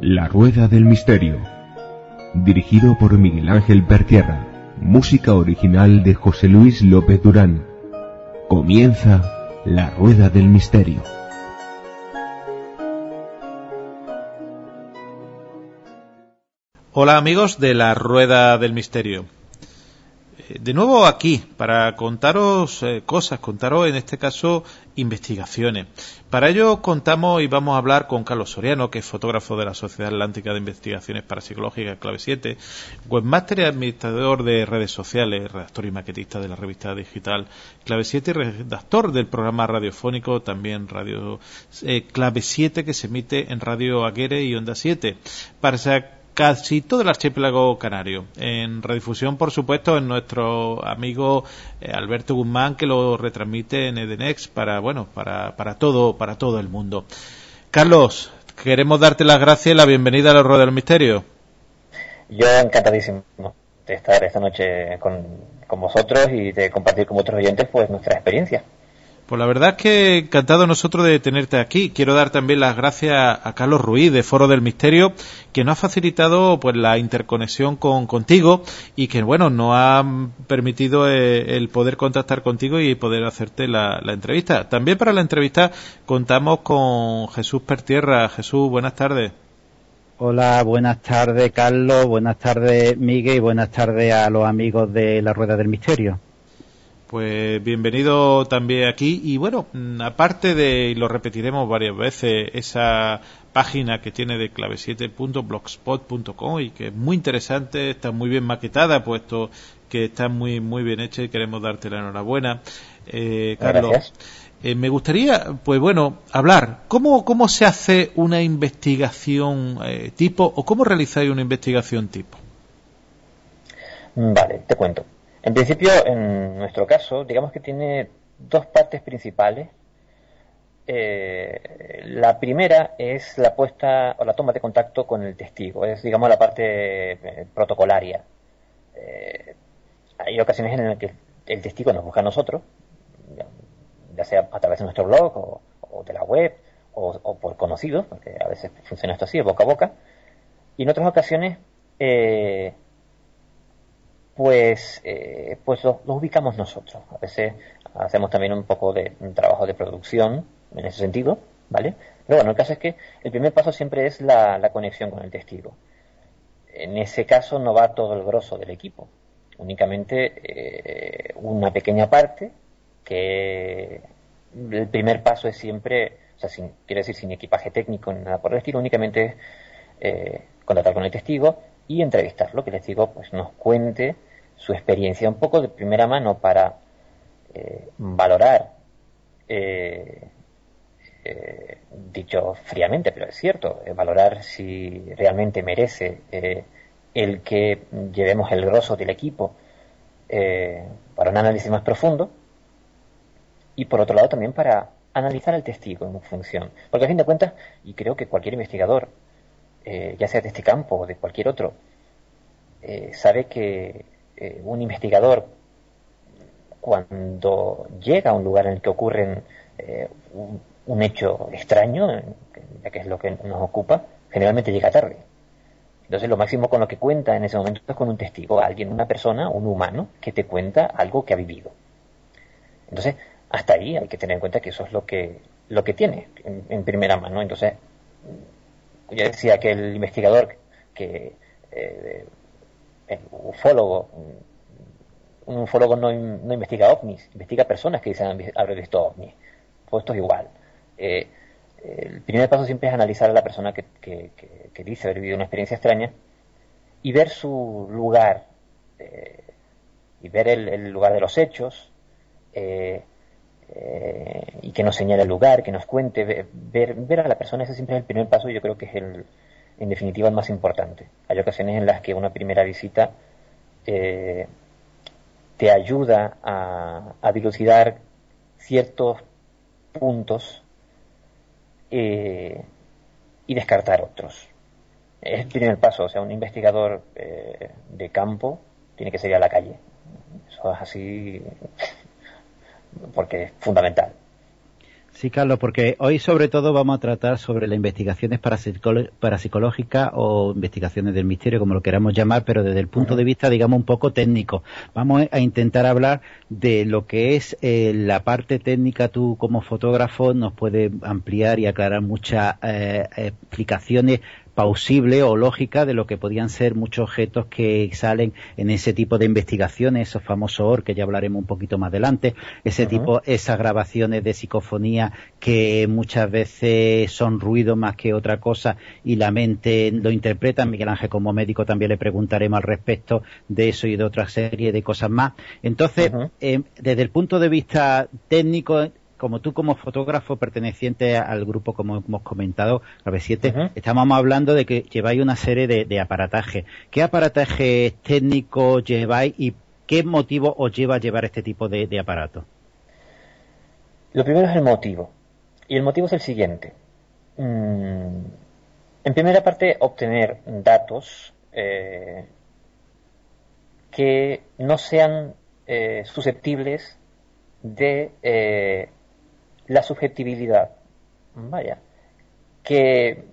La Rueda del Misterio. Dirigido por Miguel Ángel Pertierra. Música original de José Luis López Durán. Comienza La Rueda del Misterio. Hola amigos de La Rueda del Misterio de nuevo aquí para contaros eh, cosas, contaros en este caso investigaciones. Para ello contamos y vamos a hablar con Carlos Soriano, que es fotógrafo de la Sociedad Atlántica de Investigaciones Parapsicológicas, Clave 7, webmaster y administrador de redes sociales, redactor y maquetista de la revista digital Clave 7 y redactor del programa radiofónico también Radio eh, Clave 7 que se emite en Radio Aguere y Onda 7. Para casi todo el archipiélago canario. En redifusión, por supuesto, en nuestro amigo eh, Alberto Guzmán, que lo retransmite en Edenex para, bueno, para, para todo, para todo el mundo. Carlos, queremos darte las gracias y la bienvenida a la Rueda del Misterio. Yo encantadísimo de estar esta noche con, con vosotros y de compartir con otros oyentes pues nuestra experiencia. Pues la verdad es que encantado nosotros de tenerte aquí. Quiero dar también las gracias a Carlos Ruiz de Foro del Misterio, que nos ha facilitado pues la interconexión con contigo y que bueno nos ha permitido eh, el poder contactar contigo y poder hacerte la, la, entrevista. También para la entrevista contamos con Jesús Pertierra. Jesús, buenas tardes. Hola, buenas tardes Carlos, buenas tardes Miguel y buenas tardes a los amigos de la Rueda del Misterio. Pues bienvenido también aquí y bueno, mm, aparte de, y lo repetiremos varias veces, esa página que tiene de clave7.blogspot.com y que es muy interesante, está muy bien maquetada, puesto que está muy muy bien hecha y queremos darte la enhorabuena. Eh, Carlos, eh, me gustaría, pues bueno, hablar, ¿cómo, cómo se hace una investigación eh, tipo o cómo realizáis una investigación tipo? Vale, te cuento. En principio, en nuestro caso, digamos que tiene dos partes principales. Eh, la primera es la puesta o la toma de contacto con el testigo, es digamos la parte eh, protocolaria. Eh, hay ocasiones en las que el testigo nos busca a nosotros, ya, sea a través de nuestro blog o, de la web o, por conocidos, porque a veces funciona esto así, boca a boca. Y en otras ocasiones pues, eh, pues los lo ubicamos nosotros. A veces hacemos también un poco de trabajo de producción en ese sentido, ¿vale? Pero bueno, el caso es que el primer paso siempre es la, conexión con el testigo. En ese caso no va todo el grosso del equipo, únicamente eh, una pequeña parte que el primer paso es siempre, o sea, sin, quiere decir sin equipaje técnico ni nada por el estilo, únicamente es eh, contactar con el testigo, y entrevistarlo, que les digo, pues nos cuente su experiencia un poco de primera mano para eh, valorar, eh, eh, dicho fríamente, pero es cierto, valorar si realmente merece el que llevemos el grosso del equipo para un análisis más profundo y por otro lado también para analizar al testigo en función. Porque a fin de cuentas, y creo que cualquier investigador eh, ya sea de este campo o de cualquier otro, eh, sabe que eh, un investigador, cuando llega a un lugar en el que ocurre un, hecho extraño, ya que es lo que nos ocupa, generalmente llega tarde. Entonces lo máximo con lo que cuenta en ese momento es con un testigo, alguien, una persona, un humano, que te cuenta algo que ha vivido. Entonces, hasta ahí hay que tener en cuenta que eso es lo que, lo que tiene en, en primera mano. Entonces, ya decía que el investigador que eh, el ufólogo un ufólogo no, investiga ovnis, investiga personas que dicen haber visto ovnis. Pues esto es igual. Eh, el primer paso siempre es analizar a la persona que, dice haber vivido una experiencia extraña y ver su lugar eh, y ver el, lugar de los hechos eh, y que nos señale el lugar, que nos cuente, ver, a la persona, ese siempre es el primer paso y yo creo que es el, en definitiva el más importante. Hay ocasiones en las que una primera visita eh, te ayuda a, dilucidar ciertos puntos eh, y descartar otros. Es el primer paso, o sea, un investigador de campo tiene que salir a la calle. Eso es así porque es fundamental. Sí, Carlos, porque hoy sobre todo vamos a tratar sobre las investigaciones parapsicológicas o investigaciones del misterio, como lo queramos llamar, pero desde el punto de vista, digamos, un poco técnico. Vamos a intentar hablar de lo que es eh, la parte técnica. Tú como fotógrafo nos puedes ampliar y aclarar muchas eh, explicaciones pausible o lógica de lo que podían ser muchos objetos que salen en ese tipo de investigaciones, esos famosos OR que ya hablaremos un poquito más adelante, ese tipo, esas grabaciones de psicofonía que muchas veces son ruido más que otra cosa y la mente lo interpreta. Miguel Ángel como médico también le preguntaremos al respecto de eso y de otra serie de cosas más. Entonces, eh, desde el punto de vista técnico, como tú como fotógrafo perteneciente al grupo, como hemos comentado, a 7 estamos hablando de que lleváis una serie de, aparataje. ¿Qué aparataje técnico lleváis y qué motivo os lleva a llevar este tipo de, aparato? Lo primero es el motivo. Y el motivo es el siguiente. Mm, en primera parte, obtener datos eh, que no sean eh, susceptibles de eh, la subjetividad. Vaya. Que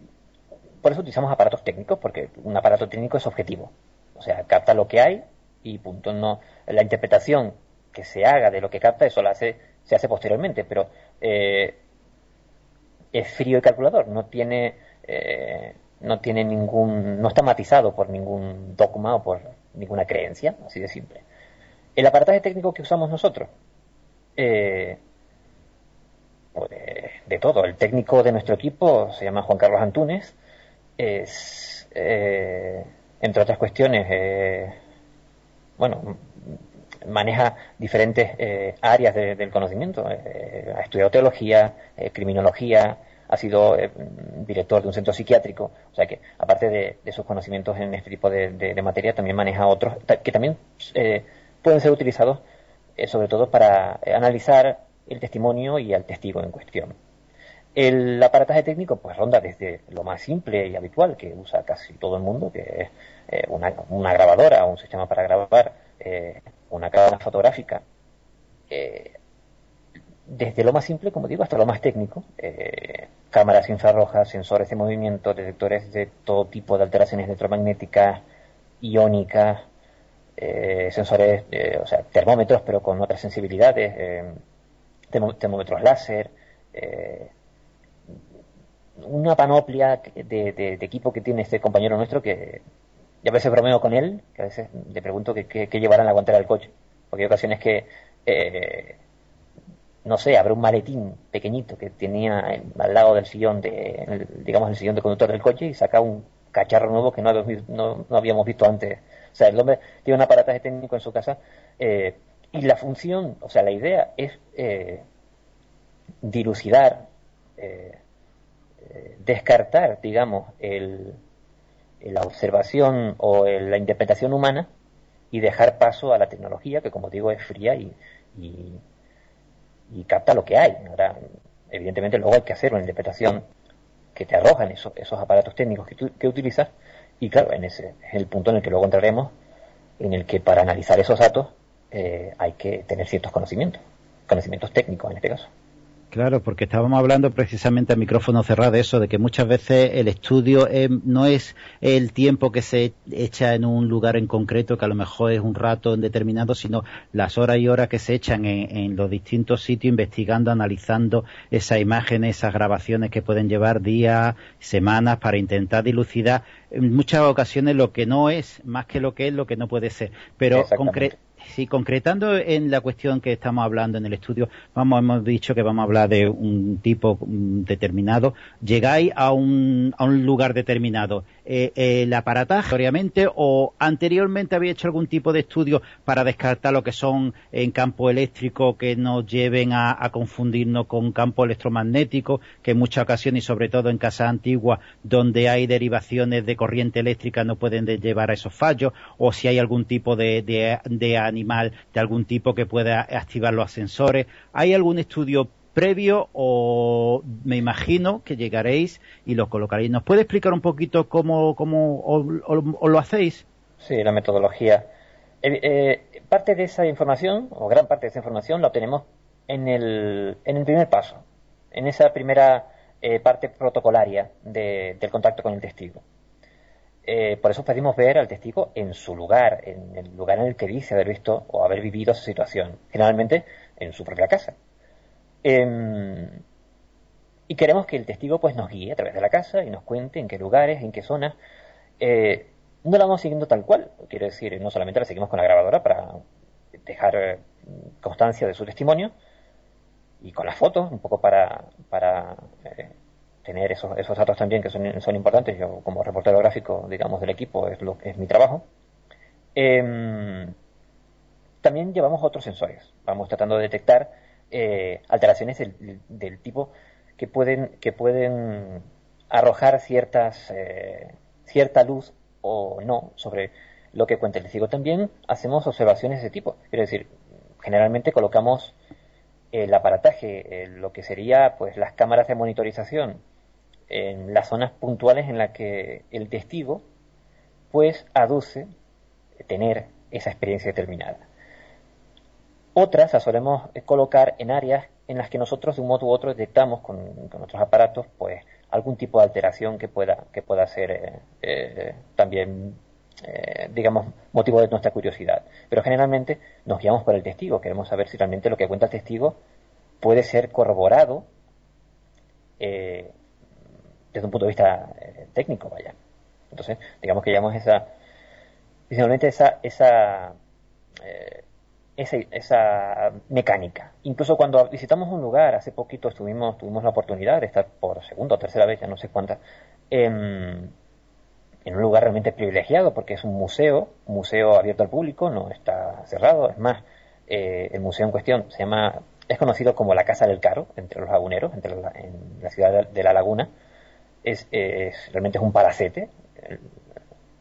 por eso utilizamos aparatos técnicos, porque un aparato técnico es objetivo. O sea, capta lo que hay y punto. No, la interpretación que se haga de lo que capta, eso la hace, se hace posteriormente, pero eh, es frío y calculador, no tiene, eh, no tiene ningún, no está matizado por ningún dogma o por ninguna creencia, así de simple. El aparataje técnico que usamos nosotros, eh, de, todo. El técnico de nuestro equipo se llama Juan Carlos Antunes. Es, eh, entre otras cuestiones, eh, bueno, maneja diferentes eh, áreas del conocimiento. ha estudiado teología, criminología, ha sido director de un centro psiquiátrico. O sea que, aparte de, sus conocimientos en este tipo de, materia, también maneja otros que también pueden ser utilizados, sobre todo para analizar el testimonio y al testigo en cuestión. El aparataje técnico pues ronda desde lo más simple y habitual que usa casi todo el mundo, que es eh, una, grabadora, un sistema para grabar, eh, una cámara fotográfica, eh, desde lo más simple, como digo, hasta lo más técnico, cámaras infrarrojas, sensores de movimiento, detectores de todo tipo de alteraciones electromagnéticas, iónicas, sensores, o sea, termómetros, pero con otras sensibilidades, termómetros láser, eh, una panoplia de, equipo que tiene este compañero nuestro que ya a veces bromeo con él, que a veces le pregunto qué llevará en la guantera del coche, porque hay ocasiones que, eh, no sé, abre un maletín pequeñito que tenía al lado del sillón, de, digamos, el sillón de conductor del coche y saca un cacharro nuevo que no, no, habíamos visto antes. O sea, el hombre tiene un aparataje técnico en su casa eh, y la función, o sea, la idea es eh, dilucidar, eh, eh, descartar, digamos, el, la observación o la interpretación humana y dejar paso a la tecnología, que como digo es fría y, y, capta lo que hay. Ahora, evidentemente luego hay que hacer una interpretación que te arrojan esos, aparatos técnicos que, que utilizas y claro, en ese es el punto en el que luego entraremos, en el que para analizar esos datos eh, hay que tener ciertos conocimientos, conocimientos técnicos en este caso. Claro, porque estábamos hablando precisamente a micrófono cerrado de eso, de que muchas veces el estudio no es el tiempo que se echa en un lugar en concreto, que a lo mejor es un rato determinado, sino las horas y horas que se echan en, los distintos sitios investigando, analizando esas imágenes, esas grabaciones que pueden llevar días, semanas para intentar dilucidar en muchas ocasiones lo que no es, más que lo que es, lo que no puede ser. Pero concretamente Sí, concretando en la cuestión que estamos hablando en el estudio, vamos, hemos dicho que vamos a hablar de un tipo mm, determinado. Llegáis a un, a un lugar determinado. Eh, el aparataje, obviamente, o anteriormente había hecho algún tipo de estudio para descartar lo que son en campo eléctrico que nos lleven a, confundirnos con campo electromagnético, que en muchas ocasiones y sobre todo en casas antiguas donde hay derivaciones de corriente eléctrica no pueden llevar a esos fallos, o si hay algún tipo de, de, de animal de algún tipo que pueda activar los ascensores. ¿Hay algún estudio previo o me imagino que llegaréis y lo colocaréis? ¿Nos puede explicar un poquito cómo, cómo o, lo hacéis? Sí, la metodología. Eh, eh, parte de esa información, o gran parte de esa información, la obtenemos en el, en el primer paso, en esa primera eh, parte protocolaria del contacto con el testigo. Eh, por eso pedimos ver al testigo en su lugar, en el lugar en el que dice haber visto o haber vivido esa situación, generalmente en su propia casa. Em, y queremos que el testigo pues nos guíe a través de la casa y nos cuente en qué lugares, en qué zonas. Eh, no la vamos siguiendo tal cual, quiero decir, no solamente la seguimos con la grabadora para dejar eh, constancia de su testimonio y con las fotos, un poco para, para tener esos, esos datos también que son, son, importantes. Yo como reportero gráfico, digamos, del equipo es, lo, es mi trabajo. Em, también llevamos otros sensores. Vamos tratando de detectar alteraciones del, del tipo que pueden, que pueden arrojar ciertas, eh, cierta luz o no sobre lo que cuenta el testigo. También hacemos observaciones de ese tipo. Es decir, generalmente colocamos el aparataje, lo que sería pues las cámaras de monitorización en las zonas puntuales en las que el testigo pues aduce tener esa experiencia determinada. Otras las solemos colocar en áreas en las que nosotros de un modo u otro detectamos con, nuestros aparatos pues algún tipo de alteración que pueda que pueda ser eh, eh, también eh, digamos motivo de nuestra curiosidad pero generalmente nos guiamos por el testigo queremos saber si realmente lo que cuenta el testigo puede ser corroborado desde un punto de vista técnico vaya. Entonces digamos que llevamos esa principalmente esa esa esa, mecánica. Incluso cuando visitamos un lugar, hace poquito estuvimos, tuvimos la oportunidad de estar por segunda o tercera vez, ya no sé cuántas, en, un lugar realmente privilegiado, porque es un museo, un museo abierto al público, no está cerrado, es más, eh, el museo en cuestión se llama, es conocido como la Casa del Caro, entre los laguneros, entre la, en la ciudad de, La Laguna, es, realmente es un palacete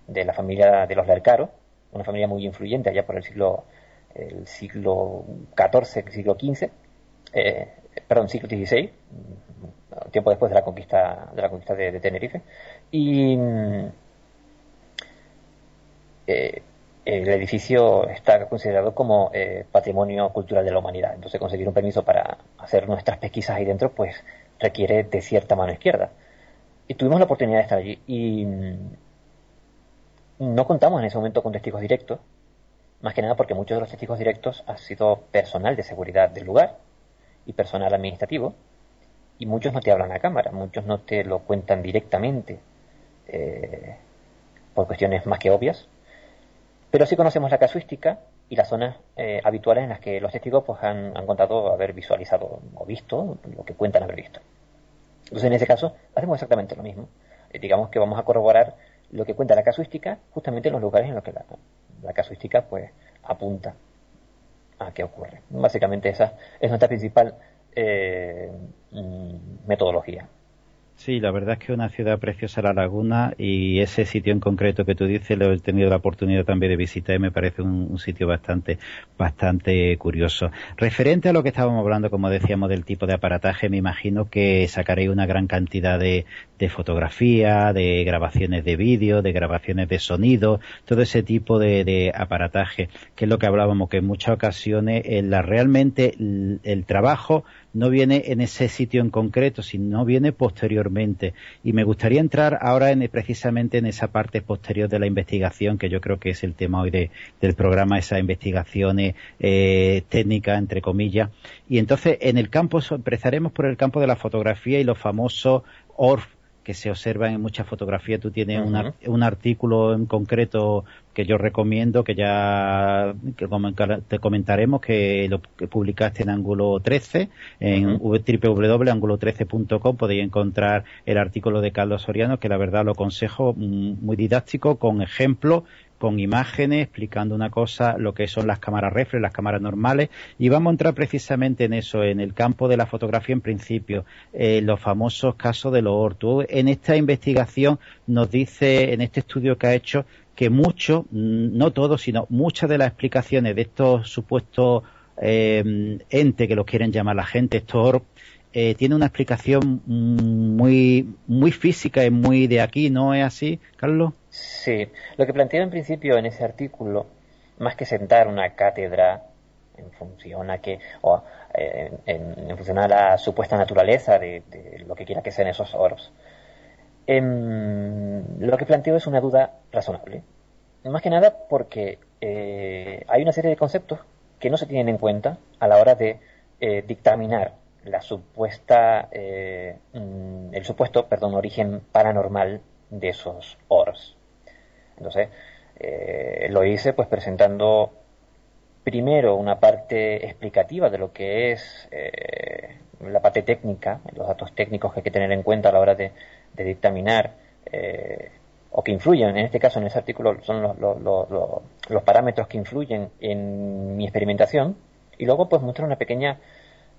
de la familia de los del Caro, una familia muy influyente allá por el siglo el siglo XIV, siglo XV, eh, perdón, siglo XVI, tiempo después de la conquista de la conquista de, Tenerife, y eh, el edificio está considerado como eh, patrimonio cultural de la humanidad. Entonces conseguir un permiso para hacer nuestras pesquisas ahí dentro, pues requiere de cierta mano izquierda. Y tuvimos la oportunidad de estar allí y no contamos en ese momento con testigos directos, más que nada porque muchos de los testigos directos han sido personal de seguridad del lugar y personal administrativo, y muchos no te hablan a cámara, muchos no te lo cuentan directamente eh, por cuestiones más que obvias, pero sí conocemos la casuística y las zonas eh, habituales en las que los testigos pues, han, contado haber visualizado o visto lo que cuentan haber visto. Entonces, en ese caso, hacemos exactamente lo mismo. Eh, digamos que vamos a corroborar lo que cuenta la casuística justamente en los lugares en los que la, casuística pues apunta a qué ocurre. Básicamente esa es nuestra principal eh, mm, metodología. Sí, la verdad es que es una ciudad preciosa la laguna y ese sitio en concreto que tú dices lo he tenido la oportunidad también de visitar y me parece un, sitio bastante, bastante curioso. Referente a lo que estábamos hablando, como decíamos, del tipo de aparataje, me imagino que sacaréis una gran cantidad de, de fotografía, de grabaciones de vídeo, de grabaciones de sonido, todo ese tipo de, aparataje, que es lo que hablábamos, que en muchas ocasiones en la, realmente el trabajo no viene en ese sitio en concreto, sino viene posteriormente. Y me gustaría entrar ahora en, precisamente en esa parte posterior de la investigación, que yo creo que es el tema hoy de, del programa, esas investigaciones eh, técnicas, entre comillas. Y entonces, en el campo, empezaremos por el campo de la fotografía y los famosos ORF, que se observan en muchas fotografías. Tú tienes un, artículo en concreto que yo recomiendo, que ya te comentaremos, que lo que publicaste en Ángulo 13, en uh www.angulo13.com podéis encontrar el artículo de Carlos Soriano, que la verdad lo aconsejo mm, muy didáctico, con ejemplos con imágenes explicando una cosa, lo que son las cámaras reflex, las cámaras normales, y vamos a entrar precisamente en eso, en el campo de la fotografía en principio, eh, los famosos casos de los orto. En esta investigación nos dice, en este estudio que ha hecho, que mucho, mm, no todo, sino muchas de las explicaciones de estos supuestos eh, entes que los quieren llamar la gente, estos eh, tiene una explicación muy, muy física y muy de aquí, ¿no es así, Carlos? Sí, lo que plantea en principio en ese artículo, más que sentar una cátedra en función a que, o eh, en, función a la supuesta naturaleza de, lo que quiera que sean esos orbs. Em, lo que planteo es una duda razonable. Más que nada porque eh, hay una serie de conceptos que no se tienen en cuenta a la hora de eh, dictaminar la supuesta, mm, el supuesto, perdón, origen paranormal de esos orbs. Entonces, lo hice pues presentando primero una parte explicativa de lo que es eh, la parte técnica, los datos técnicos que hay que tener en cuenta a la hora de, dictaminar eh, o que influyen, en este caso en ese artículo son los, parámetros que influyen en mi experimentación. Y luego pues muestro una pequeña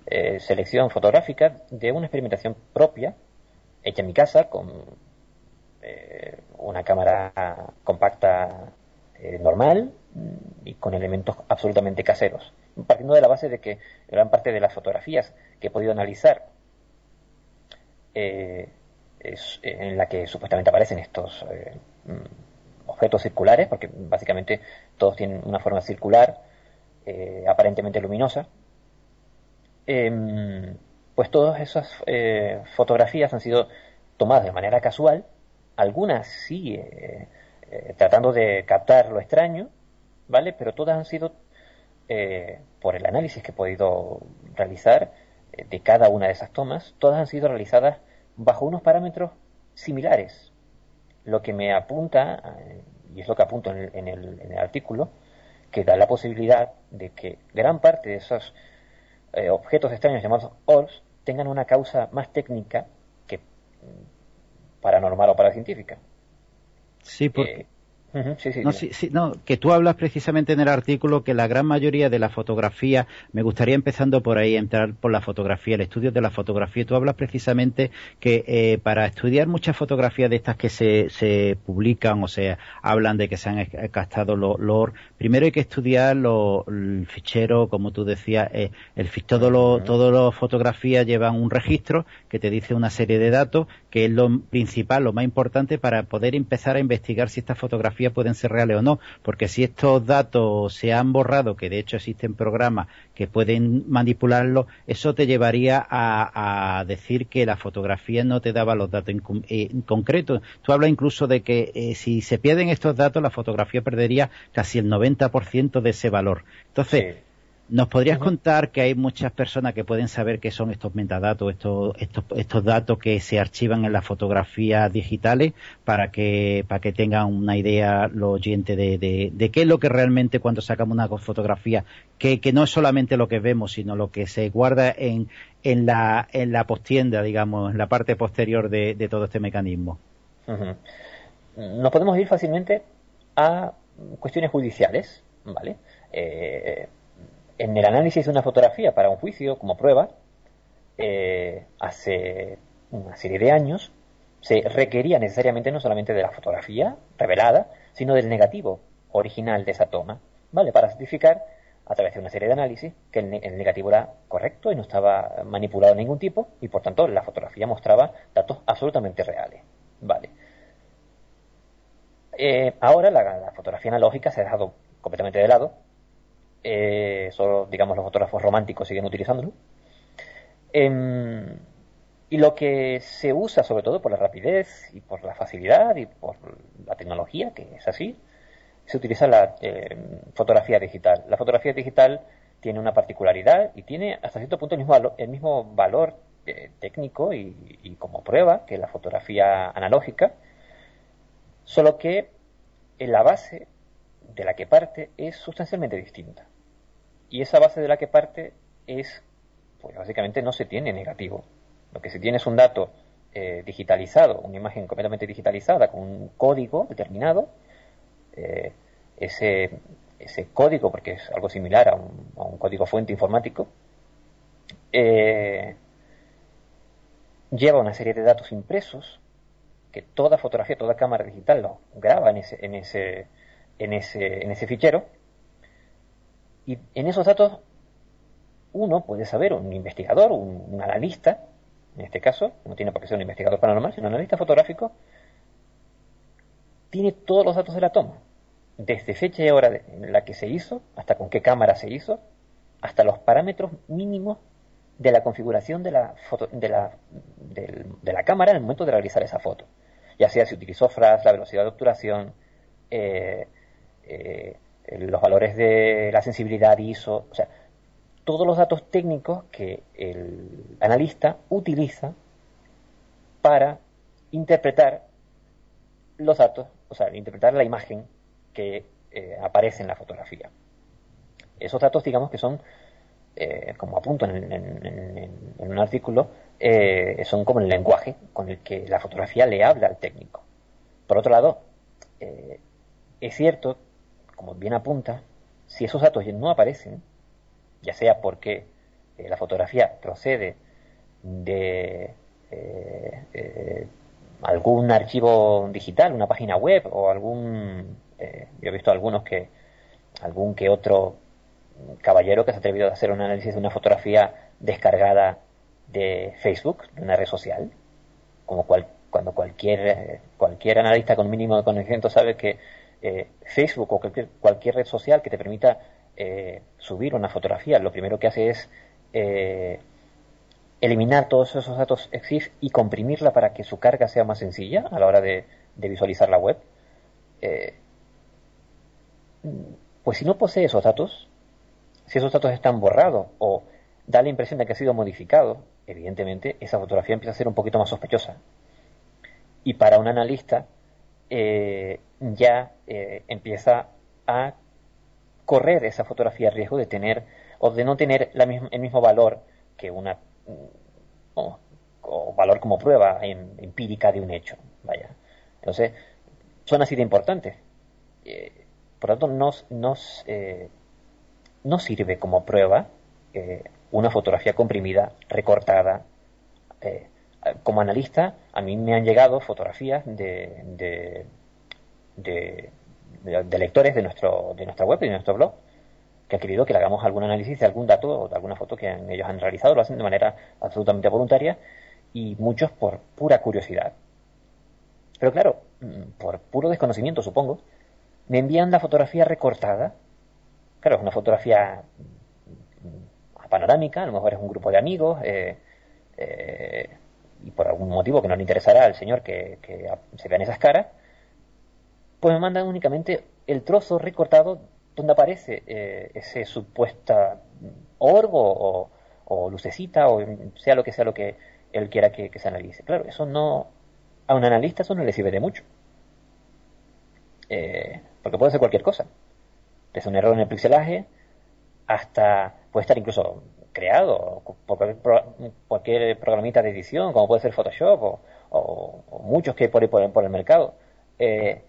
eh, selección fotográfica de una experimentación propia hecha en mi casa con una cámara compacta normal y con elementos absolutamente caseros, partiendo de la base de que gran parte de las fotografías que he podido analizar eh, en la que supuestamente aparecen estos eh, mm, objetos circulares, porque básicamente todos tienen una forma circular, eh, aparentemente luminosa, em, pues todas esas fotografías han sido tomadas de manera casual, algunas sí tratando de captar lo extraño, ¿vale? Pero todas han sido, eh, por el análisis que he podido realizar eh, de cada una de esas tomas, todas han sido realizadas bajo unos parámetros similares. Lo que me apunta, eh, y es lo que apunto en el, artículo, que da la posibilidad de que gran parte de esos objetos extraños llamados orbs tengan una causa más técnica que mm, paranormal o paracientífica. Sí, porque no, sí, sí, no, que tú hablas precisamente en el artículo que la gran mayoría de la fotografía, me gustaría empezando por ahí, entrar por la fotografía, el estudio de la fotografía, tú hablas precisamente que eh, para estudiar muchas fotografías de estas que se, se publican o se hablan de que se han captado los LOR, primero hay que estudiar el fichero, como tú decías, eh, el, todo lo, todas las fotografías llevan un registro que te dice una serie de datos, que es lo principal, lo más importante para poder empezar a investigar si esta pueden ser reales o no, porque si estos datos se han borrado, que de hecho existen programas que pueden manipularlo, eso te llevaría a, decir que la fotografía no te daba los datos en, concreto. Tú hablas incluso de que eh, si se pierden estos datos, la fotografía perdería casi el 90% de ese valor. Entonces, ¿Nos podrías contar que hay muchas personas que pueden saber qué son estos metadatos, estos, estos, estos datos que se archivan en las fotografías digitales para que, para que tengan una idea los oyentes de, de, qué es lo que realmente cuando sacamos una fotografía, que, que no es solamente lo que vemos, sino lo que se guarda en, en, la, en la postienda, digamos, en la parte posterior de, de todo este mecanismo? Nos podemos ir fácilmente a cuestiones judiciales, ¿vale? Eh, en el análisis de una fotografía para un juicio como prueba, eh, hace una serie de años, se requería necesariamente no solamente de la fotografía revelada, sino del negativo original de esa toma, ¿vale? Para certificar, a través de una serie de análisis, que el, negativo era correcto y no estaba manipulado de ningún tipo, y por tanto la fotografía mostraba datos absolutamente reales, ¿vale? Eh, ahora la, la fotografía analógica se ha dejado completamente de lado, eh, solo, digamos, los fotógrafos románticos siguen utilizándolo. Em, y lo que se usa, sobre todo por la rapidez y por la facilidad y por la tecnología, que es así, se utiliza la em, fotografía digital. La fotografía digital tiene una particularidad y tiene hasta cierto punto el mismo, valor eh, técnico y, y, como prueba que la fotografía analógica, solo que en la base de la que parte es sustancialmente distinta. Y esa base de la que parte es, pues básicamente no se tiene negativo. Lo que se tiene es un dato eh, digitalizado, una imagen completamente digitalizada con un código determinado. Eh, ese, código, porque es algo similar a un, código fuente informático, eh, lleva una serie de datos impresos que toda fotografía, toda cámara digital lo graba en ese, en ese, en ese, en ese fichero y en esos datos uno puede saber, un investigador, un, analista, en este caso, no tiene por qué ser un investigador paranormal, sino un analista fotográfico, tiene todos los datos de la toma, desde fecha y hora en la que se hizo, hasta con qué cámara se hizo, hasta los parámetros mínimos de la configuración de la, foto, de la, de, la cámara en el momento de realizar esa foto. Ya sea si utilizó FRAS, la velocidad de obturación, eh, eh, los valores de la sensibilidad ISO, o sea, todos los datos técnicos que el analista utiliza para interpretar los datos, o sea, interpretar la imagen que eh, aparece en la fotografía. Esos datos, digamos que son, eh, como apunto en, un artículo, eh, son como el lenguaje con el que la fotografía le habla al técnico. Por otro lado, es cierto, como bien apunta, si esos datos no aparecen, ya sea porque la fotografía procede de algún archivo digital, una página web o algún, eh, yo he visto algunos que, algún que otro caballero que se ha atrevido a hacer un análisis de una fotografía descargada de Facebook, de una red social, como cuando cualquier, eh, cualquier analista con mínimo de conocimiento sabe que eh, Facebook o cualquier, cualquier, red social que te permita subir una fotografía, lo primero que hace es eliminar todos esos datos EXIF y comprimirla para que su carga sea más sencilla a la hora de, visualizar la web, eh, pues si no posee esos datos, si esos datos están borrados o da la impresión de que ha sido modificado, evidentemente esa fotografía empieza a ser un poquito más sospechosa. Y para un analista eh, ya eh, empieza a correr esa fotografía a riesgo de tener o de no tener el mismo valor que una o, valor como prueba empírica de un hecho. Vaya. Entonces, son así de importantes. Eh, por lo tanto, nos, nos, eh, no sirve como prueba eh, una fotografía comprimida, recortada. Como analista, a mí me han llegado fotografías de, de, lectores de, nuestro, de nuestra web y de nuestro blog que ha querido que le hagamos algún análisis de algún dato o de alguna foto que ellos han realizado, lo hacen de manera absolutamente voluntaria y muchos por pura curiosidad. Pero claro, por puro desconocimiento supongo, me envían la fotografía recortada. Claro, es una fotografía panorámica, a lo mejor es un grupo de amigos, eh, eh, y por algún motivo que no le interesará al señor que, que se vean esas caras, pues me mandan únicamente el trozo recortado donde aparece eh, ese supuesta orgo o, lucecita o sea lo que sea lo que él quiera que, se analice. Claro, eso no, a un analista eso no le sirve de mucho. Eh, porque puede ser cualquier cosa. Desde un error en el pixelaje hasta puede estar incluso creado por cualquier, programita de edición, como puede ser Photoshop o, muchos que hay por, por, por el mercado. Eh,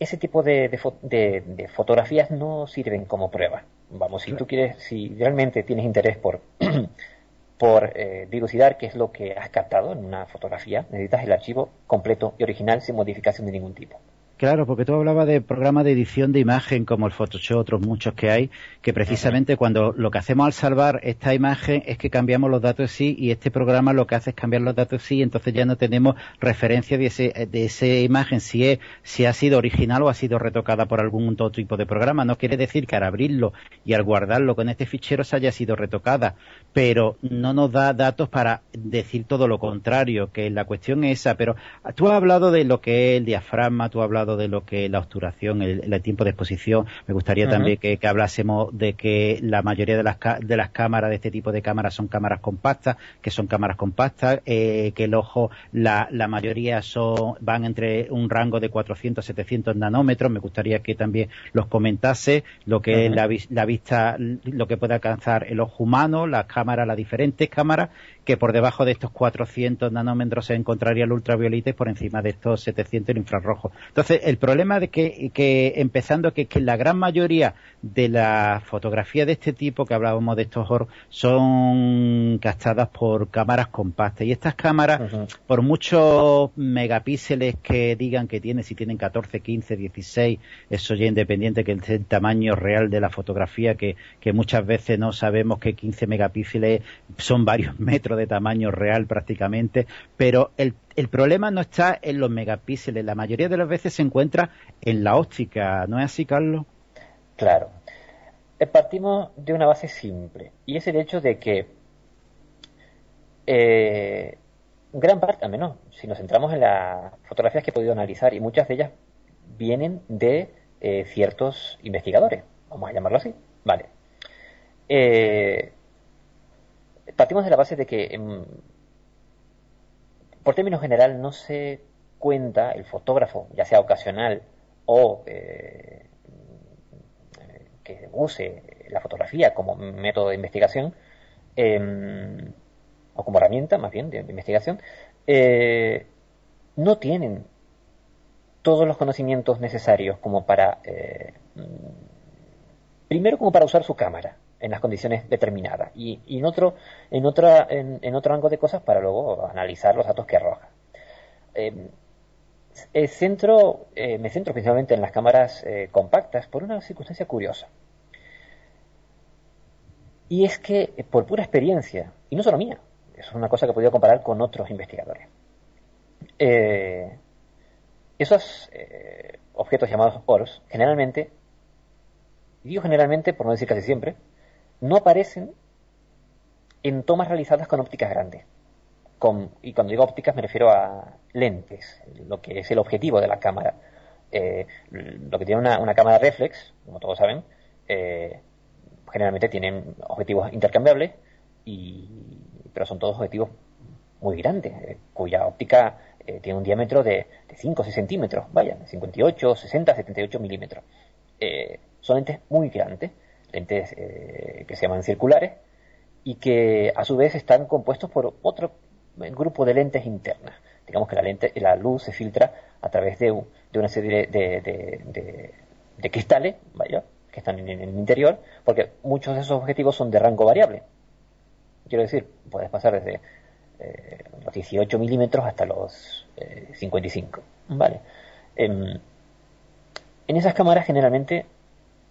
ese tipo de, de, fotografías no sirven como prueba. Vamos, si tú quieres, si realmente tienes interés por, por eh, dilucidar qué es lo que has captado en una fotografía, necesitas el archivo completo y original sin modificación de ningún tipo. Claro, porque tú hablabas de programas de edición de imagen como el Photoshop, otros muchos que hay, que precisamente cuando lo que hacemos al salvar esta imagen es que cambiamos los datos sí y este programa lo que hace es cambiar los datos sí, entonces ya no tenemos referencia de ese de esa imagen si es si ha sido original o ha sido retocada por algún otro tipo de programa. No quiere decir que al abrirlo y al guardarlo con este fichero se haya sido retocada, pero no nos da datos para decir todo lo contrario, que la cuestión es esa. Pero tú has hablado de lo que es el diafragma, tú has hablado de lo que es la obturación, el, tiempo de exposición. Me gustaría también que, hablásemos de que la mayoría de las, de las cámaras, de este tipo de cámaras, son cámaras compactas, que son cámaras compactas, eh, que el ojo, la, la mayoría son, van entre un rango de 400 700 nanómetros. Me gustaría que también los comentase lo que es la, la vista, lo que puede alcanzar el ojo humano, las cámaras, las diferentes cámaras que por debajo de estos 400 nanómetros se encontraría el ultravioleta y por encima de estos 700 el infrarrojo. Entonces, el problema de que, que empezando que, que la gran mayoría de las fotografías de este tipo que hablábamos de estos horror son captadas por cámaras compactas y estas cámaras, por muchos megapíxeles que digan que tienen, si tienen 14, 15, 16, eso ya independiente que es el tamaño real de la fotografía, que, que muchas veces no sabemos que 15 megapíxeles son varios metros de tamaño real prácticamente, pero el, el problema no está en los megapíxeles, la mayoría de las veces se encuentra en la óptica, ¿no es así, Carlos? Claro. eh, partimos de una base simple, y es el hecho de que eh, gran parte, al menos si nos centramos en las fotografías que he podido analizar, y muchas de ellas vienen de eh, ciertos investigadores, vamos a llamarlo así, vale. Partimos de la base de que, em, por término general, no se cuenta el fotógrafo, ya sea ocasional o que use la fotografía como método de investigación, em, o como herramienta más bien de, investigación, eh, no tienen todos los conocimientos necesarios como para, eh, primero como para usar su cámara en las condiciones determinadas y, en otro en otra en, otro rango de cosas para luego analizar los datos que arroja. Em, centro, eh, me centro principalmente en las cámaras compactas por una circunstancia curiosa. Y es que, eh, por pura experiencia, y no solo mía, es una cosa que he podido comparar con otros investigadores, eh, esos eh, objetos llamados ORS, generalmente, digo generalmente, por no decir casi siempre, no aparecen en tomas realizadas con ópticas grandes. y cuando digo ópticas me refiero a lentes, lo que es el objetivo de la cámara. lo que tiene una, cámara reflex, como todos saben, generalmente tienen objetivos intercambiables, y, pero son todos objetivos muy grandes, eh, cuya óptica eh, tiene un diámetro de, 5 o 6 centímetros, vaya, 58, 60, 78 milímetros. Eh, son lentes muy grandes, lentes que se llaman circulares, y que a su vez están compuestos por otro grupo de lentes internas. Digamos que la, lente, la luz se filtra a través de, una serie de, de cristales, vaya, que están en, el interior, porque muchos de esos objetivos son de rango variable. Quiero decir, puedes pasar desde eh, los 18 milímetros hasta los 55. Eh, ¿vale? Em, en, esas cámaras generalmente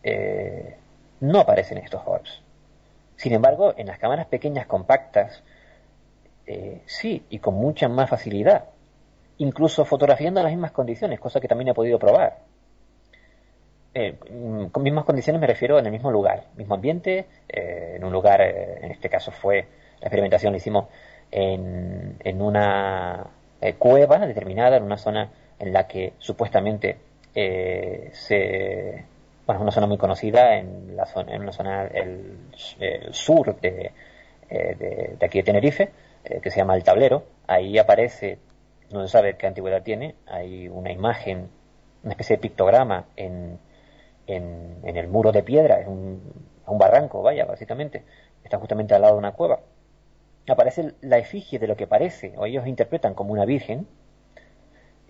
eh, no aparecen estos orbs. Sin embargo, en las cámaras pequeñas compactas, sí, y con mucha más facilidad. Incluso fotografiando en las mismas condiciones, cosa que también he podido probar eh, mm, con mismas condiciones me refiero en el mismo lugar, mismo ambiente, eh, en un lugar, eh, en este caso fue, la experimentación la hicimos en, en una cueva determinada, en una zona en la que supuestamente se, bueno, es una zona muy conocida en la zona, en una zona el, sur de, de, de, aquí de Tenerife, que se llama El Tablero, ahí aparece, no se sabe qué antigüedad tiene, hay una imagen, una especie de pictograma en en, el muro de piedra, es un, un barranco, vaya, básicamente, está justamente al lado de una cueva. Aparece la efigie de lo que parece, o ellos interpretan como una virgen,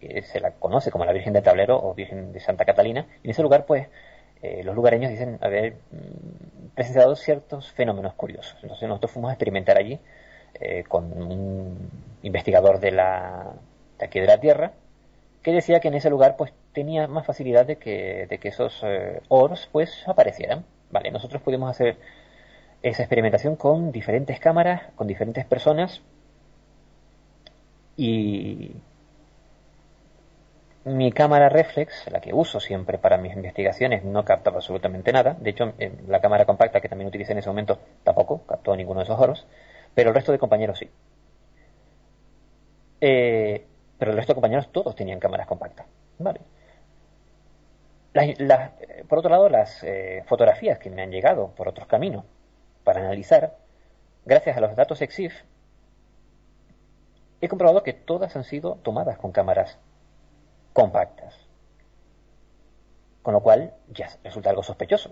eh, se la conoce como la Virgen del Tablero o Virgen de Santa Catalina, y en ese lugar, pues, eh, los lugareños dicen haber mm, presenciado ciertos fenómenos curiosos. Entonces nosotros fuimos a experimentar allí eh, con un investigador de, la, de aquí de la Tierra, que decía que en ese lugar pues tenía más facilidad de que, de que esos eh, ors pues aparecieran. Vale, nosotros pudimos hacer esa experimentación con diferentes cámaras, con diferentes personas y mi cámara reflex, la que uso siempre para mis investigaciones, no captaba absolutamente nada. De hecho, la cámara compacta que también utilicé en ese momento tampoco captó ninguno de esos oros, pero el resto de compañeros sí. Eh, pero el resto de compañeros todos tenían cámaras compactas. Vale. por otro lado, las eh, fotografías que me han llegado por otros caminos para analizar, gracias a los datos EXIF, he comprobado que todas han sido tomadas con cámaras compactas. Con lo cual ya resulta algo sospechoso.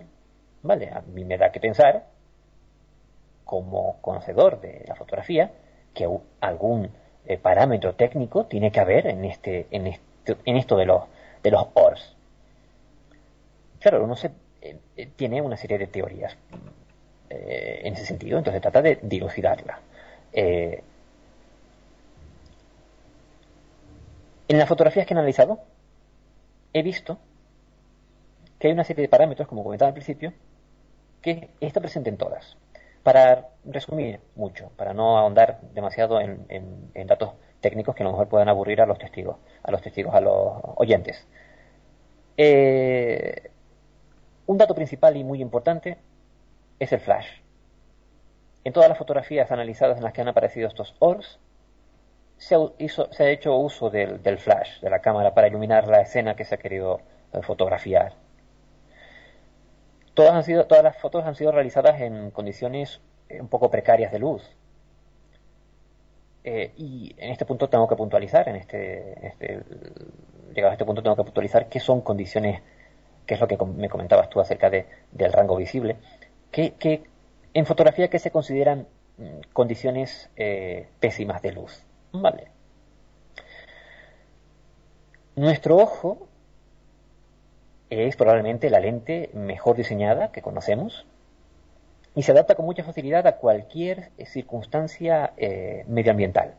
¿Vale? A mí me da que pensar, como conocedor de la fotografía, que algún eh, parámetro técnico tiene que haber en este, en en esto de los, de los ORS. Claro, uno se, eh, eh, tiene una serie de teorías en ese sentido, entonces trata de dilucidarla. En las fotografías que he analizado, he visto que hay una serie de parámetros, como comentaba al principio, que está presente en todas. Para resumir mucho, para no ahondar demasiado en, datos técnicos que a lo mejor puedan aburrir a los testigos, a los testigos, a los oyentes. Eh, un dato principal y muy importante es el flash. En todas las fotografías analizadas en las que han aparecido estos ORS, se ha, hecho uso del, flash, de la cámara, para iluminar la escena que se ha querido eh, fotografiar. Todas, han sido, todas las fotos han sido realizadas en condiciones eh, un poco precarias de luz. Eh, y en este punto tengo que puntualizar, en este, este, llegado a este punto tengo que puntualizar qué son condiciones, qué es lo que me comentabas tú acerca de, del rango visible, que, en fotografía que se consideran mm, condiciones pésimas de luz. Vale. Nuestro ojo es probablemente la lente mejor diseñada que conocemos y se adapta con mucha facilidad a cualquier circunstancia eh, medioambiental,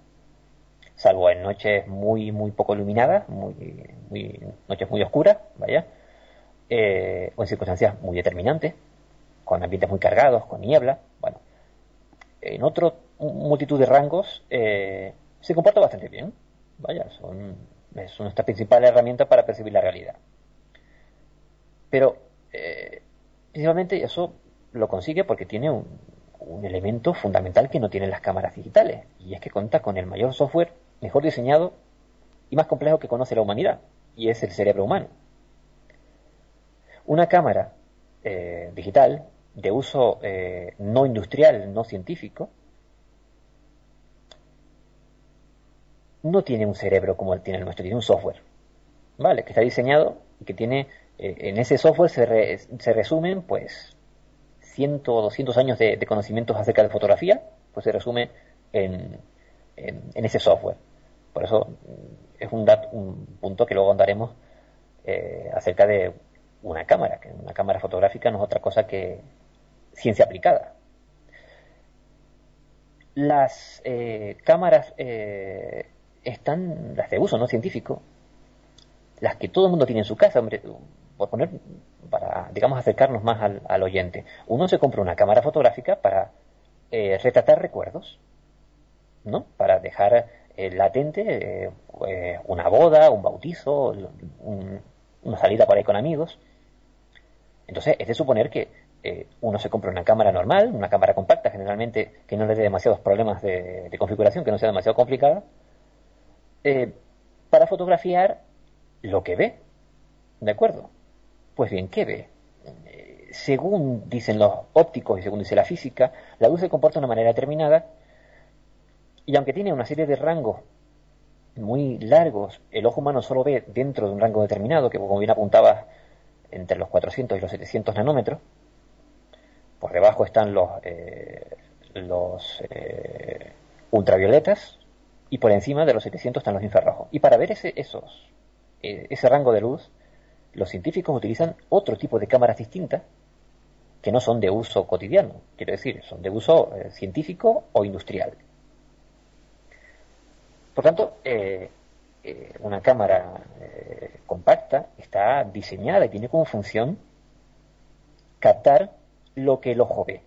salvo en noches muy muy poco iluminadas, muy, noches muy oscuras, vaya, eh, o en circunstancias muy determinantes, con ambientes muy cargados, con niebla, bueno, en otro multitud de rangos eh, se comporta bastante bien. Vaya, son, es nuestra principal herramienta para percibir la realidad. Pero, eh, principalmente eso lo consigue porque tiene un, un elemento fundamental que no tienen las cámaras digitales, y es que cuenta con el mayor software mejor diseñado y más complejo que conoce la humanidad, y es el cerebro humano. Una cámara eh, digital de uso eh, no industrial, no científico, no tiene un cerebro como el tiene el nuestro, tiene un software, ¿vale? Que está diseñado y que tiene, eh, en ese software se, se, resumen, pues, ciento o doscientos años de, conocimientos acerca de fotografía, pues se resume en, en, ese software. Por eso mm, es un, un punto que luego andaremos eh, acerca de una cámara, que una cámara fotográfica no es otra cosa que ciencia aplicada. Las eh, cámaras están las de uso no científico, las que todo el mundo tiene en su casa, hombre, por poner, para, digamos, acercarnos más al, oyente. Uno se compra una cámara fotográfica para eh, retratar recuerdos, ¿no? Para dejar eh, latente eh, una boda, un bautizo, una salida por ahí con amigos. Entonces, es de suponer que uno se compra una cámara normal, una cámara compacta, generalmente que no le dé demasiados problemas de configuración, que no sea demasiado complicada, eh, para fotografiar lo que ve. ¿De acuerdo? Pues bien, ¿qué ve? Eh, según dicen los ópticos y según dice la física, la luz se comporta de una manera determinada y aunque tiene una serie de rangos muy largos, el ojo humano solo ve dentro de un rango determinado, que como bien apuntaba entre los 400 y los 700 nanómetros. Por debajo están los, eh, los ultravioletas, y por encima de los 700 están los infrarrojos. Y para ver ese, esos, eh, ese rango de luz, los científicos utilizan otro tipo de cámaras distintas que no son de uso cotidiano, quiero decir, son de uso eh, científico o industrial. Por tanto, eh, una cámara compacta está diseñada y tiene como función captar lo que el ojo ve.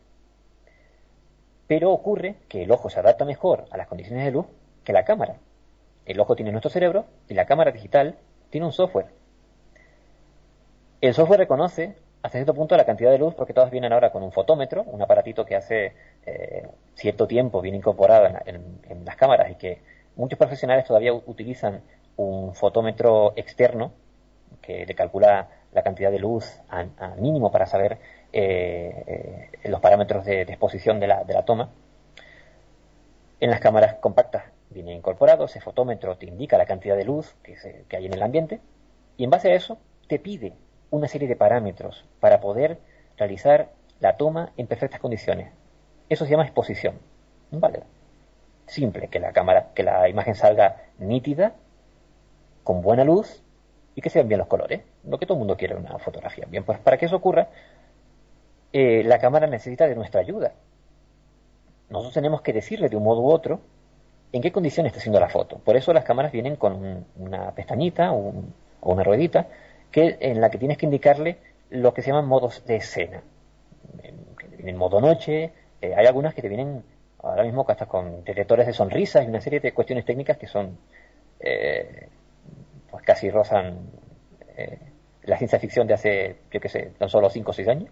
Pero ocurre que el ojo se adapta mejor a las condiciones de luz que la cámara. El ojo tiene nuestro cerebro y la cámara digital tiene un software. El software reconoce hasta cierto punto la cantidad de luz porque todas vienen ahora con un fotómetro, un aparatito que hace eh, cierto tiempo viene incorporado en, las cámaras y que muchos profesionales todavía utilizan un fotómetro externo que le calcula la cantidad de luz a, mínimo para saber eh, eh, los parámetros de, exposición de la, de la toma. En las cámaras compactas viene incorporado, ese fotómetro te indica la cantidad de luz que, hay en el ambiente y en base a eso te pide una serie de parámetros para poder realizar la toma en perfectas condiciones. Eso se llama exposición. ¿Vale? Simple, que la cámara, que la imagen salga nítida, con buena luz y que se vean bien los colores. Lo que todo el mundo quiere una fotografía. Bien, pues para que eso ocurra, eh, la cámara necesita de nuestra ayuda. Nosotros tenemos que decirle de un modo u otro en qué condiciones está haciendo la foto. Por eso las cámaras vienen con una pestañita o una ruedita que, en la que tienes que indicarle lo que se llaman modos de escena. En modo noche, eh, hay algunas que te vienen ahora mismo hasta con detectores de sonrisas y una serie de cuestiones técnicas que son, eh, pues casi rozan eh, la ciencia ficción de hace, yo qué sé, tan solo 5 o 6 años.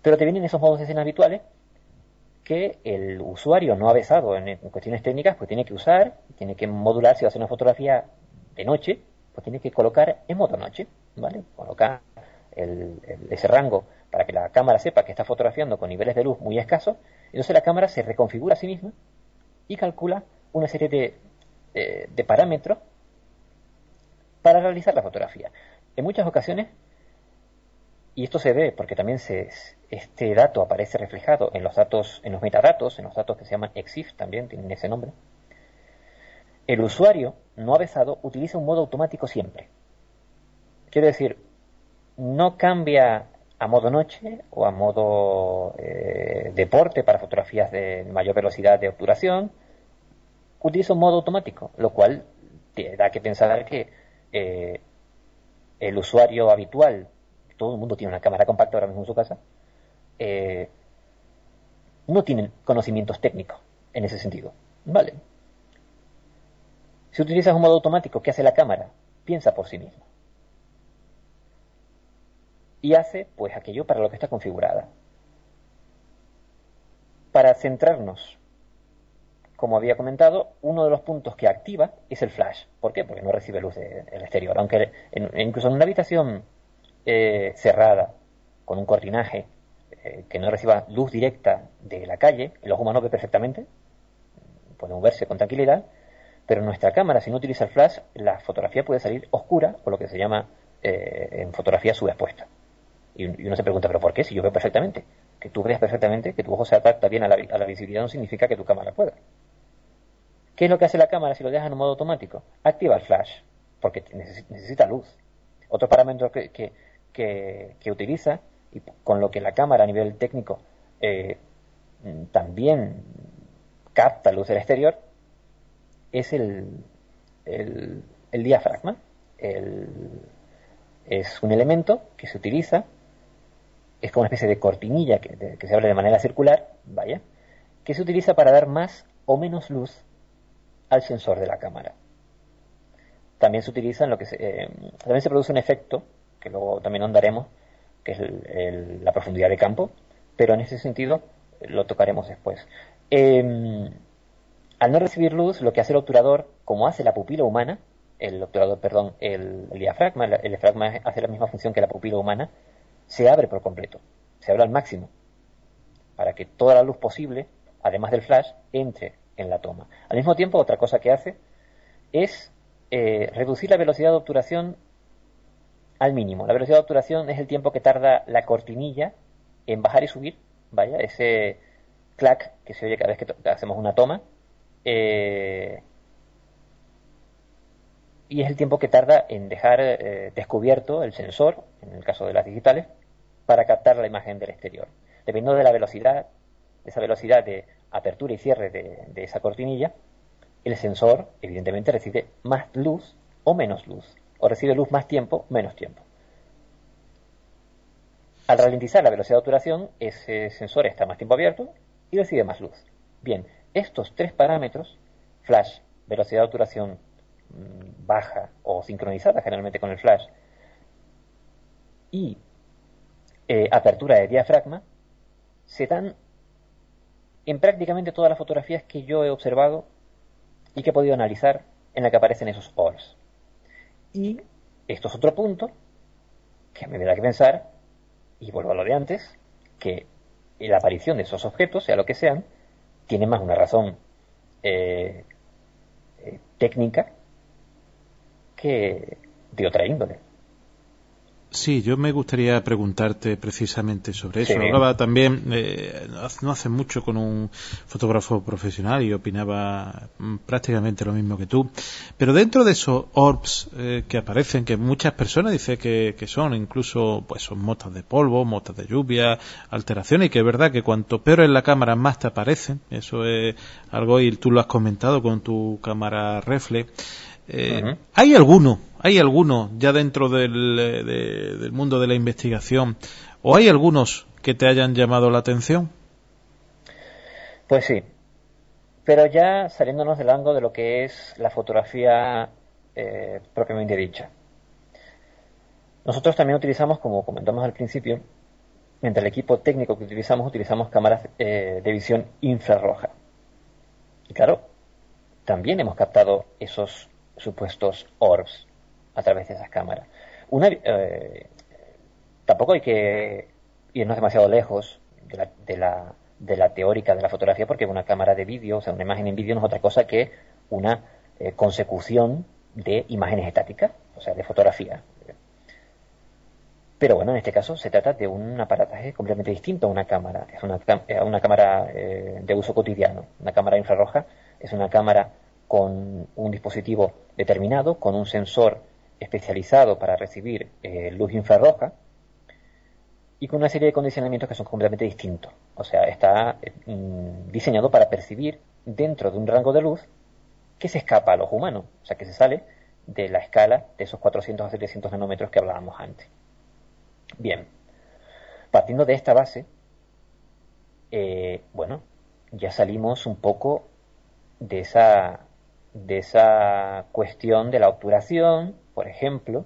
Pero te vienen esos modos de escena habituales que el usuario no ha besado en, cuestiones técnicas, pues tiene que usar, tiene que modular si va a hacer una fotografía de noche, pues tiene que colocar en modo noche, ¿vale? Colocar ese rango para que la cámara sepa que está fotografiando con niveles de luz muy escasos, entonces la cámara se reconfigura a sí misma y calcula una serie de, de parámetros para realizar la fotografía. En muchas ocasiones, y esto se ve porque también se, este dato aparece reflejado en los datos, en los metadatos, en los datos que se llaman EXIF también, tienen ese nombre. El usuario no avesado utiliza un modo automático siempre. Quiero decir, no cambia a modo noche o a modo eh, deporte para fotografías de mayor velocidad de obturación, utiliza un modo automático, lo cual da que pensar que eh, el usuario habitual, todo el mundo tiene una cámara compacta ahora mismo en su casa, eh, no tienen conocimientos técnicos en ese sentido. Vale. Si utilizas un modo automático, ¿qué hace la cámara? Piensa por sí misma. Y hace, pues, aquello para lo que está configurada. Para centrarnos, como había comentado, uno de los puntos que activa es el flash. ¿Por qué? Porque no recibe luz del exterior. Aunque incluso en una habitación eh, cerrada, con un cortinaje, eh, que no reciba luz directa de la calle, el ojo humano ve perfectamente, puede moverse con tranquilidad, pero nuestra cámara, si no utiliza el flash, la fotografía puede salir oscura, o lo que se llama eh, en fotografía subexpuesta. Y, uno se pregunta, ¿pero por qué? Si yo veo perfectamente. Que tú veas perfectamente, que tu ojo se adapta bien a la, visibilidad, no significa que tu cámara pueda. ¿Qué es lo que hace la cámara si lo dejas en modo automático? Activa el flash, porque necesita luz. Otro parámetro que utiliza y con lo que la cámara a nivel técnico eh, también capta luz del exterior, es el, el, diafragma. es un elemento que se utiliza, es como una especie de cortinilla que, se abre de manera circular, vaya, que se utiliza para dar más o menos luz al sensor de la cámara. También se utiliza en lo que se, eh, también se produce un efecto, que luego también andaremos, que es la profundidad de campo, pero en ese sentido lo tocaremos después. Em, al no recibir luz, lo que hace el obturador, como hace la pupila humana, el obturador, perdón, el, diafragma, el, diafragma hace la misma función que la pupila humana, se abre por completo, se abre al máximo, para que toda la luz posible, además del flash, entre en la toma. Al mismo tiempo, otra cosa que hace es eh, reducir la velocidad de obturación al mínimo. La velocidad de obturación es el tiempo que tarda la cortinilla en bajar y subir, vaya, ese clac que se oye cada vez que hacemos una toma. Eh, y es el tiempo que tarda en dejar eh, descubierto el sensor, en el caso de las digitales, para captar la imagen del exterior. Dependiendo de la velocidad, de esa velocidad de apertura y cierre de esa cortinilla, el sensor evidentemente recibe más luz o menos luz o recibe luz más tiempo, menos tiempo. Al ralentizar la velocidad de obturación, ese sensor está más tiempo abierto y recibe más luz. Bien, estos tres parámetros, flash, velocidad de obturación mm, baja o sincronizada generalmente con el flash, y eh, apertura de diafragma, se dan en prácticamente todas las fotografías que yo he observado y que he podido analizar en la que aparecen esos ORS. Y esto es otro punto que me da que pensar, y vuelvo a lo de antes, que la aparición de esos objetos, sea lo que sean, tiene más una razón eh, eh, técnica que de otra índole. Sí, yo me gustaría preguntarte precisamente sobre eso. Hablaba también, eh, no hace mucho, con un fotógrafo profesional y opinaba mm, prácticamente lo mismo que tú. Pero dentro de esos orbs eh, que aparecen, que muchas personas dicen que, son incluso, pues son motas de polvo, motas de lluvia, alteraciones, y que es verdad que cuanto peor es la cámara, más te aparecen. Eso es algo, y tú lo has comentado con tu cámara reflex. Eh, ¿Hay alguno, hay alguno ya dentro del, eh, del, mundo de la investigación, o hay algunos que te hayan llamado la atención? Pues sí, pero ya saliéndonos del ángulo de lo que es la fotografía eh, propiamente dicha. Nosotros también utilizamos, como comentamos al principio, Mientras el equipo técnico que utilizamos, utilizamos cámaras eh, de visión infrarroja. Y claro, también hemos captado esos supuestos orbs a través de esas cámaras. Eh, tampoco hay que irnos demasiado lejos de la, de, la, de la, teórica de la fotografía, porque una cámara de vídeo, o sea, una imagen en vídeo no es otra cosa que una eh, consecución de imágenes estáticas, o sea, de fotografía. Pero bueno, en este caso se trata de un aparataje completamente distinto a una cámara. Es una, una cámara eh, de uso cotidiano. Una cámara infrarroja es una cámara con un dispositivo determinado, con un sensor especializado para recibir eh, luz infrarroja y con una serie de condicionamientos que son completamente distintos. O sea, está mm, diseñado para percibir dentro de un rango de luz que se escapa a los humanos, o sea, que se sale de la escala de esos 400 a 700 nanómetros que hablábamos antes. Bien, partiendo de esta base, eh, bueno, ya salimos un poco de esa, de esa cuestión de la obturación, por ejemplo,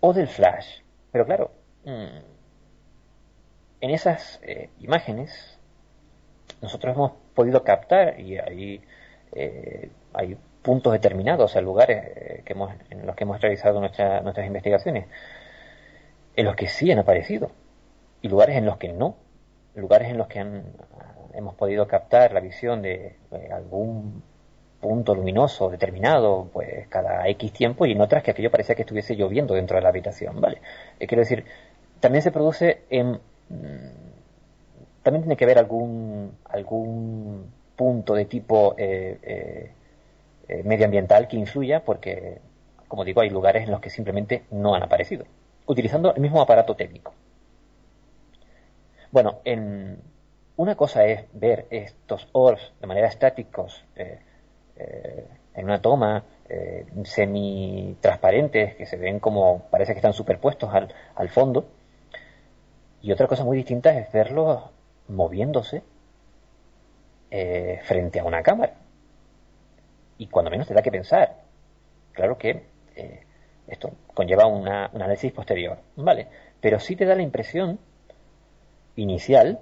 o del flash. Pero claro, mm, en esas eh, imágenes nosotros hemos podido captar y ahí eh, hay puntos determinados, o sea, lugares que hemos, en los que hemos realizado nuestras investigaciones, en los que sí han aparecido y lugares en los que no, lugares en los que hemos podido captar la visión de, algún punto luminoso determinado, pues cada X tiempo y en otras que aquello parecía que estuviese lloviendo dentro de la habitación, ¿vale? Eh, quiero decir, también se produce en... Mm, también tiene que haber algún, algún punto de tipo eh, eh, medioambiental que influya porque, como digo, hay lugares en los que simplemente no han aparecido utilizando el mismo aparato técnico. Bueno, en, una cosa es ver estos orbs de manera estáticos eh, eh, en una toma eh, semi-transparentes que se ven como parece que están superpuestos al, fondo. Y otra cosa muy distinta es verlos moviéndose frente a una cámara. Y cuando menos te da que pensar. Claro que esto conlleva un análisis posterior, ¿vale? Pero sí te da la impresión inicial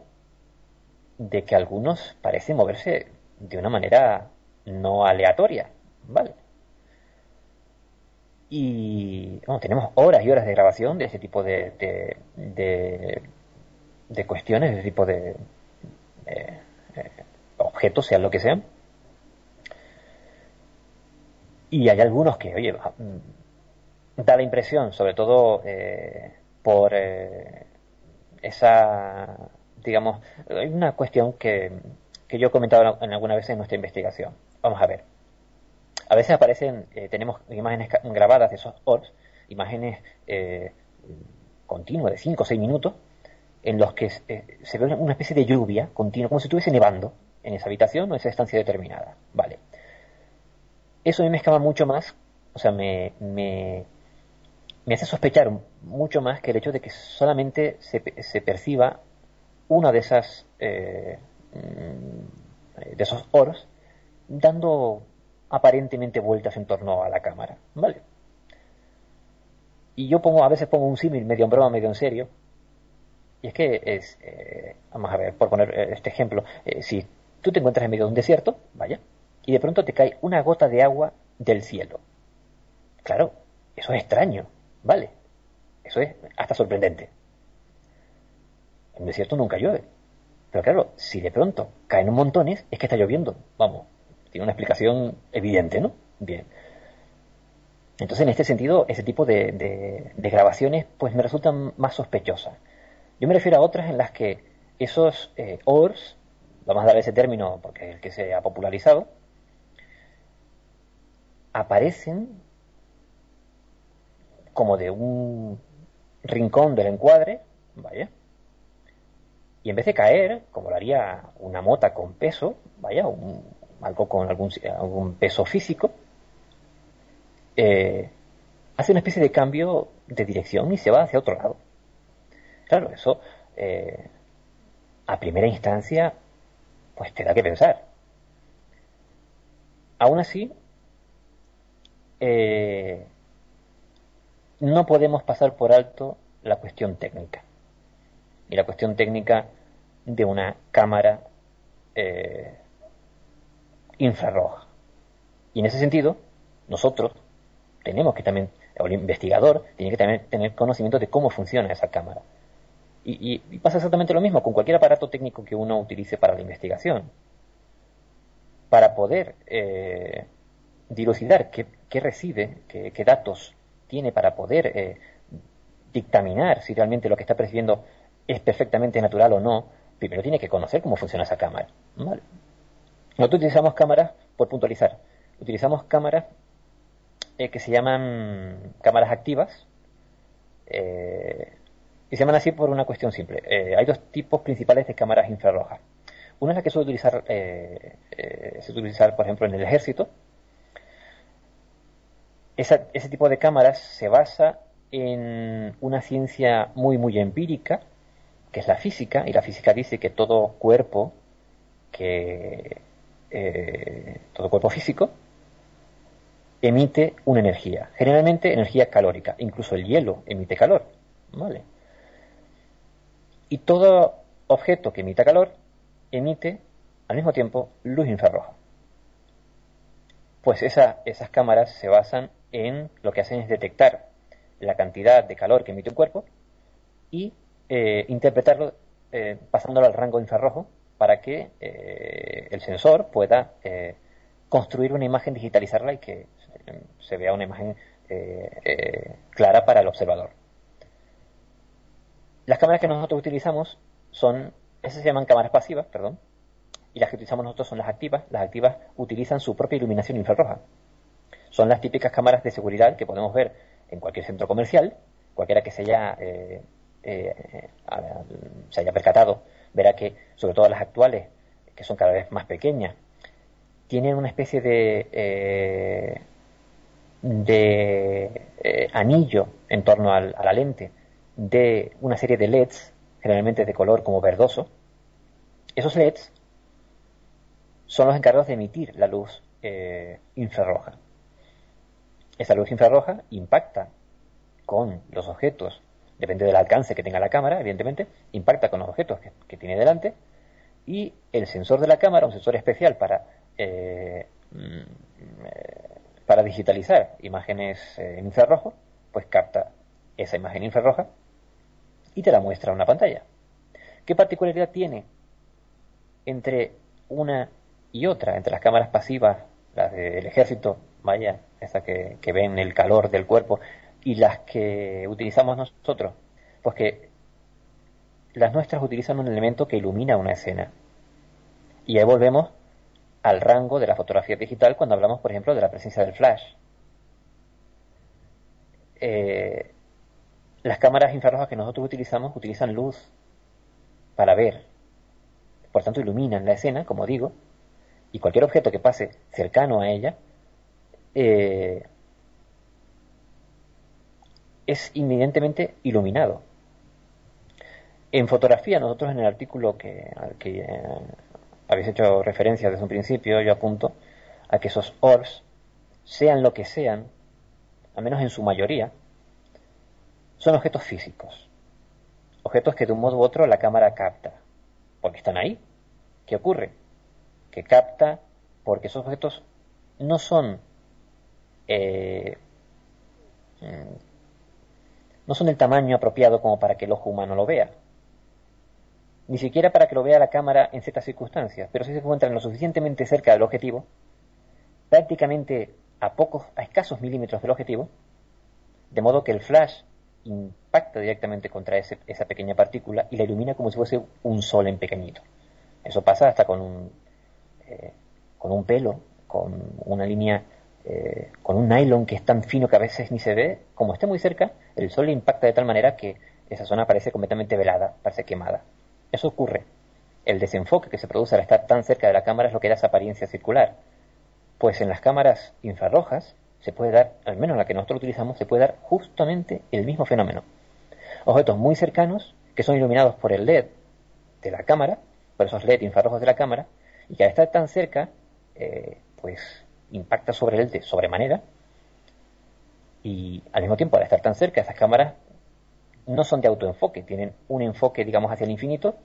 de que algunos parecen moverse de una manera no aleatoria, ¿vale? Y bueno, tenemos horas y horas de grabación de ese tipo de, de, de, cuestiones, de ese tipo de eh, objetos, sean lo que sean. Y hay algunos que, oye, da la impresión, sobre todo eh, por eh, esa, digamos, hay una cuestión que, que yo he comentado en alguna vez en nuestra investigación. Vamos a ver. A veces aparecen, eh, tenemos imágenes grabadas de esos orbs, imágenes continuas de 5 o 6 minutos, en los que se ve una especie de lluvia continua, como si estuviese nevando en esa habitación o en esa estancia determinada. Vale. Eso a mí me escama mucho más, o sea, me, me, me hace sospechar mucho más que el hecho de que solamente se, se perciba una de esas eh, mm, de esos oros dando aparentemente vueltas en torno a la cámara, ¿vale? Y yo pongo, a veces pongo un símil medio en broma, medio en serio, y es que es, eh, vamos a ver, por poner eh, este ejemplo, si tú te encuentras en medio de un desierto, vaya, y de pronto te cae una gota de agua del cielo. Claro, eso es extraño, Vale, eso es hasta sorprendente. En el desierto nunca llueve. Pero claro, si de pronto caen montones, es que está lloviendo. Vamos, tiene una explicación evidente, ¿no? Bien. Entonces, en este sentido, ese tipo de, grabaciones, pues me resultan más sospechosas. Yo me refiero a otras en las que esos eh, ORS, vamos a dar ese término porque es el que se ha popularizado, aparecen como de un rincón del encuadre, vaya, y en vez de caer, como lo haría una mota con peso, vaya, algo con algún, algún, peso físico, eh, hace una especie de cambio de dirección y se va hacia otro lado. Claro, eso eh, a primera instancia, pues te da que pensar. Aún así, eh, no podemos pasar por alto la cuestión técnica. Y la cuestión técnica de una cámara eh, infrarroja. Y en ese sentido, nosotros tenemos que también, o el investigador tiene que también tener conocimiento de cómo funciona esa cámara. Y, pasa exactamente lo mismo con cualquier aparato técnico que uno utilice para la investigación. Para poder eh, dilucidar qué, recibe, qué, datos tiene para poder eh, dictaminar si realmente lo que está percibiendo es perfectamente natural o no, primero tiene que conocer cómo funciona esa cámara. Nosotros utilizamos cámaras, por puntualizar, utilizamos cámaras eh, que se llaman cámaras activas. Eh, y se llaman así por una cuestión simple. Eh, hay dos tipos principales de cámaras infrarrojas. Una es la que suele utilizar, se suele utilizar, por ejemplo, en el ejército. ese tipo de cámaras se basa en una ciencia muy, muy empírica, que es la física, y la física dice que todo cuerpo, que todo cuerpo físico, emite una energía, generalmente energía calórica, incluso el hielo emite calor, ¿vale? Y todo objeto que emita calor emite al mismo tiempo luz infrarroja. Pues esas cámaras se basan en lo que hacen es detectar la cantidad de calor que emite un cuerpo y eh, interpretarlo eh, pasándolo al rango infrarrojo para que eh, el sensor pueda construir una imagen, digitalizarla y que se vea una imagen clara para el observador. Las cámaras que nosotros utilizamos son, esas se llaman cámaras pasivas, perdón, y las que utilizamos nosotros son las activas. Las activas utilizan su propia iluminación infrarroja. Son las típicas cámaras de seguridad que podemos ver en cualquier centro comercial, cualquiera que se haya, se haya percatado, verá que, sobre todo las actuales, que son cada vez más pequeñas, tienen una especie de de eh, anillo en torno a la lente de una serie de LEDs, generalmente de color como verdoso, esos LEDs son los encargados de emitir la luz eh, infrarroja. Esa luz infrarroja impacta con los objetos, depende del alcance que tenga la cámara, evidentemente, impacta con los objetos que, tiene delante y el sensor de la cámara, un sensor especial para eh, mm, para digitalizar imágenes eh, en infrarrojo, pues capta esa imagen infrarroja y te la muestra en una pantalla. ¿Qué particularidad tiene entre una y otra, entre las cámaras pasivas, las del ejército, vaya, esas que, que ven el calor del cuerpo, y las que utilizamos nosotros? Pues que las nuestras utilizan un elemento que ilumina una escena. Y ahí volvemos al rango de la fotografía digital cuando hablamos, por ejemplo, de la presencia del flash. Eh, las cámaras infrarrojas que nosotros utilizamos utilizan luz para ver, por tanto iluminan la escena, como digo, y cualquier objeto que pase cercano a ella eh, es inmediatamente iluminado. En fotografía, nosotros en el artículo que, al que eh, habéis hecho referencia desde un principio, yo apunto a que esos orbs, sean lo que sean, al menos en su mayoría, son objetos físicos. Objetos que de un modo u otro la cámara capta. Porque están ahí. ¿Qué ocurre? Que capta porque esos objetos no son eh, mm, no son del tamaño apropiado como para que el ojo humano lo vea ni siquiera para que lo vea la cámara en ciertas circunstancias, pero si se encuentran lo suficientemente cerca del objetivo, prácticamente a pocos, a escasos milímetros del objetivo, de modo que el flash impacta directamente contra esa pequeña partícula y la ilumina como si fuese un sol en pequeñito. Eso pasa hasta con un, eh, con un pelo, con una línea, eh, con un nylon que es tan fino que a veces ni se ve, como esté muy cerca, el sol le impacta de tal manera que esa zona parece completamente velada, parece quemada. Eso ocurre. El desenfoque que se produce al estar tan cerca de la cámara es lo que da esa apariencia circular. Pues en las cámaras infrarrojas se puede dar, al menos la que nosotros utilizamos, se puede dar justamente el mismo fenómeno. Objetos muy cercanos que son iluminados por el LED de la cámara, por esos LED infrarrojos de la cámara, y que al estar tan cerca, eh, pues impacta sobre él de sobremanera, y al mismo tiempo al estar tan cerca, esas cámaras no son de autoenfoque, tienen un enfoque, digamos, hacia el infinito,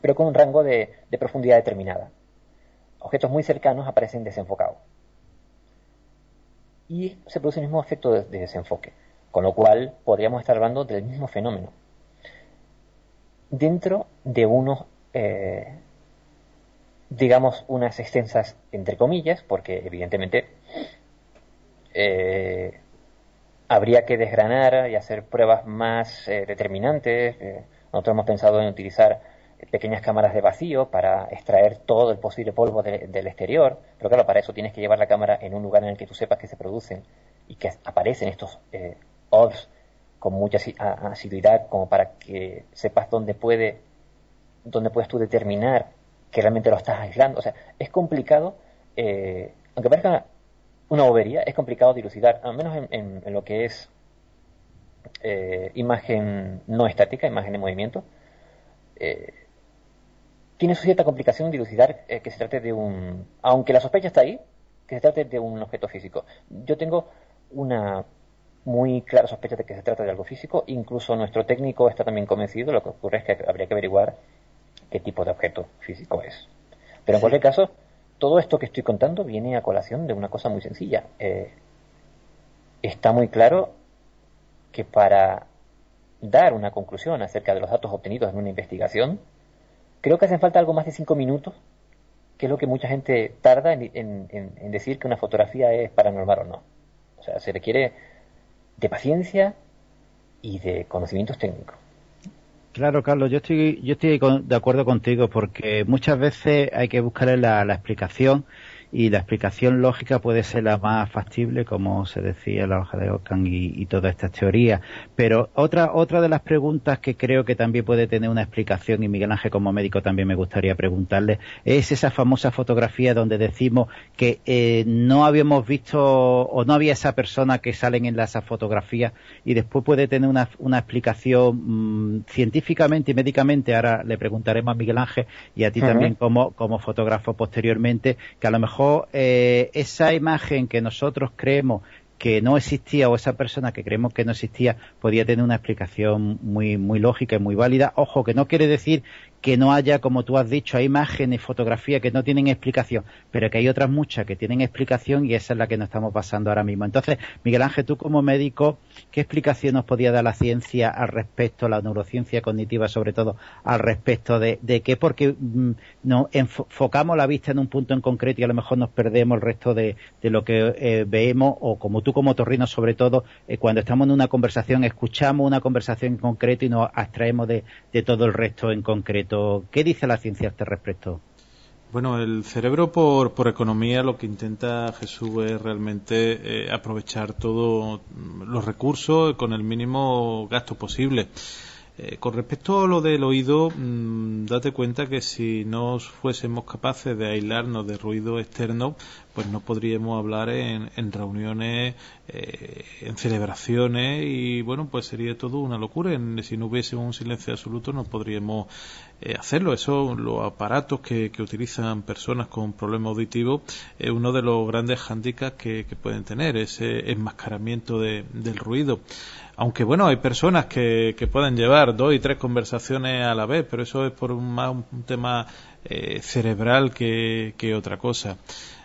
pero con un rango de, profundidad determinada. Objetos muy cercanos aparecen desenfocados. Y se produce el mismo efecto de, desenfoque, con lo cual podríamos estar hablando del mismo fenómeno. Dentro de unos, eh, digamos, unas extensas, entre comillas, porque evidentemente eh, habría que desgranar y hacer pruebas más eh, determinantes. Eh, nosotros hemos pensado en utilizar pequeñas cámaras de vacío para extraer todo el posible polvo del exterior, pero claro, para eso tienes que llevar la cámara en un lugar en el que tú sepas que se producen y que aparecen estos eh, con mucha asiduidad como para que sepas dónde puede dónde puedes tú determinar que realmente lo estás aislando. O sea, es complicado, eh, aunque parezca una bobería, es complicado dilucidar, al menos en, lo que es eh, imagen no estática, imagen en movimiento. Eh, tiene su cierta complicación dilucidar eh, que se trate de un, aunque la sospecha está ahí, que se trate de un objeto físico. Yo tengo una muy clara sospecha de que se trata de algo físico, incluso nuestro técnico está también convencido, lo que ocurre es que habría que averiguar qué tipo de objeto físico es. Pero en cualquier caso, todo esto que estoy contando viene a colación de una cosa muy sencilla. Eh, está muy claro que para dar una conclusión acerca de los datos obtenidos en una investigación, creo que hacen falta algo más de cinco minutos, que es lo que mucha gente tarda en decir que una fotografía es paranormal o no. O sea, se requiere de paciencia y de conocimientos técnicos. Claro, Carlos, yo estoy, yo estoy de acuerdo contigo porque muchas veces hay que buscarle la, la explicación y la explicación lógica puede ser la más factible, como se decía en la hoja de Ockham y, todas estas teorías. Pero otra, otra de las preguntas que creo que también puede tener una explicación, y Miguel Ángel como médico también me gustaría preguntarle, es esa famosa fotografía donde decimos que eh, no habíamos visto o no había esa persona que salen en esa fotografía y después puede tener una, una explicación mm, científicamente y médicamente. Ahora le preguntaremos a Miguel Ángel y a ti también como, como fotógrafo posteriormente, que a lo mejor eh, esa imagen que nosotros creemos que no existía o esa persona que creemos que no existía podía tener una explicación muy muy lógica y muy válida. Ojo, que no quiere decir que no haya, como tú has dicho, hay imágenes, fotografías que no tienen explicación, pero que hay otras muchas que tienen explicación y esa es la que nos estamos pasando ahora mismo. Entonces, Miguel Ángel, tú como médico, ¿qué explicación nos podía dar la ciencia al respecto, la neurociencia cognitiva sobre todo, al respecto de, de qué? Porque mm, no enfocamos la vista en un punto en concreto y a lo mejor nos perdemos el resto de, lo que eh, vemos o como tú como torrino sobre todo, eh, cuando estamos en una conversación, escuchamos una conversación en concreto y nos abstraemos de todo el resto en concreto. ¿Qué dice la ciencia a este respecto? Bueno, el cerebro por, por economía lo que intenta Jesús es realmente eh, aprovechar todos los recursos con el mínimo gasto posible. Eh, con respecto a lo del oído, mm, date cuenta que si no fuésemos capaces de aislarnos de ruido externo, pues no podríamos hablar en, reuniones, eh, en celebraciones y bueno, pues sería todo una locura. si no hubiese un silencio absoluto no podríamos eh, hacerlo. Eso, los aparatos que, utilizan personas con problemas auditivos, es uno de los grandes hándicaps que, pueden tener, ese enmascaramiento del ruido. Aunque bueno, hay personas que, que pueden llevar dos y tres conversaciones a la vez, pero eso es por un, más un tema eh, cerebral que, que otra cosa.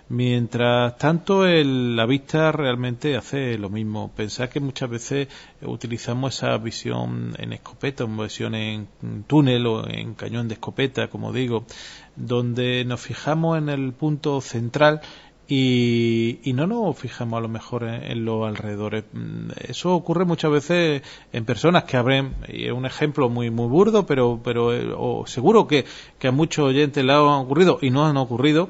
Mientras tanto, la vista realmente hace lo mismo. Pensad que muchas veces utilizamos esa visión en escopeta, una visión en túnel o en cañón de escopeta, como digo, donde nos fijamos en el punto central y, no nos fijamos a lo mejor en, los alrededores. Mm, eso ocurre muchas veces en personas que abren, y es un ejemplo muy muy burdo, pero, pero eh, seguro que, que a muchos oyentes le han ocurrido y no han ocurrido,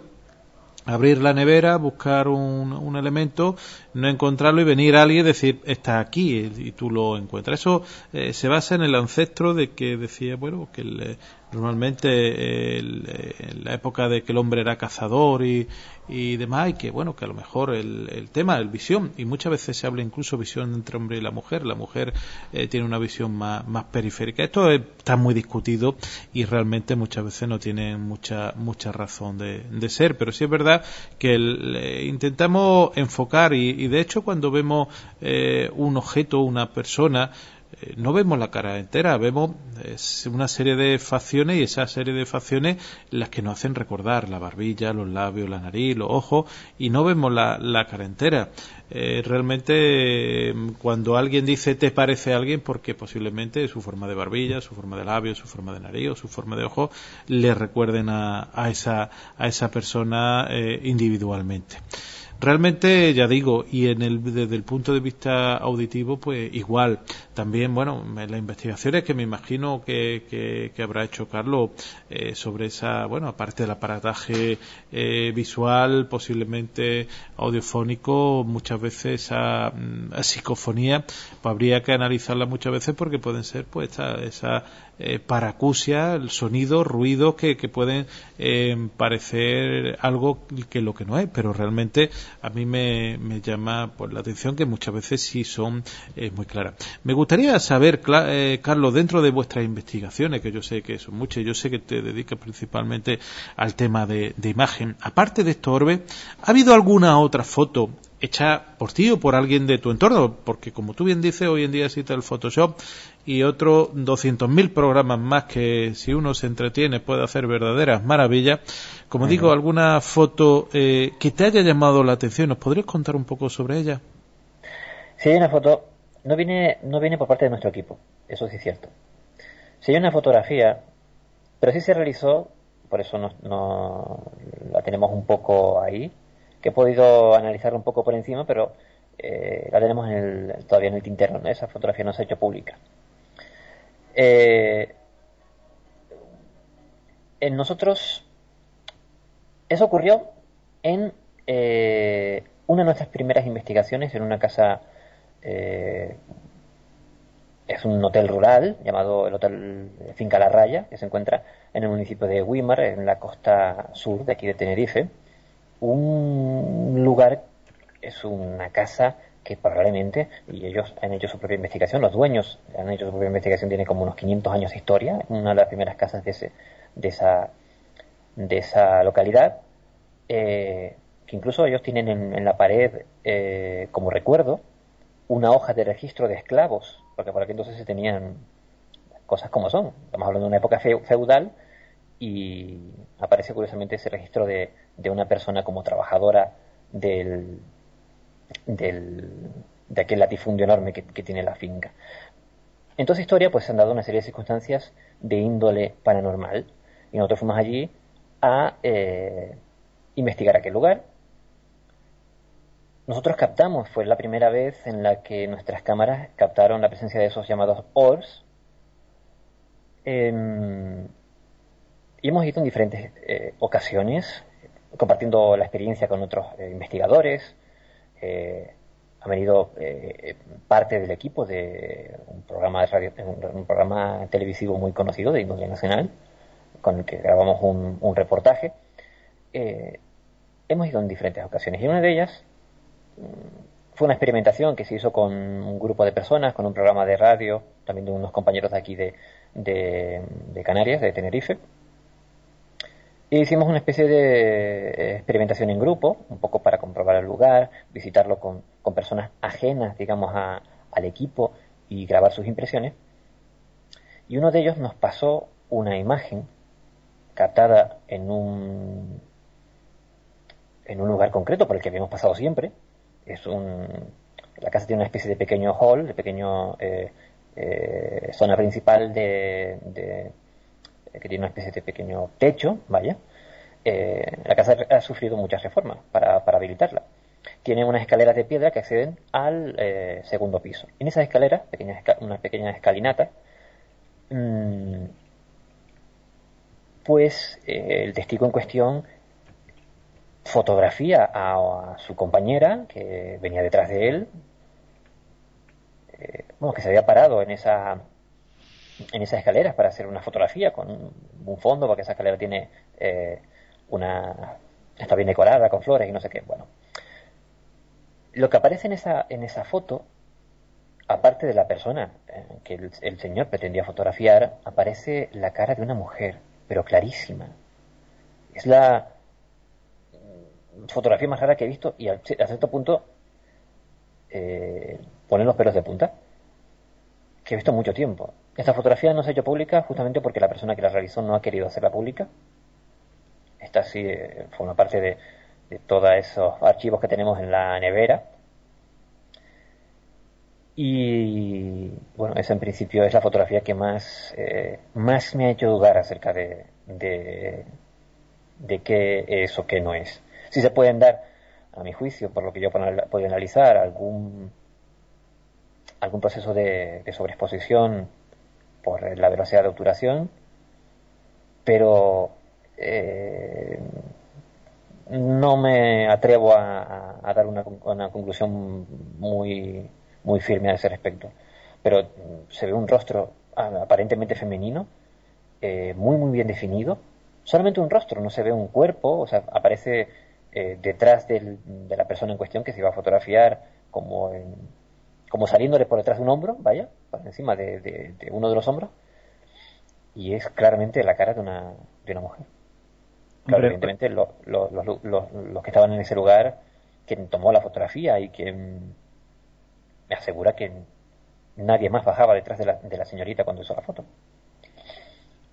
abrir la nevera, buscar un, un, elemento, no encontrarlo y venir alguien y decir, está aquí y, tú lo encuentras. Eso eh, se basa en el ancestro de que decía, bueno, que el, normalmente en la época de que el hombre era cazador y, y demás, y que bueno, que a lo mejor el, el tema, el visión, y muchas veces se habla incluso visión entre hombre y la mujer, la mujer eh, tiene una visión más, más periférica. Esto está muy discutido y realmente muchas veces no tiene mucha, mucha razón de, de ser, pero sí es verdad que eh, intentamos enfocar y, y, de hecho cuando vemos eh, un objeto, una persona, no vemos la cara entera, vemos una serie de facciones y esa serie de facciones las que nos hacen recordar la barbilla, los labios, la nariz, los ojos y no vemos la, la cara entera. Eh, realmente cuando alguien dice te parece a alguien porque posiblemente su forma de barbilla, su forma de labio, su forma de nariz o su forma de ojo le recuerden a, a esa, a esa persona eh, individualmente. Realmente, ya digo, y en el, desde el punto de vista auditivo, pues igual. También, bueno, las investigaciones que me imagino que, que, habrá hecho Carlos eh, sobre esa, bueno, aparte del aparataje eh, visual, posiblemente audiofónico, muchas veces esa, mm, psicofonía, pues habría que analizarla muchas veces porque pueden ser, pues, esa, esa eh, paracusia, el sonido, ruidos que, que pueden eh, parecer algo que lo que no es, pero realmente a mí me, me llama por la atención que muchas veces sí son eh, muy claras. Me gustaría saber, eh, Carlos, dentro de vuestras investigaciones, que yo sé que son muchas, yo sé que te dedicas principalmente al tema de, de imagen, aparte de estos orbes, ¿ha habido alguna otra foto hecha por ti o por alguien de tu entorno, porque como tú bien dices, hoy en día existe el Photoshop y otros 200.000 programas más que si uno se entretiene puede hacer verdaderas maravillas. Como digo, alguna foto eh, que te haya llamado la atención, ¿nos podrías contar un poco sobre ella? Si hay una foto, no viene, no viene por parte de nuestro equipo, eso sí es cierto. Si hay una fotografía, pero sí se realizó, por eso no, no la tenemos un poco ahí, que he podido analizar un poco por encima, pero eh, la tenemos todavía en el tintero, esa fotografía no se ha hecho pública. Eh, en nosotros, eso ocurrió en eh, una de nuestras primeras investigaciones en una casa, es un hotel rural llamado el Hotel Finca La Raya, que se encuentra en el municipio de Weimar, en la costa sur de aquí de Tenerife. Un lugar, es una casa que probablemente, y ellos han hecho su propia investigación, los dueños han hecho su propia investigación, tiene como unos 500 años de historia, una de las primeras casas de, ese, de, esa, de esa localidad, eh, que incluso ellos tienen en, la pared eh, como recuerdo una hoja de registro de esclavos, porque por aquí entonces se tenían cosas como son, estamos hablando de una época feudal y aparece curiosamente ese registro de, de una persona como trabajadora del, del, de aquel latifundio enorme que, tiene la finca. En toda historia pues se han dado una serie de circunstancias de índole paranormal y nosotros fuimos allí a eh, investigar aquel lugar. Nosotros captamos, fue la primera vez en la que nuestras cámaras captaron la presencia de esos llamados orbs. Em, y hemos ido en diferentes eh, ocasiones compartiendo la experiencia con otros eh, investigadores. Eh, ha venido eh, parte del equipo de un programa de radio, un, programa televisivo muy conocido de industria nacional, con el que grabamos un, reportaje. hemos ido en diferentes ocasiones y una de ellas fue una experimentación que se hizo con un grupo de personas, con un programa de radio, también de unos compañeros de aquí de, de Canarias, de Tenerife, y hicimos una especie de eh, experimentación en grupo, un poco para comprobar el lugar, visitarlo con, personas ajenas, digamos, al equipo y grabar sus impresiones. Y uno de ellos nos pasó una imagen captada en un, en un lugar concreto por el que habíamos pasado siempre. Es un, la casa tiene una especie de pequeño hall, de pequeño eh, eh, zona principal de que tiene una especie de pequeño techo, vaya. Eh, la casa ha sufrido muchas reformas para, habilitarla. Tiene unas escaleras de piedra que acceden al eh, segundo piso. En esas escaleras, pequeña, una pequeña escalinata, mm, pues eh, el testigo en cuestión fotografía a, su compañera que venía detrás de él, bueno, que se había parado en esa en esas escaleras para hacer una fotografía con un fondo, porque esa escalera tiene eh, una. está bien decorada con flores y no sé qué. Bueno. Lo que aparece en esa, en esa foto, aparte de la persona eh, que el, señor pretendía fotografiar, aparece la cara de una mujer, pero clarísima. Es la fotografía más rara que he visto y a, cierto punto eh, pone los pelos de punta que he visto mucho tiempo. Esta fotografía no se ha hecho pública justamente porque la persona que la realizó no ha querido hacerla pública. Esta sí eh, forma parte de, todos esos archivos que tenemos en la nevera. Y bueno, esa en principio es la fotografía que más, eh, más me ha hecho dudar acerca de, de, de qué es o qué no es. Si se pueden dar, a mi juicio, por lo que yo puedo analizar, algún, algún proceso de, sobreexposición por la velocidad de obturación, pero eh, no me atrevo a, dar una, conclusión muy, muy firme a ese respecto. Pero se ve un rostro aparentemente femenino, eh, muy, muy bien definido. Solamente un rostro, no se ve un cuerpo, o sea, aparece eh, detrás de la persona en cuestión que se iba a fotografiar como, como saliéndole por detrás de un hombro, vaya, por encima de, uno de los hombros. Y es claramente la cara de una, de una mujer. Claro, evidentemente los, que estaban en ese lugar, quien tomó la fotografía y quien me asegura que nadie más bajaba detrás de la, de la señorita cuando hizo la foto.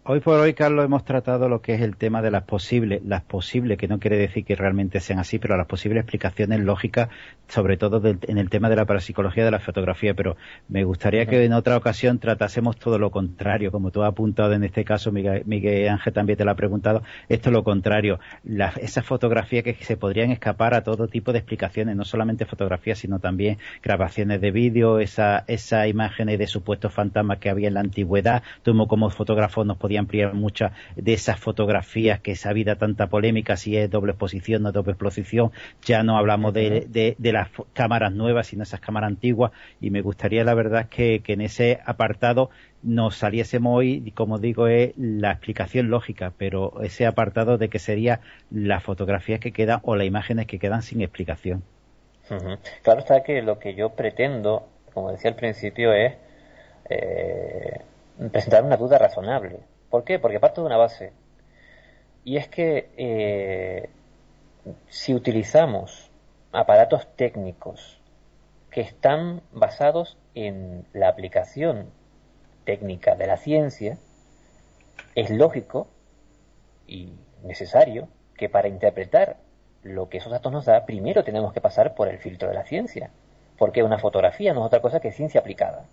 Hoy por hoy, Carlos, hemos tratado lo que es el tema de las posibles, las posibles, que no quiere decir que realmente sean así, pero las posibles explicaciones lógicas, sobre todo en el tema de la parapsicología de la fotografía. Pero me gustaría que en otra ocasión tratásemos todo lo contrario, como tú has apuntado en este caso, Miguel, Ángel también te lo ha preguntado, esto es lo contrario. esas fotografías que se podrían escapar a todo tipo de explicaciones, no solamente fotografías, sino también grabaciones de vídeo, esa, esas imágenes de supuestos fantasmas que había en la antigüedad, tú como fotógrafo nos podía ampliar muchas de esas fotografías que esa vida tanta polémica, si es doble exposición, no doble exposición, ya no hablamos de, de, las cámaras nuevas, sino esas cámaras antiguas, y me gustaría la verdad que, que en ese apartado nos saliésemos hoy, como digo, es la explicación lógica, pero ese apartado de que sería las fotografías que quedan o las imágenes que quedan sin explicación. Claro está que lo que yo pretendo, como decía al principio, es eh, presentar una duda razonable. ¿Por qué? Porque parto de una base. Y es que eh, si utilizamos aparatos técnicos que están basados en la aplicación técnica de la ciencia, es lógico y necesario que para interpretar lo que esos datos nos da, primero tenemos que pasar por el filtro de la ciencia. Porque una fotografía no es otra cosa que ciencia aplicada.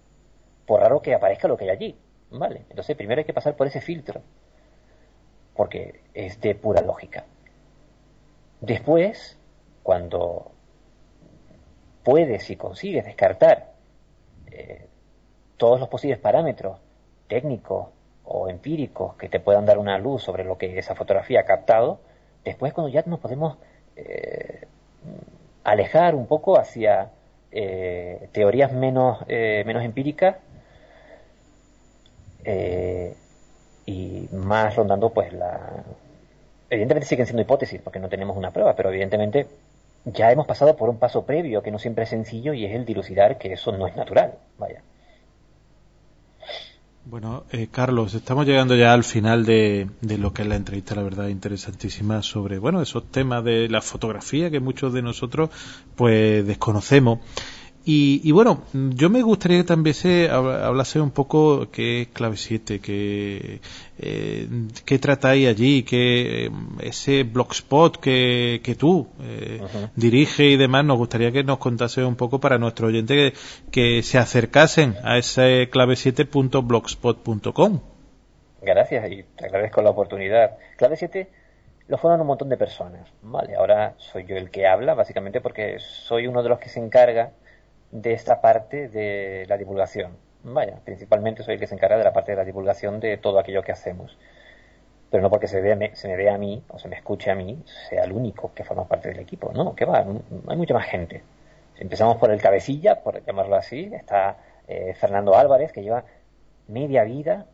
Por raro que aparezca lo que hay allí. ¿Vale? Entonces primero hay que pasar por ese filtro, porque es de pura lógica. Después, cuando puedes y consigues descartar eh, todos los posibles parámetros técnicos o empíricos que te puedan dar una luz sobre lo que esa fotografía ha captado, después cuando ya nos podemos eh, alejar un poco hacia eh, teorías menos, menos empíricas eh, y más rondando pues la... Evidentemente siguen siendo hipótesis porque no tenemos una prueba, pero evidentemente ya hemos pasado por un paso previo que no siempre es sencillo y es el dilucidar que eso no es natural. Vaya. Bueno, eh, Carlos, estamos llegando ya al final de, de, lo que es la entrevista, la verdad, interesantísima sobre, bueno, esos temas de la fotografía que muchos de nosotros, pues, desconocemos. Y, bueno, yo me gustaría que también se hablase un poco qué es Clave 7, qué, eh, qué tratáis allí, qué ese blogspot que, que tú eh, diriges y demás, nos gustaría que nos contase un poco para nuestro oyente que, se acercasen a ese clave7.blogspot.com. Gracias y te agradezco la oportunidad. Clave 7 lo fueron un montón de personas, ¿vale? Ahora soy yo el que habla, básicamente porque soy uno de los que se encarga de esta parte de la divulgación. Vaya, principalmente soy el que se encarga de la parte de la divulgación de todo aquello que hacemos. Pero no porque se, vea, se me vea a mí o se me escuche a mí, sea el único que forma parte del equipo. No, que va, hay mucha más gente. Si empezamos por el cabecilla, por llamarlo así, está eh, Fernando Álvarez, que lleva media vida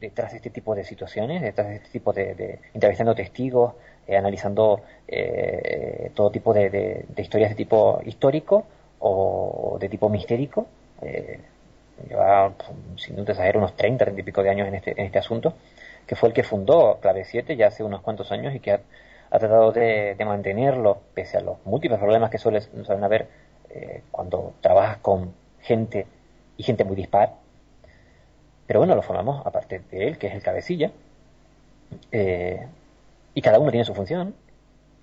detrás de este tipo de situaciones, detrás de este tipo de, de entrevistando testigos, eh, analizando eh, todo tipo de, historias de tipo histórico o de tipo mistérico. Eh, lleva, sin duda exagero, unos 30, 30 y pico de años en este, en este asunto, que fue el que fundó Clave 7 ya hace unos cuantos años y que ha, tratado de, mantenerlo, pese a los múltiples problemas que suelen, suelen haber eh, cuando trabajas con gente y gente muy dispar. pero bueno, lo formamos aparte de él, que es el cabecilla, eh, y cada uno tiene su función.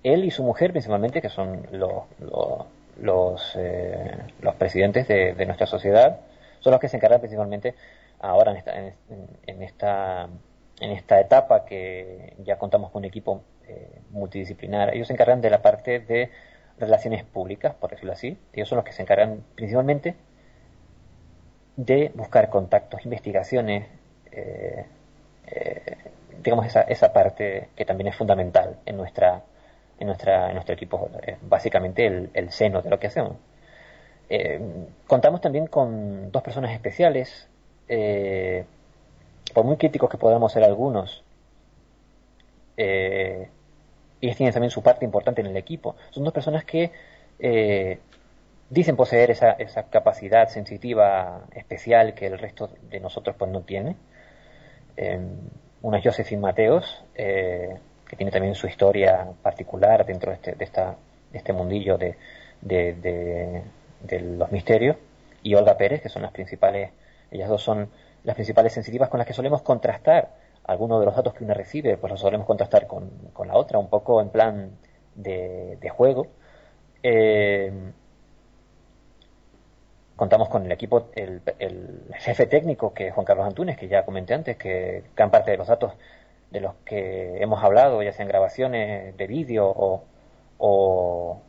Él y su mujer principalmente, que son los, los, eh, los, presidentes de, nuestra sociedad, son los que se encargan principalmente ahora en esta, en, esta, en esta etapa que ya contamos con un equipo eh, multidisciplinar. Ellos se encargan de la parte de relaciones públicas, por decirlo así. Ellos son los que se encargan principalmente de buscar contactos, investigaciones, eh, eh, digamos esa, esa parte que también es fundamental en nuestra en nuestra en nuestro equipo, es básicamente el, el seno de lo que hacemos. Eh, contamos también con dos personas especiales, por muy críticos que podamos ser algunos, ellos tienen también su parte importante en el equipo. Son dos personas que dicen poseer esa, esa capacidad sensitiva especial que el resto de nosotros pues no tiene. Eh, una es Josephine Mateos, eh, que tiene también su historia particular dentro de este, de esta, de este mundillo de, de, los misterios, y Olga Pérez, que son las principales, ellas dos son las principales sensitivas con las que solemos contrastar algunos de los datos que una recibe, pues los solemos contrastar con, la otra, un poco en plan de, de juego. Eh, Contamos con el equipo, el, jefe técnico, que es Juan Carlos Antunes, que ya comenté antes, que gran parte de los datos de los que hemos hablado, ya sean grabaciones de vídeo o,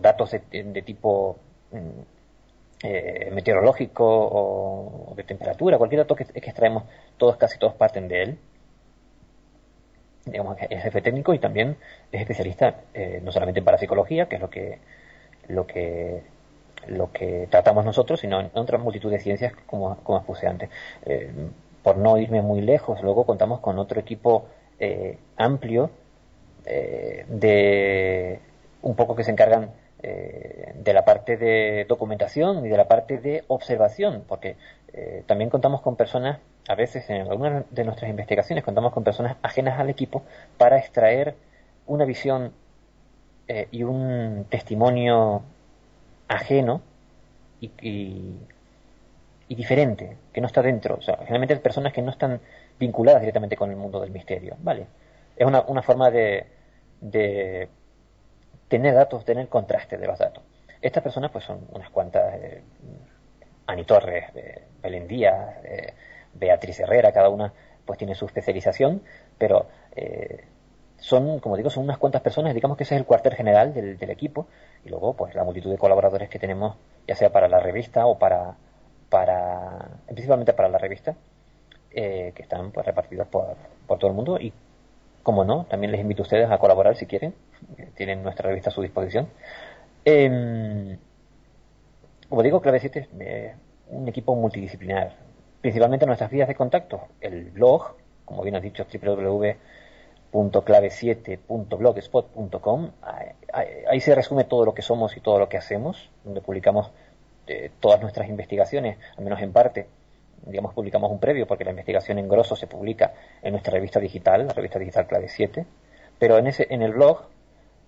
datos de, tipo mm, eh, meteorológico o de temperatura, cualquier dato que, extraemos, todos, casi todos parten de él. Digamos, es jefe técnico y también es especialista eh, no solamente en parapsicología, que es lo que, lo que lo que tratamos nosotros, sino en otra multitud de ciencias, como, como expuse antes. Eh, por no irme muy lejos, luego contamos con otro equipo eh, amplio eh, de un poco que se encargan de la parte de documentación y de la parte de observación, porque también contamos con personas, a veces en algunas de nuestras investigaciones contamos con personas ajenas al equipo para extraer una visión y un testimonio ajeno y, y, diferente, que no está dentro. O generalmente personas que no están vinculadas directamente con el mundo del misterio, ¿vale? Es una, una forma de, de tener datos, tener contraste de los datos. Estas personas pues son unas cuantas, eh, Ani Torres, eh, Belén Díaz, eh, Beatriz Herrera, cada una pues tiene su especialización, pero eh, son, como digo, son unas cuantas personas, digamos que ese es el cuartel general del, del, equipo, y luego pues la multitud de colaboradores que tenemos, ya sea para la revista o para, para principalmente para la revista, eh, que están pues repartidos por, por todo el mundo, y como no, también les invito a ustedes a colaborar si quieren, tienen nuestra revista a su disposición. Eh, como digo, Clave 7 es eh, un equipo multidisciplinar, principalmente nuestras vías de contacto, el blog, como bien has dicho, www .clave7.blogspot.com. Ahí se resume todo lo que somos y todo lo que hacemos, donde publicamos eh, todas nuestras investigaciones, al menos en parte. Digamos, publicamos un previo porque la investigación en grosso se publica en nuestra revista digital, la revista digital Clave 7. Pero en, ese, en el blog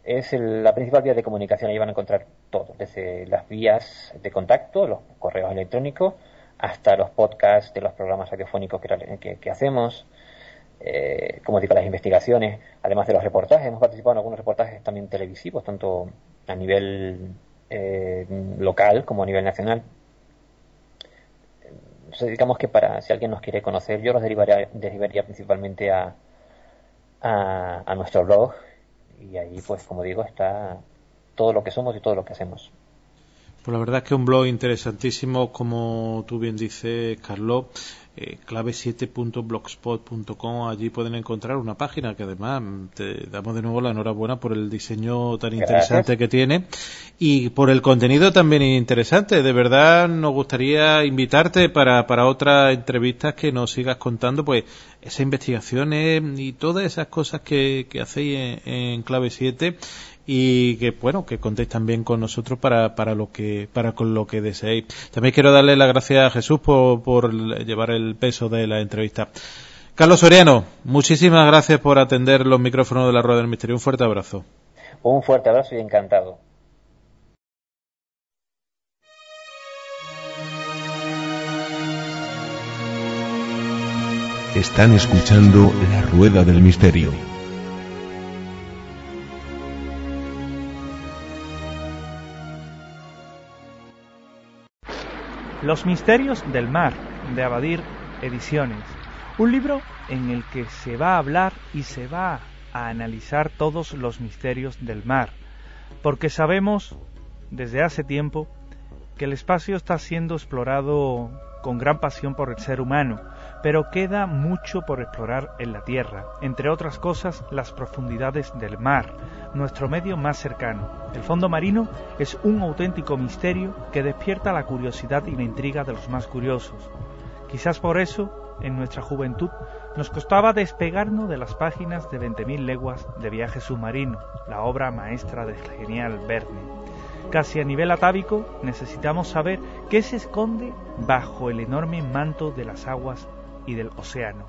es la principal vía de comunicación. Ahí van a encontrar todo, desde las vías de contacto, los correos electrónicos, hasta los podcasts de los programas radiofónicos que hacemos, eh, como digo, las investigaciones, además de los reportajes. Hemos participado en algunos reportajes también televisivos, tanto a nivel eh, local como a nivel nacional. Digamos que para, si alguien nos quiere conocer, yo los derivaría, principalmente a, a, a nuestro blog y ahí, pues, como digo, está todo lo que somos y todo lo que hacemos. Pues la verdad es que un blog interesantísimo, como tú bien dices, Carlos eh, clave7.blogspot.com. Allí pueden encontrar una página que además te damos de nuevo la enhorabuena por el diseño tan interesante que tiene y por el contenido también interesante. De verdad nos gustaría invitarte para, para otras entrevistas que nos sigas contando pues esas investigaciones y todas esas cosas que, que hacéis en, en Clave 7 y que bueno que contéis también con nosotros para, para lo que para con lo que deseéis. También quiero darle las gracias a Jesús por, por llevar el peso de la entrevista. Carlos Soriano muchísimas gracias por atender los micrófonos de la rueda del misterio. Un fuerte abrazo. Un fuerte abrazo y encantado. Están escuchando La Rueda del Misterio. Los Misterios del Mar, de Abadir Ediciones. Un libro en el que se va a hablar y se va a analizar todos los misterios del mar, porque sabemos desde hace tiempo que el espacio está siendo explorado con gran pasión por el ser humano, pero queda mucho por explorar en la Tierra, entre otras cosas las profundidades del mar, nuestro medio más cercano. El fondo marino es un auténtico misterio que despierta la curiosidad y la intriga de los más curiosos. Quizás por eso, en nuestra juventud, nos costaba despegarnos de las páginas de 20.000 leguas de viaje submarino, la obra maestra del genial Verne. Casi a nivel atávico, necesitamos saber qué se esconde bajo el enorme manto de las aguas y del océano.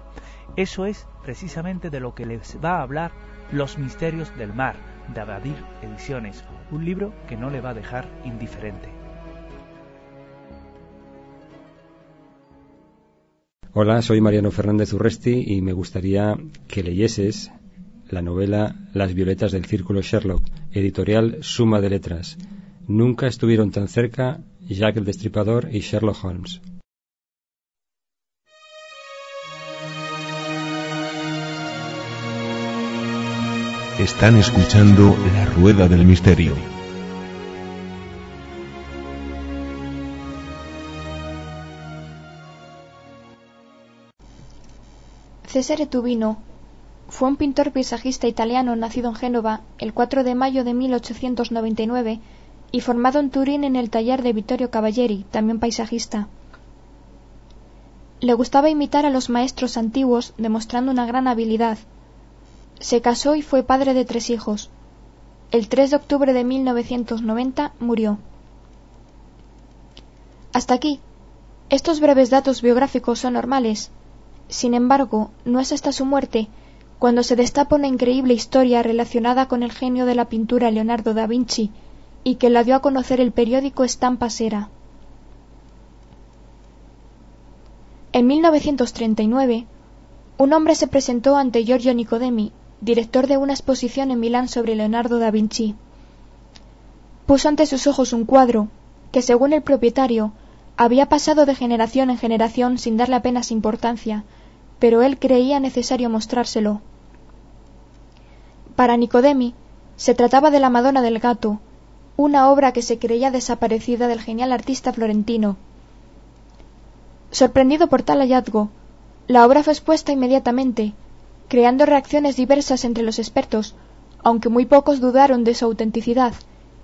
Eso es precisamente de lo que les va a hablar Los Misterios del Mar, de Abadir Ediciones, un libro que no le va a dejar indiferente. Hola, soy Mariano Fernández Urresti y me gustaría que leyeses la novela Las violetas del círculo Sherlock, editorial Suma de Letras, Nunca estuvieron tan cerca Jack el Destripador y Sherlock Holmes. Están escuchando La Rueda del Misterio. Cesare Tubino fue un pintor paisajista italiano nacido en Génova el 4 de mayo de 1899 y formado en Turín en el taller de Vittorio Cavalieri, también paisajista. Le gustaba imitar a los maestros antiguos, demostrando una gran habilidad. Se casó y fue padre de tres hijos. El 3 de octubre de 1990 murió. Hasta aquí. Estos breves datos biográficos son normales. Sin embargo, no es hasta su muerte cuando se destapa una increíble historia relacionada con el genio de la pintura Leonardo da Vinci y que la dio a conocer el periódico Estampa Sera. En 1939, un hombre se presentó ante Giorgio Nicodemi, director de una exposición en Milán sobre Leonardo da Vinci. Puso ante sus ojos un cuadro que, según el propietario, había pasado de generación en generación sin darle apenas importancia, pero él creía necesario mostrárselo. Para Nicodemi, se trataba de la Madonna del Gato, una obra que se creía desaparecida del genial artista florentino. Sorprendido por tal hallazgo, la obra fue expuesta inmediatamente, creando reacciones diversas entre los expertos, aunque muy pocos dudaron de su autenticidad,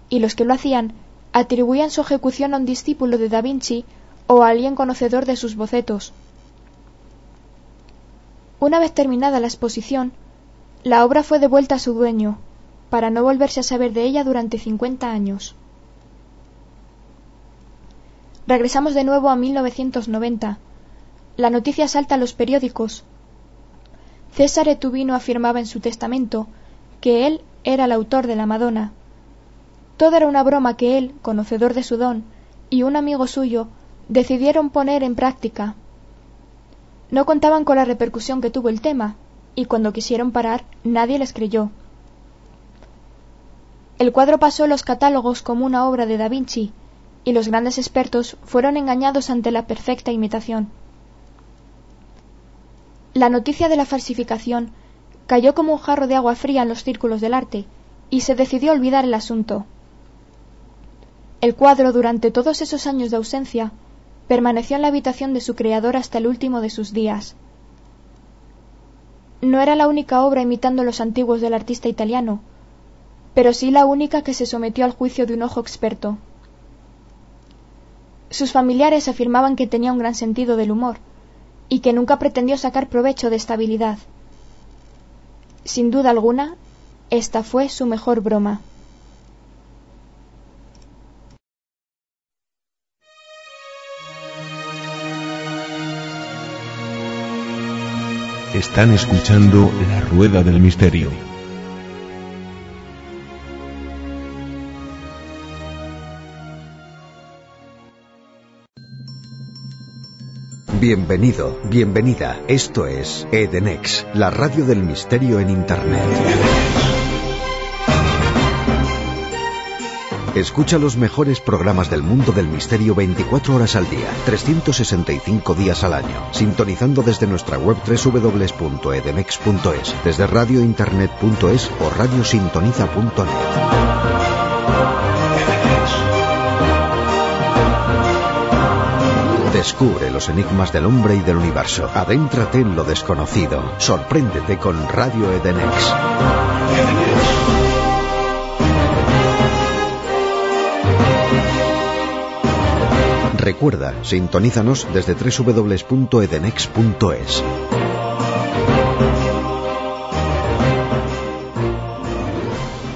y los que lo hacían atribuían su ejecución a un discípulo de Da Vinci o a alguien conocedor de sus bocetos. Una vez terminada la exposición, la obra fue devuelta a su dueño, para no volverse a saber de ella durante 50 años. Regresamos de nuevo a 1990. La noticia salta a los periódicos. César Etubino afirmaba en su testamento que él era el autor de la Madonna. Todo era una broma que él, conocedor de su don, y un amigo suyo decidieron poner en práctica. No contaban con la repercusión que tuvo el tema, y cuando quisieron parar nadie les creyó. El cuadro pasó los catálogos como una obra de Da Vinci, y los grandes expertos fueron engañados ante la perfecta imitación. La noticia de la falsificación cayó como un jarro de agua fría en los círculos del arte, y se decidió olvidar el asunto. El cuadro, durante todos esos años de ausencia, permaneció en la habitación de su creador hasta el último de sus días. No era la única obra imitando los antiguos del artista italiano, pero sí la única que se sometió al juicio de un ojo experto. Sus familiares afirmaban que tenía un gran sentido del humor y que nunca pretendió sacar provecho de esta habilidad. Sin duda alguna, esta fue su mejor broma. Están escuchando La Rueda del Misterio. Bienvenido, bienvenida. Esto es Edenex, la radio del misterio en Internet. Escucha los mejores programas del mundo del misterio 24 horas al día, 365 días al año, sintonizando desde nuestra web www.edenex.es, desde radiointernet.es o radiosintoniza.net. Descubre los enigmas del hombre y del universo. Adéntrate en lo desconocido. Sorpréndete con Radio Edenex. Recuerda, sintonízanos desde www.edenex.es.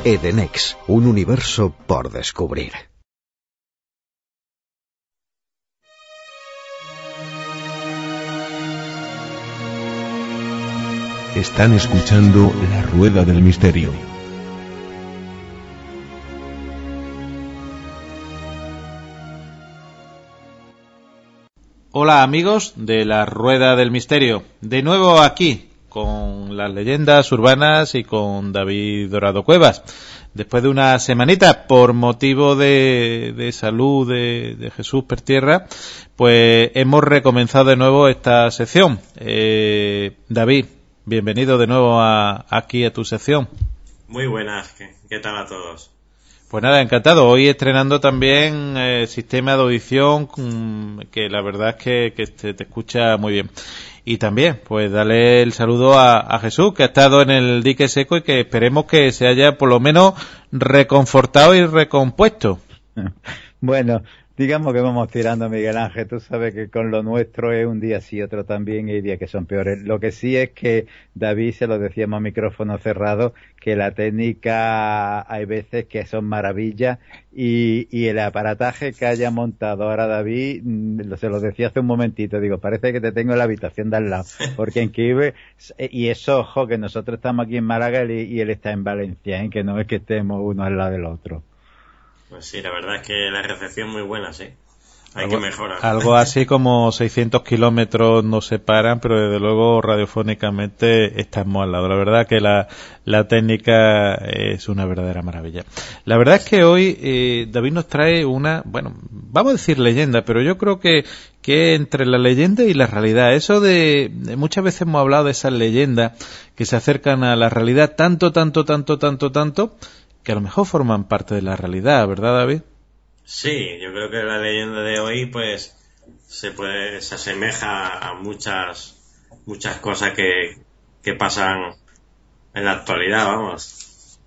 Edenex, un universo por descubrir. Están escuchando La Rueda del Misterio. Hola amigos de La Rueda del Misterio. De nuevo aquí con las leyendas urbanas y con David Dorado Cuevas. Después de una semanita, por motivo de, salud de, Jesús Pertierra, pues hemos recomenzado de nuevo esta sección. Eh, David, Bienvenido de nuevo a, aquí a tu sección. Muy buenas, ¿qué, tal a todos? Pues nada, encantado. Hoy estrenando también el eh, sistema de audición que la verdad es que, te, escucha muy bien. Y también, pues dale el saludo a, a, Jesús, que ha estado en el dique seco y que esperemos que se haya por lo menos reconfortado y recompuesto. Bueno, digamos que vamos tirando, Miguel Ángel. Tú sabes que con lo nuestro es un día sí, otro también, y hay días que son peores. Lo que sí es que David, se lo decíamos a micrófono cerrado, que la técnica hay veces que son maravillas y, y el aparataje que haya montado ahora David, mm, se lo decía hace un momentito, digo, parece que te tengo en la habitación de al lado, porque en Kibe, y eso, ojo, que nosotros estamos aquí en Málaga y, él está en Valencia, ¿eh? que no es que estemos uno al lado del otro. Pues sí, la verdad es que la recepción muy buena, sí. Hay que mejorar. Algo así como 600 kilómetros nos separan, pero desde luego radiofónicamente estamos al lado. La verdad que la, la técnica es una verdadera maravilla. La verdad es que hoy eh, David nos trae una, bueno, vamos a decir leyenda, pero yo creo que, que entre la leyenda y la realidad, eso de, muchas veces hemos hablado de esas leyendas que se acercan a la realidad tanto, tanto, tanto, tanto, tanto, que a lo mejor forman parte de la realidad, ¿verdad, David? Sí, yo creo que la leyenda de hoy, pues, se puede, se asemeja a muchas, muchas cosas que, que pasan en la actualidad, vamos.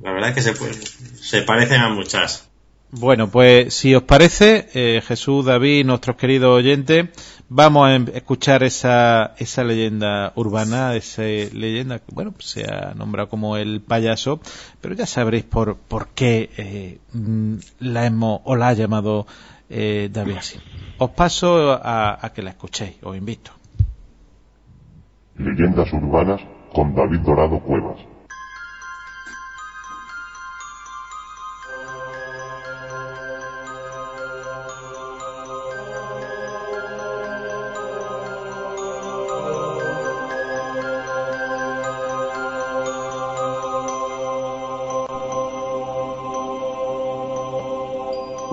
La verdad es que se, se parecen a muchas. Bueno, pues si os parece, eh, Jesús, David, nuestros queridos oyentes, vamos a em, escuchar esa, esa leyenda urbana, esa leyenda que, bueno, se ha nombrado como el payaso, pero ya sabréis por, por qué eh, mm, la hemos, o la ha llamado eh, David así. Os paso a que la escuchéis, os invito. Leyendas urbanas con David Dorado Cuevas.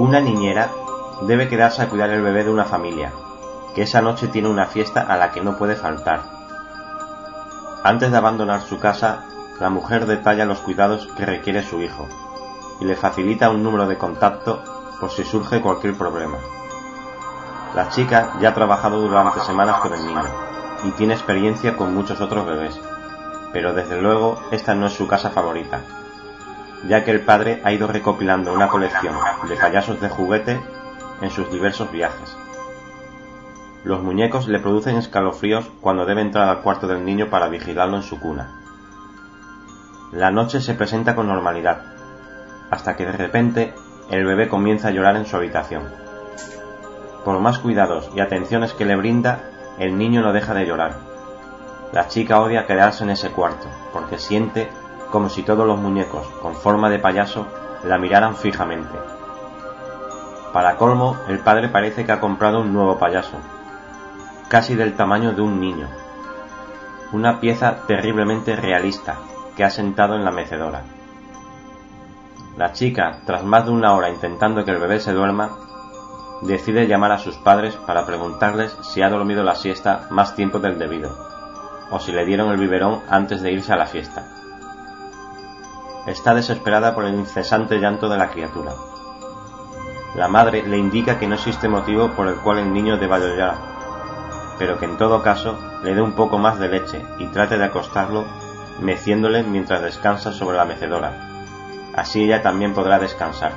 Una niñera debe quedarse a cuidar el bebé de una familia, que esa noche tiene una fiesta a la que no puede faltar. Antes de abandonar su casa, la mujer detalla los cuidados que requiere su hijo y le facilita un número de contacto por si surge cualquier problema. La chica ya ha trabajado durante semanas con el niño y tiene experiencia con muchos otros bebés, pero desde luego esta no es su casa favorita, ya que el padre ha ido recopilando una colección de payasos de juguete en sus diversos viajes. Los muñecos le producen escalofríos cuando debe entrar al cuarto del niño para vigilarlo en su cuna. La noche se presenta con normalidad, hasta que de repente el bebé comienza a llorar en su habitación. Por más cuidados y atenciones que le brinda, el niño no deja de llorar. La chica odia quedarse en ese cuarto, porque siente como si todos los muñecos con forma de payaso la miraran fijamente. Para colmo, el padre parece que ha comprado un nuevo payaso. casi del tamaño de un niño. Una pieza terriblemente realista que ha sentado en la mecedora. La chica, tras más de una hora intentando que el bebé se duerma, decide llamar a sus padres para preguntarles si ha dormido la siesta más tiempo del debido, o si le dieron el biberón antes de irse a la fiesta. Está desesperada por el incesante llanto de la criatura. La madre le indica que no existe motivo por el cual el niño deba llorar, pero que en todo caso le dé un poco más de leche y trate de acostarlo meciéndole mientras descansa sobre la mecedora. Así ella también podrá descansar.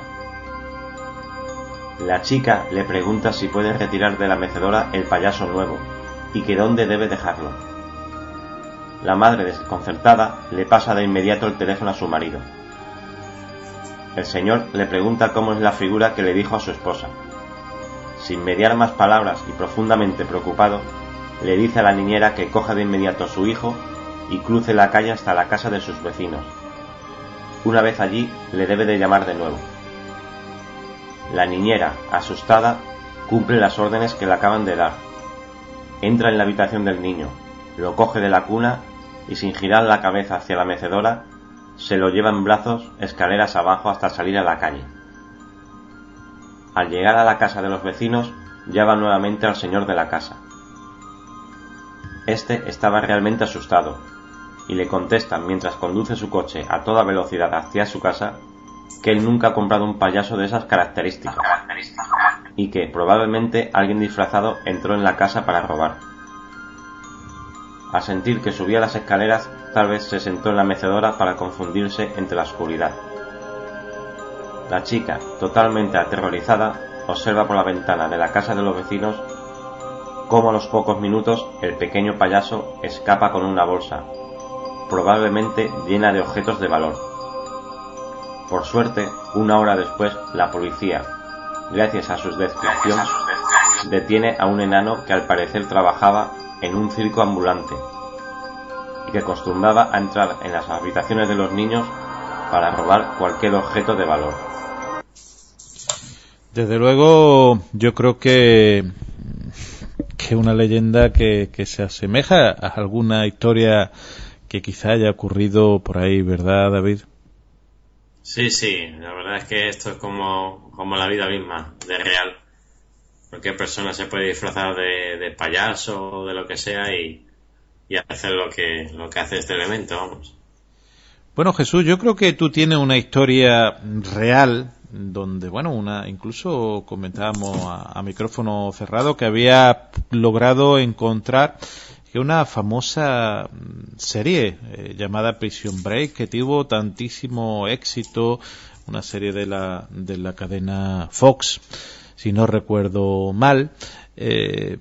La chica le pregunta si puede retirar de la mecedora el payaso nuevo y que dónde debe dejarlo. La madre, desconcertada, le pasa de inmediato el teléfono a su marido. El señor le pregunta cómo es la figura que le dijo a su esposa. Sin mediar más palabras y profundamente preocupado, le dice a la niñera que coja de inmediato a su hijo y cruce la calle hasta la casa de sus vecinos. Una vez allí, le debe de llamar de nuevo. La niñera, asustada, cumple las órdenes que le acaban de dar. Entra en la habitación del niño, lo coge de la cuna y sin girar la cabeza hacia la mecedora, se lo lleva en brazos escaleras abajo hasta salir a la calle. Al llegar a la casa de los vecinos, llama nuevamente al señor de la casa. Este estaba realmente asustado y le contesta mientras conduce su coche a toda velocidad hacia su casa que él nunca ha comprado un payaso de esas características y que probablemente alguien disfrazado entró en la casa para robar. Al sentir que subía las escaleras, tal vez se sentó en la mecedora para confundirse entre la oscuridad. La chica, totalmente aterrorizada, observa por la ventana de la casa de los vecinos cómo a los pocos minutos el pequeño payaso escapa con una bolsa, probablemente llena de objetos de valor. Por suerte, una hora después, la policía, gracias a sus descripciones, detiene a un enano que al parecer trabajaba en un circo ambulante y que acostumbraba a entrar en las habitaciones de los niños para robar cualquier objeto de valor. Desde luego, yo creo que que una leyenda que, que se asemeja a alguna historia que quizá haya ocurrido por ahí, ¿verdad, David? Sí, sí, la verdad es que esto es como, como la vida misma, de real. Cualquier persona se puede disfrazar de, payaso o de lo que sea y, hacer lo que, lo que hace este elemento, vamos. Bueno, Jesús, yo creo que tú tienes una historia real donde, bueno, una, incluso comentábamos a, micrófono cerrado que había logrado encontrar que una famosa serie eh, llamada Prison Break que tuvo tantísimo éxito, una serie de la, de la cadena Fox, si no recuerdo mal, eh,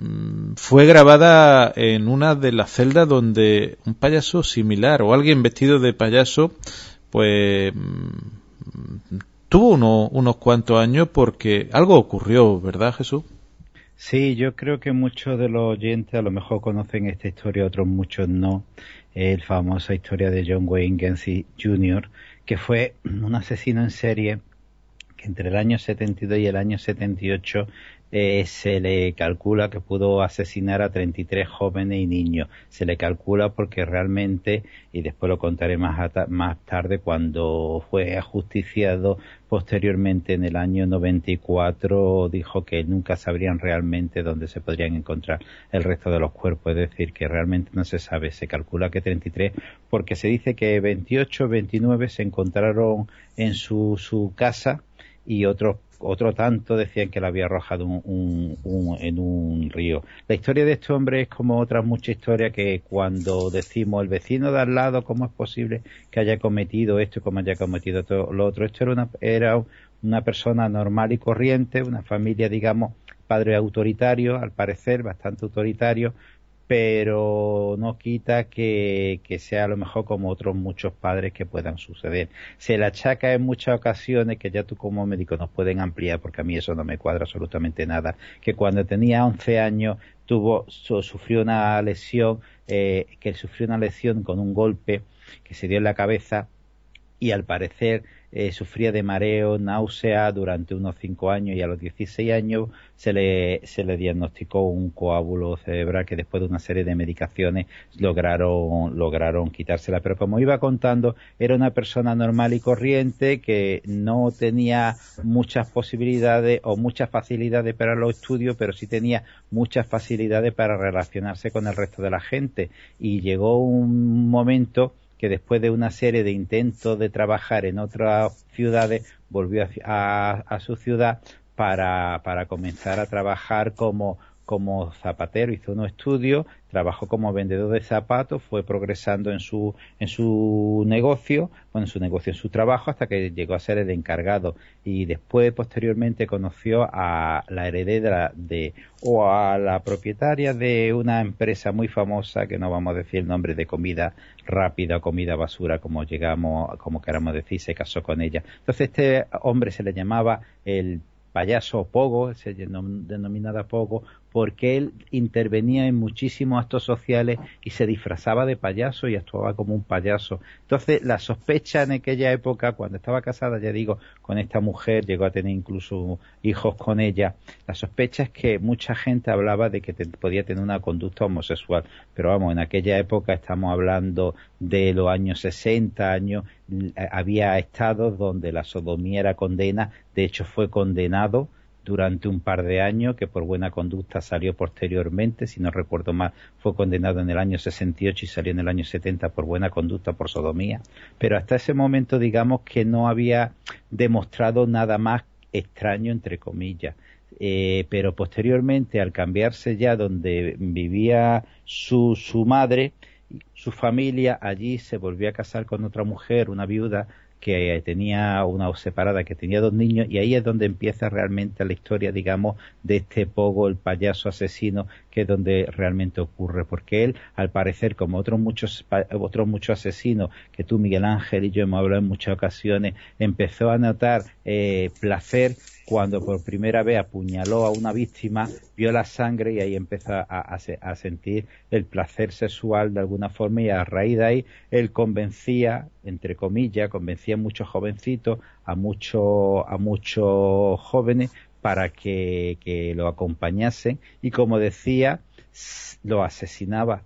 fue grabada en una de las celdas donde un payaso similar o alguien vestido de payaso, pues tuvo unos cuantos años porque algo ocurrió, ¿verdad Jesús? Sí, yo creo que muchos de los oyentes a lo mejor conocen esta historia, otros muchos no. El famosa historia de John Wayne Gacy Jr., que fue un asesino en serie entre el año 72 y el año 78 eh, se le calcula que pudo asesinar a 33 jóvenes y niños. Se le calcula porque realmente, y después lo contaré más, más tarde, cuando fue ajusticiado posteriormente en el año 94, dijo que nunca sabrían realmente dónde se podrían encontrar el resto de los cuerpos. Es decir, que realmente no se sabe. Se calcula que 33, porque se dice que 28, 29 se encontraron en su, su casa y otros otro tanto decían que la había arrojado un, en un río. La historia de este hombre es como otras muchas historias que cuando decimos el vecino de al lado, ¿cómo es posible que haya cometido esto cómo haya cometido todo lo otro? Esto era una, era una persona normal y corriente, una familia, digamos, padre autoritario, al parecer, bastante autoritario, pero no quita que, sea a lo mejor como otros muchos padres que puedan suceder. Se le achaca en muchas ocasiones, que ya tú como médico nos pueden ampliar, porque a mí eso no me cuadra absolutamente nada, que cuando tenía 11 años tuvo, sufrió una lesión, eh, que sufrió una lesión con un golpe que se dio en la cabeza y al parecer eh, sufría de mareo, náusea durante unos 5 años y a los 16 años se le, se le diagnosticó un coágulo cerebral que después de una serie de medicaciones lograron, lograron quitársela. Pero como iba contando, era una persona normal y corriente que no tenía muchas posibilidades o muchas facilidades para los estudios, pero sí tenía muchas facilidades para relacionarse con el resto de la gente. Y llegó un momento que después de una serie de intentos de trabajar en otras ciudades, volvió a, su ciudad para, para comenzar a trabajar como como zapatero, hizo unos estudios, trabajó como vendedor de zapatos, fue progresando en su, en su negocio, bueno, en su negocio, en su trabajo, hasta que llegó a ser el encargado. Y después, posteriormente, conoció a la heredera de, o a la propietaria de una empresa muy famosa, que no vamos a decir el nombre de comida rápida o comida basura, como llegamos, como queramos decir, se casó con ella. Entonces, este hombre se le llamaba el payaso Pogo, se denominaba Pogo, porque él intervenía en muchísimos actos sociales y se disfrazaba de payaso y actuaba como un payaso. Entonces, la sospecha en aquella época, cuando estaba casada, ya digo, con esta mujer, llegó a tener incluso hijos con ella, la sospecha es que mucha gente hablaba de que podía tener una conducta homosexual. Pero vamos, en aquella época estamos hablando de los años 60 años, había estados donde la sodomía era condena, de hecho fue condenado durante un par de años, que por buena conducta salió posteriormente, si no recuerdo mal, fue condenado en el año 68 y salió en el año 70 por buena conducta por sodomía, pero hasta ese momento digamos que no había demostrado nada más extraño entre comillas. Eh, pero posteriormente al cambiarse ya donde vivía su, su madre, su familia allí se volvió a casar con otra mujer, una viuda que tenía una separada, que tenía dos niños, y ahí es donde empieza realmente la historia, digamos, de este Pogo, el payaso asesino, que es donde realmente ocurre, porque él, al parecer, como otros muchos, otros muchos asesinos, que tú, Miguel Ángel y yo hemos hablado en muchas ocasiones, empezó a notar eh, placer cuando por primera vez apuñaló a una víctima, vio la sangre y ahí empezó a, sentir el placer sexual de alguna forma y a raíz de ahí él convencía, entre comillas, convencía a muchos jovencitos, a muchos, a muchos jóvenes para que, que lo acompañasen y como decía, lo asesinaba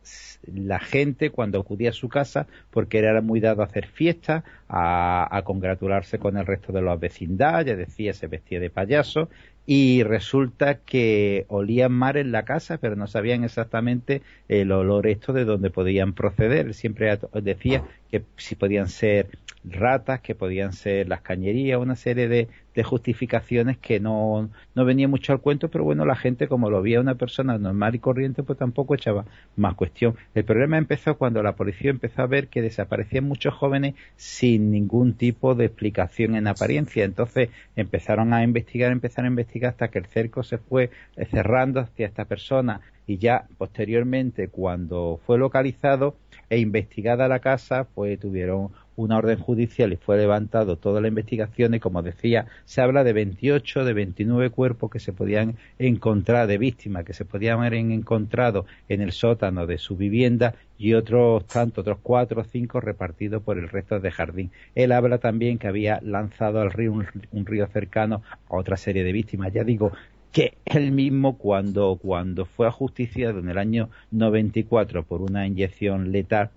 la gente cuando acudía a su casa porque era muy dado a hacer fiestas, a, congratularse con el resto de los vecindad, ya decía, se vestía de payaso y resulta que olían mar en la casa, pero no sabían exactamente el olor esto de dónde podían proceder. Siempre decía que si podían ser ratas, que podían ser las cañerías, una serie de, de justificaciones que no, no venía mucho al cuento, pero bueno, la gente como lo veía una persona normal y corriente, pues tampoco echaba más cuestión. El problema empezó cuando la policía empezó a ver que desaparecían muchos jóvenes sin ningún tipo de explicación en apariencia. Entonces empezaron a investigar, empezaron a investigar hasta que el cerco se fue cerrando hacia esta persona y ya posteriormente cuando fue localizado e investigada la casa, pues tuvieron una orden judicial y fue levantado toda la investigación y como decía, se habla de 28, de 29 cuerpos que se podían encontrar de víctimas, que se podían haber encontrado en el sótano de su vivienda y otros tantos, otros cuatro o cinco repartidos por el resto de jardín. Él habla también que había lanzado al río un, río cercano a otra serie de víctimas. Ya digo, que él mismo cuando, cuando fue ajusticiado en el año 94 por una inyección letal,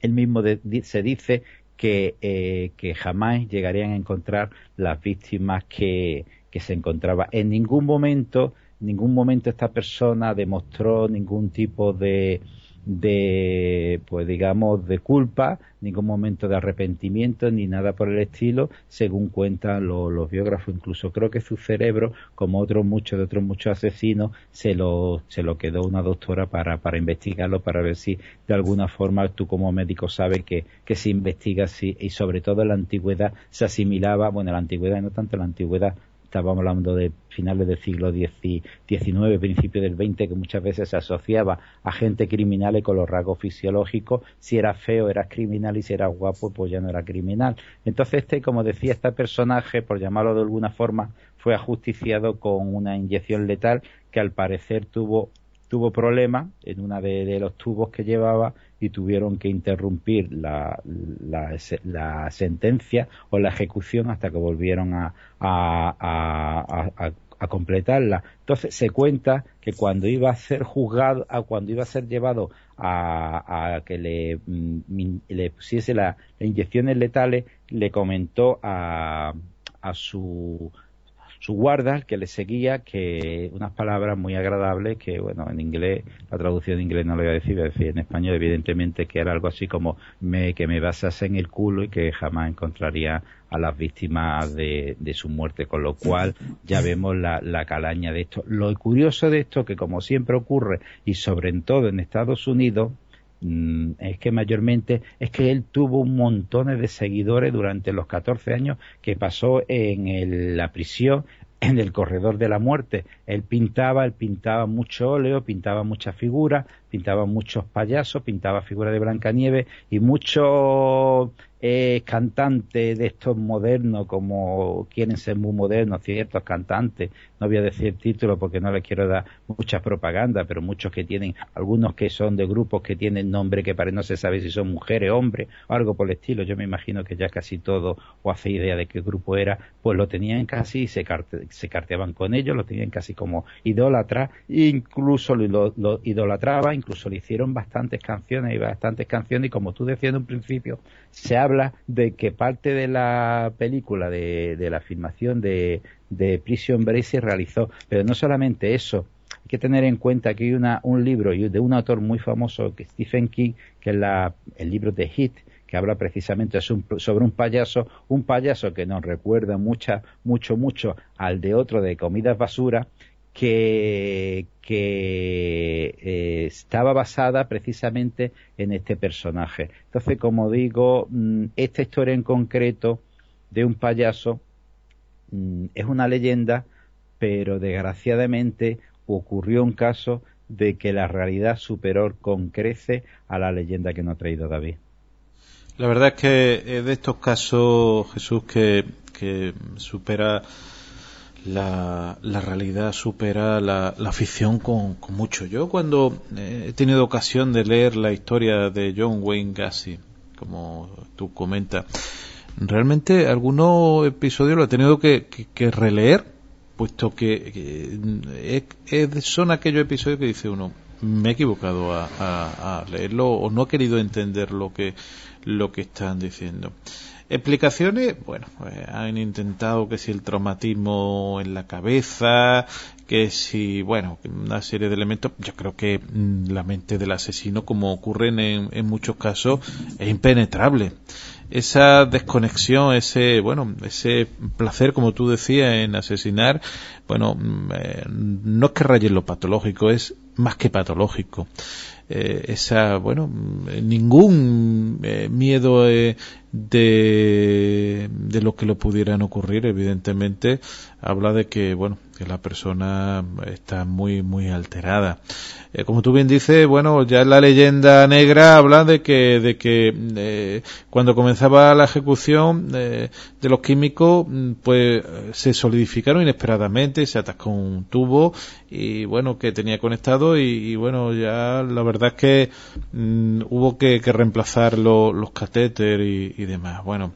él mismo se dice que, eh, que jamás llegarían a encontrar las víctimas que, que se encontraba. En ningún momento, ningún momento esta persona demostró ningún tipo de, de, pues digamos, de culpa, ningún momento de arrepentimiento, ni nada por el estilo, según cuentan los, biógrafos. Incluso creo que su cerebro, como otros muchos de otros muchos asesinos, se lo, se lo quedó una doctora para, para investigarlo, para ver si de alguna forma tú como médico sabes que, que se investiga si, y sobre todo en la antigüedad se asimilaba, bueno, en la antigüedad, no tanto en la antigüedad, estábamos hablando de finales del siglo XIX, principio del XX, que muchas veces se asociaba a gente criminal con los rasgos fisiológicos, si era feo era criminal y si era guapo pues ya no era criminal. Entonces este, como decía este personaje, por llamarlo de alguna forma, fue ajusticiado con una inyección letal que al parecer tuvo tuvo problemas en una de, los tubos que llevaba y tuvieron que interrumpir la, la, sentencia o la ejecución hasta que volvieron a, completarla. Entonces se cuenta que cuando iba a ser juzgado, cuando iba a ser llevado a, que le, mm, le pusiese las inyecciones letales, le comentó a, a su su guarda, que le seguía, que unas palabras muy agradables que, bueno, en inglés, la traducción en inglés no lo voy a decir, voy a decir en español, evidentemente, que era algo así como me, que me basase en el culo y que jamás encontraría a las víctimas de, de su muerte, con lo cual ya vemos la, la calaña de esto. Lo curioso de esto, que como siempre ocurre, y sobre todo en Estados Unidos, mm, es que mayormente es que él tuvo un montón de seguidores durante los 14 años que pasó en la prisión en el corredor de la muerte. Él pintaba, él pintaba mucho óleo, pintaba muchas figuras, pintaba muchos payasos, pintaba figuras de Blancanieves y muchos eh, cantantes de estos modernos, como quieren ser muy modernos, ciertos cantantes, no voy a decir títulos porque no les quiero dar mucha propaganda, pero muchos que tienen, algunos que son de grupos que tienen nombre que para no se sabe si son mujeres, hombres, o algo por el estilo, yo me imagino que ya casi todo, o hace idea de qué grupo era, pues lo tenían casi y se, se carteaban con ellos, lo tenían casi como idólatra, incluso lo, lo incluso le hicieron bastantes canciones y bastantes canciones. Y como tú decías en un principio, se habla de que parte de la película, de, la filmación de, de Prison Break se realizó, pero no solamente eso, hay que tener en cuenta que hay una, un libro de un autor muy famoso, Stephen King, que es la, el libro de Hit, que habla precisamente sobre un payaso, un payaso que nos recuerda mucha, mucho, mucho al de otro de comidas basura, que, eh, estaba basada precisamente en este personaje. Entonces, como digo, mm, esta historia en concreto de un payaso mm, es una leyenda, pero desgraciadamente ocurrió un caso de que la realidad superó con crece a la leyenda que nos ha traído David. La verdad es que de estos casos, Jesús, que supera la, la realidad supera la, la ficción con, con, mucho. Yo cuando eh, he tenido ocasión de leer la historia de John Wayne Gacy, como tú comentas, realmente algunos episodios lo he tenido que, que, releer, puesto que, son aquellos episodios que dice uno, me he equivocado a, a, leerlo o no he querido entender lo que, lo que están diciendo. Explicaciones, bueno, eh, han intentado que si el traumatismo en la cabeza, que si, bueno, una serie de elementos, yo creo que mm, la mente del asesino, como ocurre en, en muchos casos, es impenetrable. Esa desconexión, ese, bueno, ese placer, como tú decías, en asesinar, bueno, mm, eh, no es que raye lo patológico, es más que patológico. Eh, esa, bueno, ningún eh, miedo eh, de, de lo que le pudieran ocurrir, evidentemente, habla de que, bueno, que la persona está muy, muy alterada. Eh, como tú bien dices, bueno, ya la leyenda negra habla de que, de que eh, cuando comenzaba la ejecución eh, de los químicos, mm, pues se solidificaron inesperadamente, se atascó un tubo y bueno, que tenía conectado y, bueno, ya la verdad es que mm, hubo que, reemplazar los catéteres y, y demás. Bueno,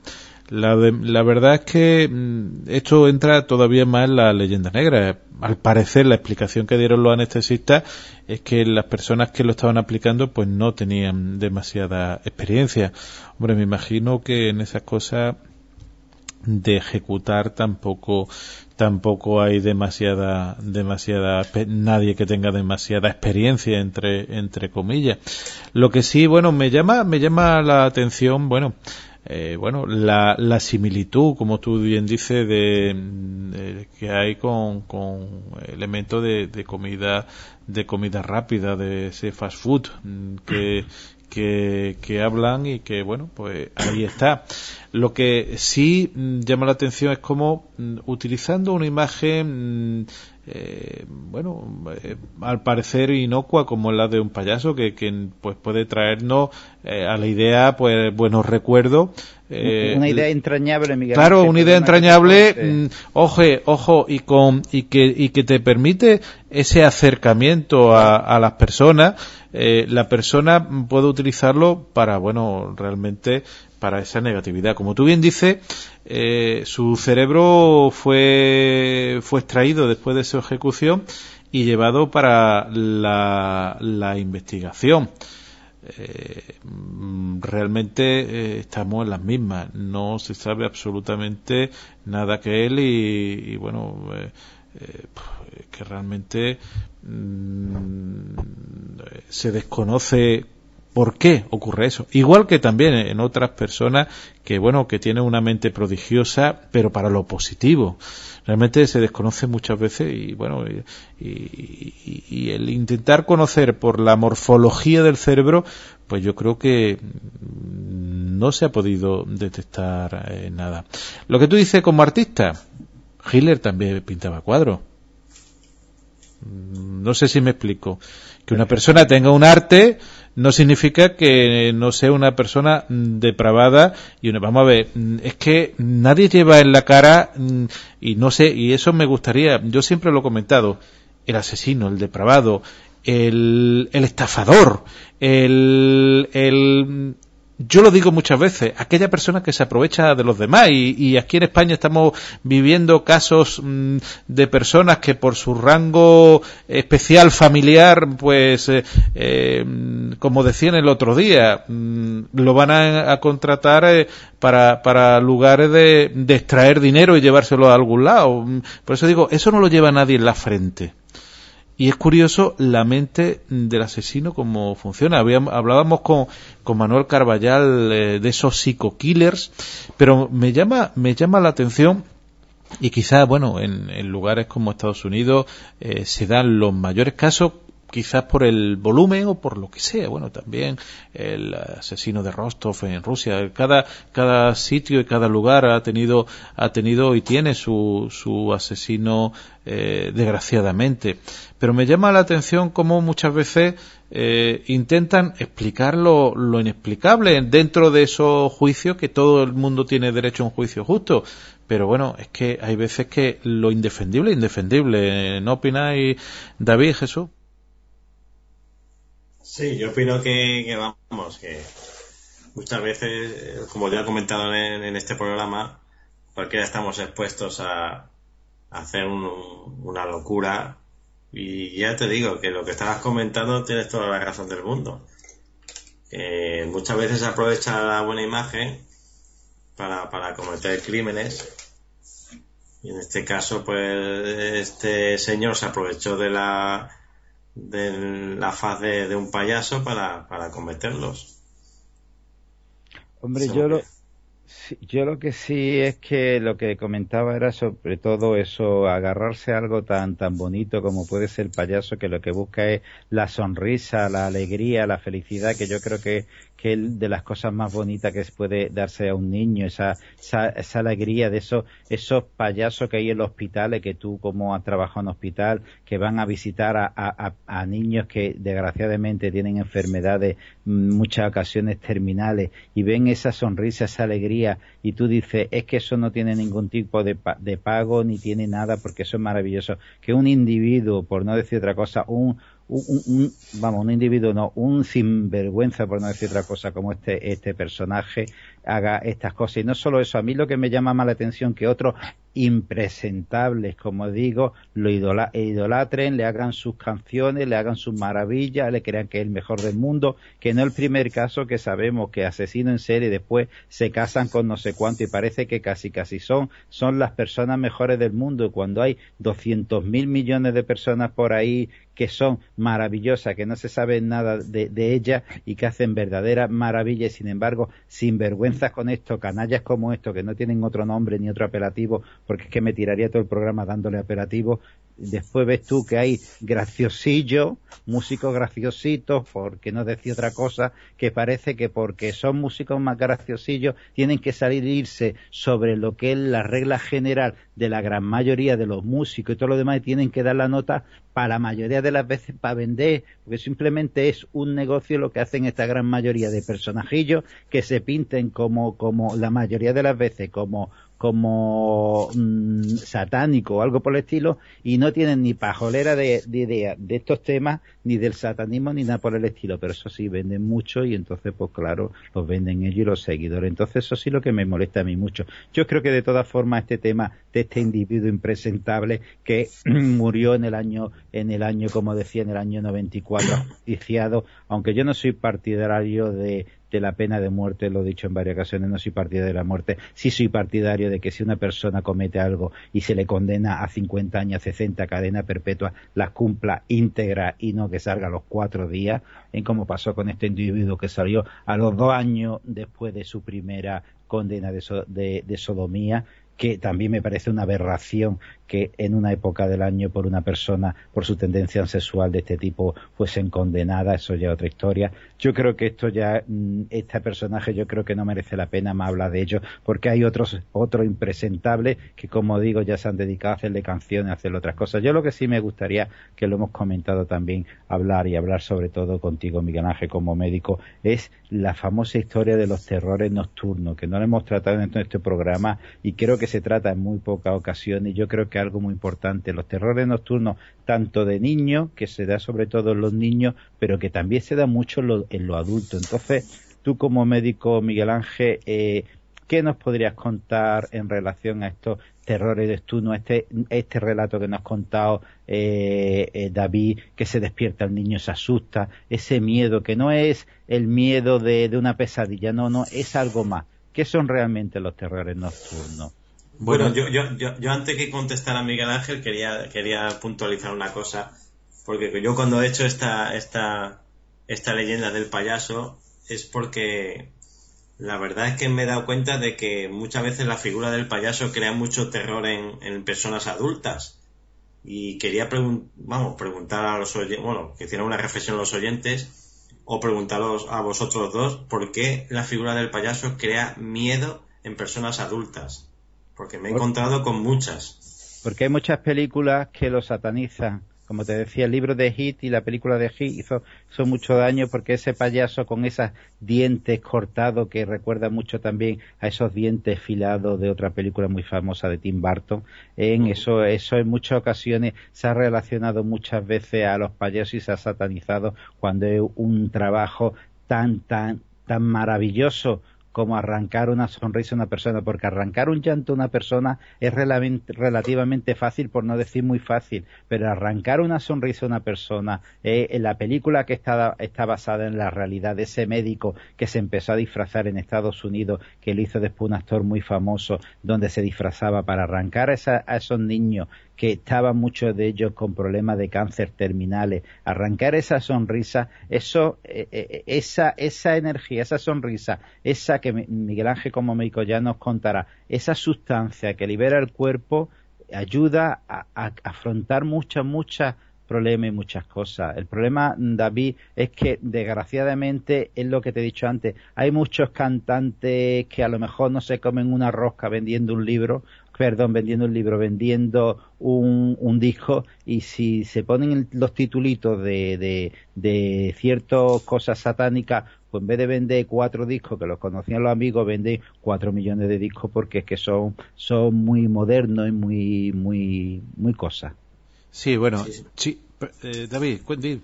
la, la verdad es que mm, esto entra todavía más en la leyenda negra. Al parecer, la explicación que dieron los anestesistas es que las personas que lo estaban aplicando pues no tenían demasiada experiencia. Hombre, me imagino que en esas cosas de ejecutar tampoco tampoco hay demasiada demasiada nadie que tenga demasiada experiencia entre entre comillas lo que sí bueno me llama me llama la atención bueno eh, bueno, la, la, similitud, como tú bien dices, de, que hay con, con elementos de, de, comida de comida rápida, de ese fast food mm, que, que, que, hablan y que, bueno, pues ahí está. Lo que sí mm, llama la atención es como mm, utilizando una imagen eh, bueno, eh, al parecer inocua como la de un payaso que, que pues puede traernos eh, a la idea pues buenos recuerdos una idea entrañable Miguel claro una idea entrañable mm, ojo ojo y con y que y que te permite ese acercamiento a, a las personas la persona puede utilizarlo para bueno realmente para esa negatividad. Como tú bien dices, eh, su cerebro fue, fue extraído después de su ejecución y llevado para la, investigación. Eh, realmente eh, estamos en las mismas. No se sabe absolutamente nada que él y, bueno, que realmente mm, se desconoce ¿Por qué ocurre eso? Igual que también en otras personas que, bueno, que tienen una mente prodigiosa, pero para lo positivo. Realmente se desconoce muchas veces y, bueno, y, el intentar conocer por la morfología del cerebro, pues yo creo que no se ha podido detectar eh, nada. Lo que tú dices como artista, Hitler también pintaba cuadros. No sé si me explico. Que una persona tenga un arte, no significa que no sea una persona depravada y una, vamos a ver, es que nadie lleva en la cara y no sé, y eso me gustaría, yo siempre lo he comentado, el asesino, el depravado, el, el estafador, el, el yo lo digo muchas veces, aquella persona que se aprovecha de los demás y, aquí en España estamos viviendo casos mm, de personas que por su rango especial familiar, pues, eh, eh, como decían el otro día, mm, lo van a, contratar eh, para, para lugares de, de extraer dinero y llevárselo a algún lado. Por eso digo, eso no lo lleva nadie en la frente. Y es curioso la mente del asesino cómo funciona. hablábamos con, con Manuel Carballal eh, de esos psico-killers, pero me llama, me llama la atención y quizás, bueno, en, lugares como Estados Unidos eh, se dan los mayores casos quizás por el volumen o por lo que sea. Bueno, también el asesino de Rostov en Rusia. Cada, cada sitio y cada lugar ha tenido, ha tenido y tiene su, su asesino eh, desgraciadamente. Pero me llama la atención cómo muchas veces eh, intentan explicar lo, lo, inexplicable dentro de esos juicios que todo el mundo tiene derecho a un juicio justo. Pero bueno, es que hay veces que lo indefendible es indefendible. ¿No opináis, David, Jesús? Sí, yo opino que, vamos, que muchas veces, como ya he comentado en, este programa, cualquiera estamos expuestos a, hacer una locura y ya te digo que lo que estabas comentando tienes toda la razón del mundo. muchas veces aprovecha la buena imagen para cometer crímenes y en este caso pues este señor se aprovechó de la de la faz de, un payaso para, para cometerlos. Hombre, yo lo, yo lo que sí es que lo que comentaba era sobre todo eso, agarrarse a algo tan, tan bonito como puede ser el payaso, que lo que busca es la sonrisa, la alegría, la felicidad, que yo creo que, que de las cosas más bonitas que puede darse a un niño, esa, esa, alegría de esos, esos payasos que hay en los hospitales, que tú como has trabajado en hospital, que van a visitar a, a, a niños que desgraciadamente tienen enfermedades, mm, muchas ocasiones terminales, y ven esa sonrisa, esa alegría, y tú dices, es que eso no tiene ningún tipo de, de pago ni tiene nada porque eso es maravilloso. Que un individuo, por no decir otra cosa, un, un, vamos, un individuo no, un sinvergüenza, por no decir otra cosa, como este, este personaje, haga estas cosas. Y no solo eso, a mí lo que me llama más la atención que otros impresentables, como digo, lo idolatren, le hagan sus canciones, le hagan sus maravillas, le crean que es el mejor del mundo, que no el primer caso que sabemos que asesino en serie después se casan con no sé cuánto y parece que casi casi son, son las personas mejores del mundo cuando hay doscientos mil millones de personas por ahí que son maravillosas, que no se sabe nada de, de ellas y que hacen verdaderas maravillas y sin embargo sin vergüenzas con esto, canallas como esto que no tienen otro nombre ni otro apelativo porque es que me tiraría todo el programa dándole apelativo, Después ves tú que hay graciosillos, músicos graciositos, porque no decir otra cosa, que parece que porque son músicos más graciosillos tienen que salir e irse sobre lo que es la regla general de la gran mayoría de los músicos y todo lo demás y tienen que dar la nota para la mayoría de las veces para vender, porque simplemente es un negocio lo que hacen esta gran mayoría de personajillos que se pinten como, como la mayoría de las veces como como mm, satánico o algo por el estilo y no tienen ni pajolera de, de idea de estos temas ni del satanismo ni nada por el estilo. Pero eso sí venden mucho y entonces pues claro los venden ellos y los seguidores. Entonces eso sí lo que me molesta a mí mucho. Yo creo que de todas formas este tema de este individuo impresentable que murió en el año en el año como decía en el año 94 justiciado aunque yo no soy partidario de de la pena de muerte, lo he dicho en varias ocasiones, no soy partidario de la muerte, sí soy partidario de que si una persona comete algo y se le condena a 50 años, 60, cadena perpetua, la cumpla íntegra y no que salga a los cuatro días, en como pasó con este individuo que salió a los dos años después de su primera condena de, de sodomía, que también me parece una aberración que en una época del año por una persona por su tendencia sexual de este tipo fuesen condenadas, eso ya es otra historia. Yo creo que esto ya, mm, este personaje yo creo que no merece la pena más hablar de ello, porque hay otros, otros impresentables que como digo ya se han dedicado a hacerle canciones, a hacerle otras cosas. Yo lo que sí me gustaría, que lo hemos comentado también, hablar y hablar sobre todo contigo Miguel Ángel como médico, es la famosa historia de los terrores nocturnos, que no lo hemos tratado en este programa y creo que se trata en muy pocas ocasiones. Yo creo que algo muy importante. Los terrores nocturnos, tanto de niños, que se da sobre todo en los niños, pero que también se da mucho en los adultos. Entonces, tú como médico, Miguel Ángel, eh, ¿qué nos podrías contar en relación a estos terrores nocturnos, este, este relato que nos has contado eh, eh, David, que se despierta el niño, se asusta, ese miedo que no es el miedo de, de una pesadilla, no, no, es algo más. ¿Qué son realmente los terrores nocturnos? Bueno, yo, yo, yo, antes que contestar a Miguel Ángel quería, quería puntualizar una cosa, porque yo cuando he hecho esta, esta, esta leyenda del payaso es porque la verdad es que me he dado cuenta de que muchas veces la figura del payaso crea mucho terror en, en personas adultas. Y quería vamos, preguntar a los oyentes, bueno, que hicieran una reflexión los oyentes, o preguntaros a vosotros dos, ¿por qué la figura del payaso crea miedo en personas adultas? Porque me he encontrado con muchas. Porque hay muchas películas que lo satanizan. Como te decía, el libro de Hit y la película de Hit hizo, mucho daño porque ese payaso con esos dientes cortados que recuerda mucho también a esos dientes filados de otra película muy famosa de Tim Burton. En eso, eso en muchas ocasiones se ha relacionado muchas veces a los payasos y se ha satanizado cuando es un trabajo tan, tan, tan maravilloso como arrancar una sonrisa a una persona, porque arrancar un llanto a una persona es relativamente fácil, por no decir muy fácil, pero arrancar una sonrisa a una persona, eh, en la película que está, está basada en la realidad de ese médico que se empezó a disfrazar en Estados Unidos, que lo hizo después un actor muy famoso, donde se disfrazaba para arrancar a esos niños que estaban muchos de ellos con problemas de cáncer terminales, arrancar esa sonrisa, eso, eh, eh, esa, esa energía, esa sonrisa, esa que Miguel Ángel como médico ya nos contará, esa sustancia que libera el cuerpo ayuda a, afrontar muchas, muchas problemas y muchas cosas. El problema, David, es que desgraciadamente es lo que te he dicho antes. Hay muchos cantantes que a lo mejor no se comen una rosca vendiendo un libro perdón, vendiendo un libro, vendiendo un, un disco y si se ponen los titulitos de, de, de ciertas cosas satánicas, pues en vez de vender cuatro discos que los conocían los amigos, venden cuatro millones de discos porque es que son, son muy modernos y muy, muy, muy cosas. Sí, bueno, sí, eh, David, cuéntame.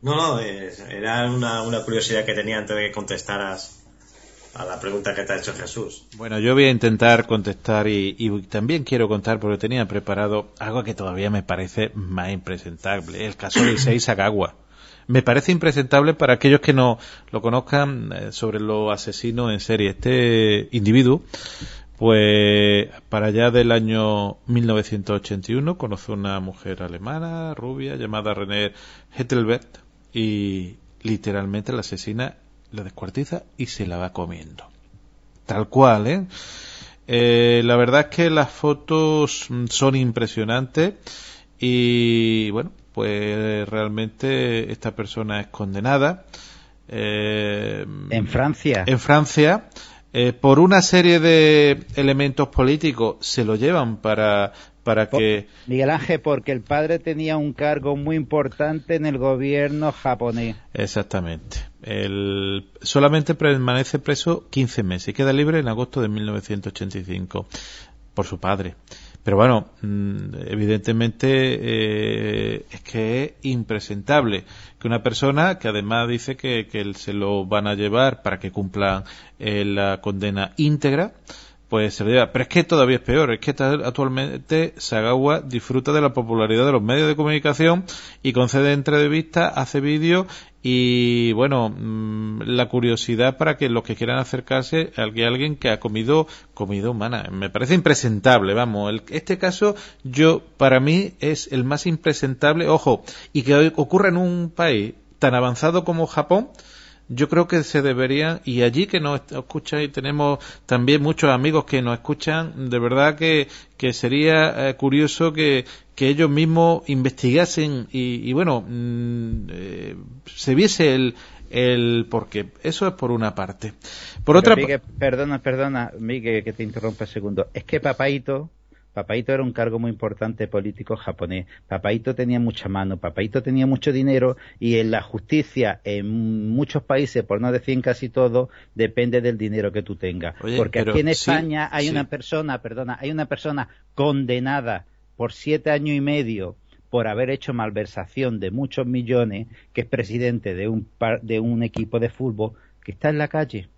No, no, eh, era una, una curiosidad que tenía antes de que contestaras a la pregunta que te ha hecho Jesús. Bueno, yo voy a intentar contestar y, también quiero contar porque tenía preparado algo que todavía me parece más impresentable, el caso de Issei Sagawa. Me parece impresentable para aquellos que no lo conozcan eh, sobre los asesinos en serie. Este individuo, pues para allá del año 1981 conoce una mujer alemana, rubia, llamada René Hettelbert y literalmente la asesina la descuartiza y se la va comiendo. Tal cual, ¿eh? ¿eh? la verdad es que las fotos son impresionantes y bueno, pues realmente esta persona es condenada. Eh, en Francia. En Francia. Eh, por una serie de elementos políticos se lo llevan para, para que... Miguel Ángel, porque el padre tenía un cargo muy importante en el gobierno japonés. Exactamente. El, solamente permanece preso 15 meses y queda libre en agosto de 1985 por su padre. Pero bueno, mm, evidentemente eh, es que es impresentable que una persona que además dice que, que se lo van a llevar para que cumpla eh, la condena íntegra, pues se lleva. Pero es que todavía es peor, es que actualmente Sagawa disfruta de la popularidad de los medios de comunicación y concede entrevistas, hace vídeos y bueno, mm, la curiosidad para que los que quieran acercarse a alguien que ha comido comida humana. Me parece impresentable, vamos. este caso, yo, para mí, es el más impresentable, ojo, y que ocurra en un país tan avanzado como Japón, yo creo que se deberían, y allí que nos escuchan y tenemos también muchos amigos que nos escuchan, de verdad que, que sería eh, curioso que, que ellos mismos investigasen y, bueno, mm, eh, se viese el, el porque eso es por una parte. Por otra parte... Perdona, perdona, Miguel, que te interrumpa un segundo. Es que Papaito Papaito era un cargo muy importante político japonés. Papaito tenía mucha mano, Papaito tenía mucho dinero y en la justicia en muchos países, por no decir en casi todo, depende del dinero que tú tengas. Porque aquí en España hay una persona, perdona, hay una persona condenada por siete años y medio por haber hecho malversación de muchos millones, que es presidente de un, de un equipo de fútbol, que está en la calle.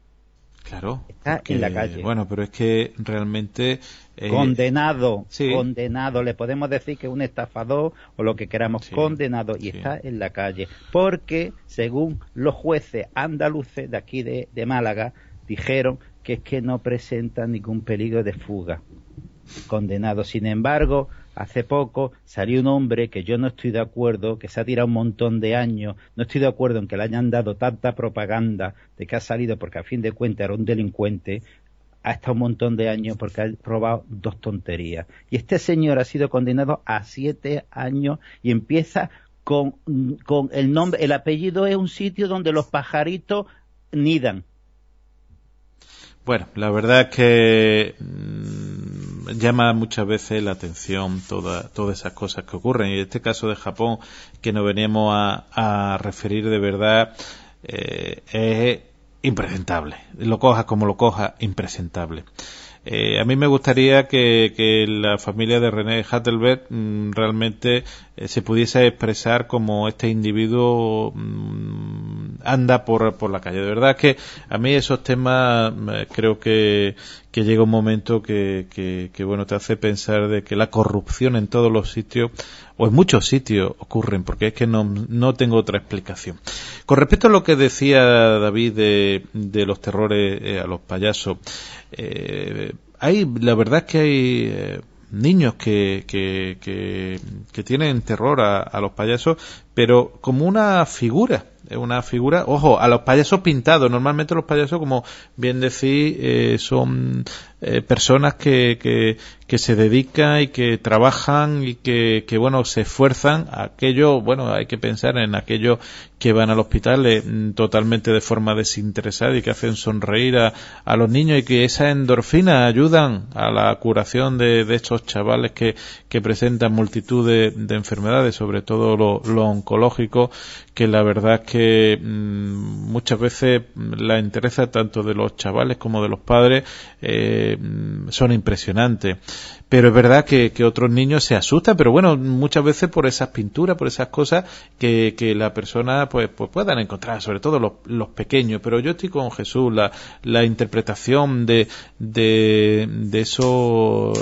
Claro. Está en la calle. Bueno, pero es que realmente. Eh, condenado, condenado. Le podemos decir que es un estafador o lo que queramos, condenado y está en la calle. Porque, según los jueces andaluces de aquí de, de Málaga, dijeron que es que no presenta ningún peligro de fuga. Condenado. Sin embargo, hace poco salió un hombre que yo no estoy de acuerdo, que se ha tirado un montón de años, no estoy de acuerdo en que le hayan dado tanta propaganda de que ha salido porque a fin de cuentas era un delincuente, ha estado un montón de años porque ha robado dos tonterías. Y este señor ha sido condenado a siete años y empieza con, con el nombre, el apellido es un sitio donde los pajaritos nidan. Bueno, la verdad es que mm, llama muchas veces la atención toda, todas esas cosas que ocurren. Y este caso de Japón, que nos veníamos a, referir de verdad, eh, es impresentable. Lo cojas como lo cojas, impresentable. Eh, a mí me gustaría que, la familia de René Hattelberg mm, realmente eh, se pudiese expresar como este individuo mm, anda por, por la calle. De verdad que a mí esos temas eh, creo que, que llega un momento que, que, bueno te hace pensar de que la corrupción en todos los sitios o en muchos sitios ocurren porque es que no, no tengo otra explicación. Con respecto a lo que decía David de, de los terrores a los payasos, eh, hay, la verdad es que hay eh, niños que, que, que, tienen terror a, los payasos, pero como una figura, una figura, ojo, a los payasos pintados. Normalmente los payasos, como bien decís, eh, son eh, personas que, que, se dedican y que trabajan y que, que, bueno, se esfuerzan. Aquello, bueno, hay que pensar en aquellos que van al hospital eh, totalmente de forma desinteresada y que hacen sonreír a, a, los niños y que esa endorfina ayudan a la curación de, de estos chavales que, que presentan multitud de, de enfermedades, sobre todo lo, oncológico, que la verdad es que mmm, muchas veces la interesa tanto de los chavales como de los padres eh, son impresionantes pero es verdad que, otros niños se asustan, pero bueno, muchas veces por esas pinturas, por esas cosas que, que la persona pues, pues puedan encontrar, sobre todo los, pequeños. Pero yo estoy con Jesús, la, la interpretación de, de, de, eso,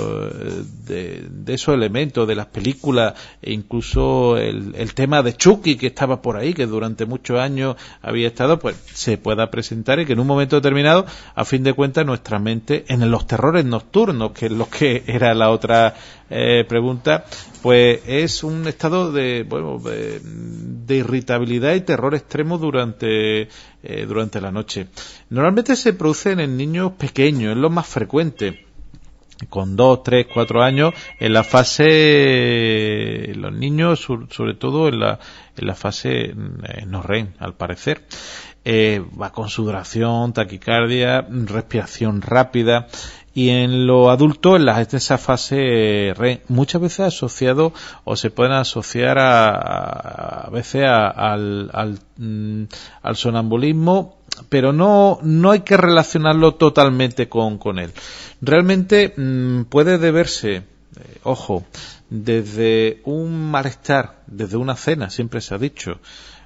de, de esos elementos, de las películas, e incluso el, el tema de Chucky que estaba por ahí, que durante muchos años había estado, pues se pueda presentar y que en un momento determinado, a fin de cuentas, nuestra mente, en los terrores nocturnos, que es lo que era la otra eh, pregunta, pues es un estado de, bueno, de, irritabilidad y terror extremo durante, eh, durante la noche. Normalmente se producen en niños pequeños, es lo más frecuente. con dos, tres, cuatro años, en la fase, los niños, sobre todo en la, en la fase eh, no REM, al parecer. Eh, va con sudoración, taquicardia, respiración rápida, y en lo adulto, en, la, esa fase REM, muchas veces asociado o se pueden asociar a, a veces al, al, mm, al sonambulismo pero no, no hay que relacionarlo totalmente con, con él. Realmente mm, puede deberse, eh, ojo, desde un malestar, desde una cena, siempre se ha dicho,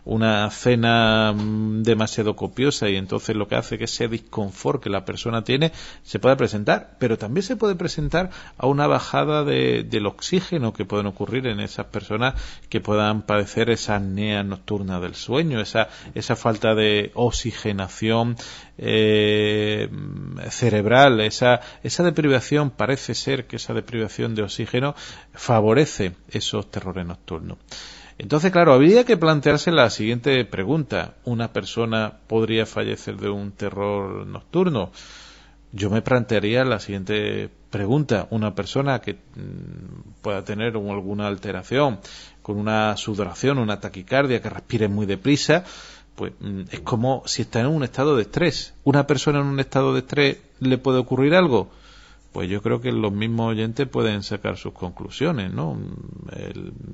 una cena mm, demasiado copiosa y entonces lo que hace que ese disconfort que la persona tiene se puede presentar, pero también se puede presentar a una bajada de, del oxígeno que pueden ocurrir en esas personas que puedan padecer esa apnea nocturna del sueño, esa, esa falta de oxigenación eh, cerebral, esa, esa deprivación, parece ser que esa deprivación de oxígeno favorece esos terrores nocturnos. Entonces, claro, habría que plantearse la siguiente pregunta. ¿Una persona podría fallecer de un terror nocturno? Yo me plantearía la siguiente pregunta. Una persona que mm, pueda tener alguna alteración, con una sudoración, una taquicardia, que respire muy deprisa, pues mm, es como si está en un estado de estrés. ¿Una persona en un estado de estrés le puede ocurrir algo? Pues yo creo que los mismos oyentes pueden sacar sus conclusiones, ¿no?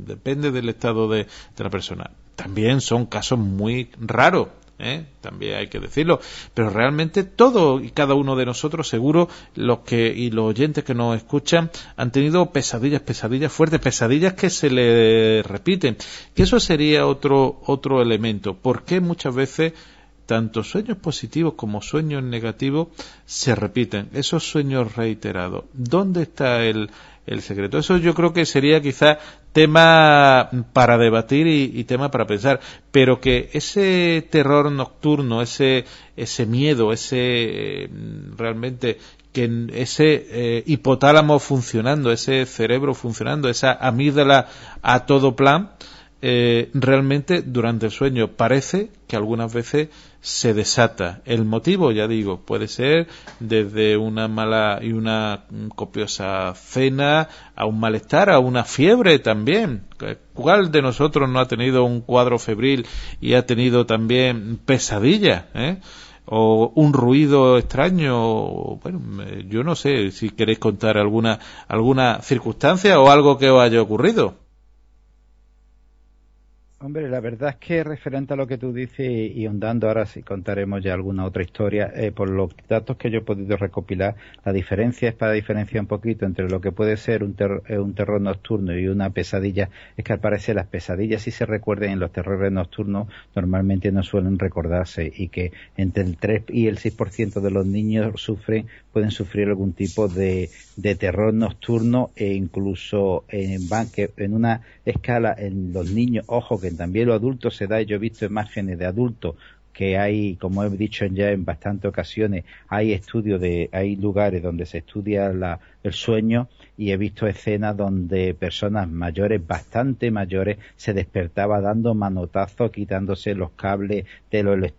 depende del estado de, la persona. También son casos muy raros, ¿eh? también hay que decirlo, pero realmente todo y cada uno de nosotros, seguro, los que y los oyentes que nos escuchan han tenido pesadillas, pesadillas fuertes, pesadillas que se le repiten. Que eso sería otro otro elemento. ¿Por qué muchas veces tanto sueños positivos como sueños negativos se repiten, esos sueños reiterados. ¿Dónde está el, el secreto? Eso yo creo que sería quizá tema para debatir y, tema para pensar, pero que ese terror nocturno, ese, ese miedo, ese realmente que ese eh, hipotálamo funcionando, ese cerebro funcionando, esa amígdala a todo plan, eh, realmente durante el sueño parece que algunas veces se desata. El motivo, ya digo, puede ser desde una mala y una copiosa cena a un malestar, a una fiebre también. ¿Cuál de nosotros no ha tenido un cuadro febril y ha tenido también pesadilla? Eh? o un ruido extraño, bueno, yo no sé si queréis contar alguna alguna circunstancia o algo que os haya ocurrido. Hombre, la verdad es que referente a lo que tú dices y ondando ahora sí contaremos ya alguna otra historia, eh, por los datos que yo he podido recopilar, la diferencia es para diferenciar un poquito entre lo que puede ser un, eh, un terror nocturno y una pesadilla, es que al parecer las pesadillas si se recuerden en los terrores nocturnos normalmente no suelen recordarse y que entre el 3 y el 6% de los niños sufren, pueden sufrir algún tipo de, de terror nocturno e incluso en, en una escala en los niños, ojo que también los adultos se da, yo he visto imágenes de adultos que hay, como he dicho ya en bastantes ocasiones, hay estudios de, hay lugares donde se estudia la, el sueño y he visto escenas donde personas mayores, bastante mayores, se despertaba dando manotazos, quitándose los cables de los,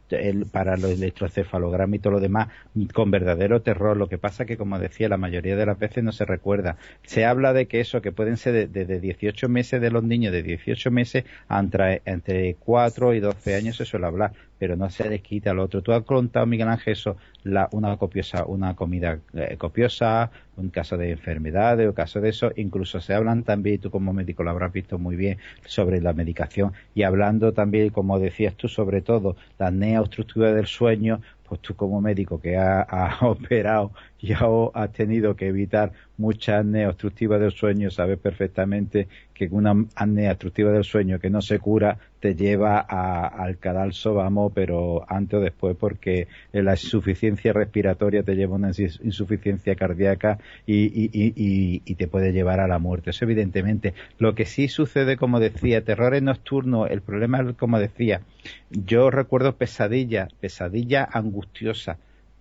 para los electrocefalogramas y todo lo demás, con verdadero terror. Lo que pasa que, como decía, la mayoría de las veces no se recuerda. Se habla de que eso, que pueden ser desde de, 18 meses de los niños, de 18 meses, entre, entre 4 y 12 años se suele hablar, pero no se les quita al otro. Tú has contado, Miguel Ángel, eso, la, una copiosa, una comida eh, copiosa, un caso de enfermedades o caso de eso, incluso se hablan también, tú como médico lo habrás visto muy bien, sobre la medicación y hablando también, como decías tú, sobre todo la neoestructura del sueño, pues tú como médico que ha, operado y ha, tenido que evitar mucha apnea obstructiva del sueño, sabes perfectamente que una apnea obstructiva del sueño que no se cura te lleva al cadalso, vamos, pero antes o después porque la insuficiencia respiratoria te lleva a una insuficiencia cardíaca y, te puede llevar a la muerte. Eso evidentemente. Lo que sí sucede, como decía, terrores nocturnos, el problema como decía, yo recuerdo pesadilla, pesadilla angustiosa,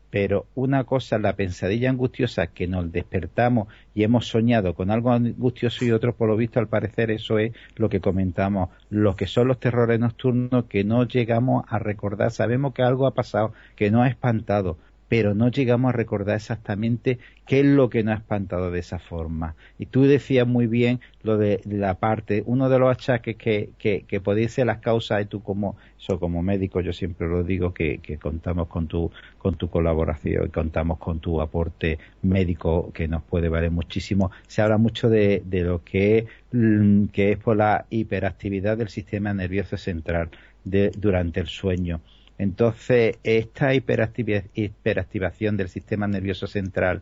pero una cosa, la pesadilla angustiosa que nos despertamos y hemos soñado con algo angustioso y otro, por lo visto, al parecer, eso es lo que comentamos, lo que son los terrores nocturnos que no llegamos a recordar. Sabemos que algo ha pasado, que no ha espantado, pero no llegamos a recordar exactamente qué es lo que nos ha espantado de esa forma. Y tú decías muy bien lo de la parte, uno de los achaques que, que, que podéis ser las causas, y tú como, eso como médico, yo siempre lo digo, que, que contamos con tu, con tu colaboración y contamos con tu aporte médico que nos puede valer muchísimo. Se habla mucho de, de lo que, mm, que es por la hiperactividad del sistema nervioso central de, durante el sueño. Entonces, esta hiperactivación del sistema nervioso central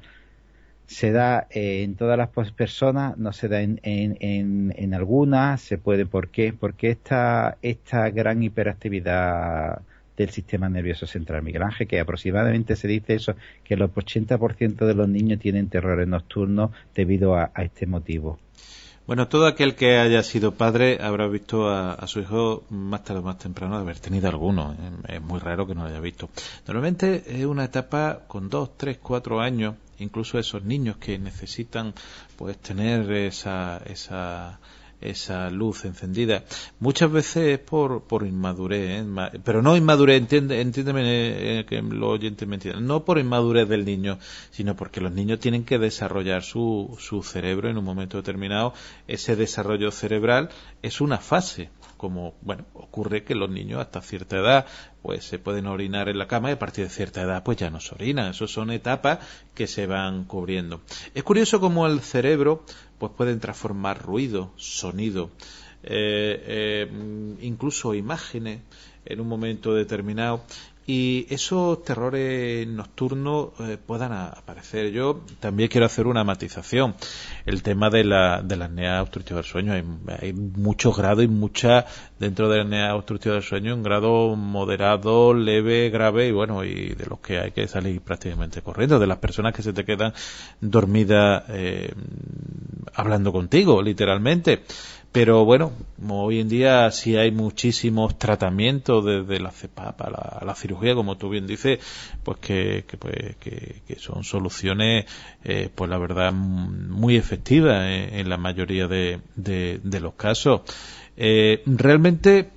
se da en todas las personas, no se da en, en, en, algunas, se puede, ¿por qué? Porque esta, esta gran hiperactividad del sistema nervioso central, Miguel Ángel, que aproximadamente se dice eso, que el 80% de los niños tienen terrores nocturnos debido a este motivo. Bueno, todo aquel que haya sido padre habrá visto a, su hijo más tarde o más temprano de haber tenido alguno. Es muy raro que no lo haya visto. Normalmente es una etapa con dos, tres, cuatro años, incluso esos niños que necesitan pues tener esa, esa esa luz encendida. Muchas veces es por, por inmadurez, ¿eh? pero no inmadurez, entiende, entiéndeme eh, que lo oyente me no por inmadurez del niño, sino porque los niños tienen que desarrollar su, su cerebro en un momento determinado. Ese desarrollo cerebral es una fase como, bueno, ocurre que los niños hasta cierta edad pues se pueden orinar en la cama y a partir de cierta edad pues ya no se orinan. Esas son etapas que se van cubriendo. Es curioso cómo el cerebro pues puede transformar ruido, sonido, eh, eh, incluso imágenes en un momento determinado y esos terrores nocturnos eh, puedan aparecer. Yo también quiero hacer una matización. El tema de la, de la apnea obstructiva del sueño. Hay, hay muchos grados y mucha dentro de la apnea obstructiva del sueño, un grado moderado, leve, grave y bueno, y de los que hay que salir prácticamente corriendo. De las personas que se te quedan dormidas eh, hablando contigo, literalmente. Pero bueno, hoy en día sí hay muchísimos tratamientos desde la CEPAP a la, cirugía, como tú bien dices, pues que, que, pues, que, son soluciones, eh, pues la verdad, muy efectivas en, la mayoría de, de, los casos. Eh, realmente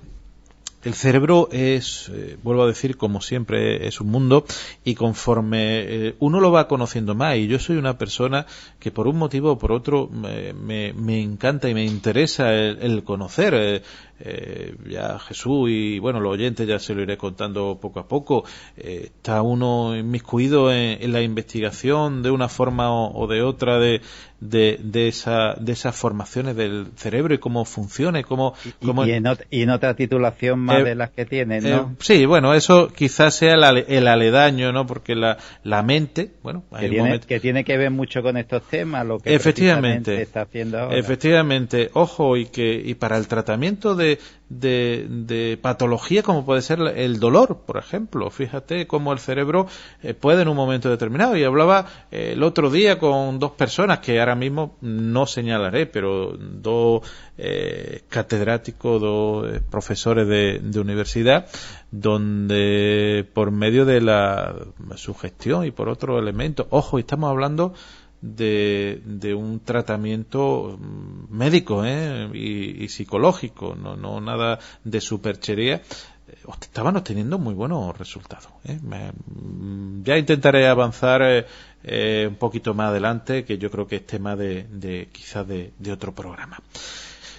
el cerebro es, eh, vuelvo a decir, como siempre, es un mundo y conforme eh, uno lo va conociendo más, y yo soy una persona que por un motivo o por otro me, me, encanta y me interesa el, conocer. Eh, ya Jesús y bueno, los oyentes ya se lo iré contando poco a poco. está uno inmiscuido en, en, la investigación de una forma o de otra de, de, de, esa, de esas formaciones del cerebro y cómo funciona y cómo... Y, en, otra titulación más eh, de las que tiene, ¿no? Eh, sí, bueno, eso quizás sea el, aledaño, ¿no? Porque la, la mente, bueno... Que tiene, que tiene que ver mucho con estos temas, lo que efectivamente, está haciendo ahora. Efectivamente, ojo, y que y para el tratamiento de, de, patología como puede ser el dolor, por ejemplo. Fíjate cómo el cerebro eh, puede en un momento determinado. Y hablaba eh, el otro día con dos personas que ahora mismo no señalaré, pero dos eh, catedráticos, dos profesores de, de universidad, donde por medio de la sugestión y por otro elemento, ojo, estamos hablando de, un tratamiento médico ¿eh? y, psicológico, no, no nada de superchería, eh, estaban obteniendo muy buenos resultados. ¿eh? ya intentaré avanzar un poquito más adelante, que yo creo que es tema de, de quizás de, de, otro programa.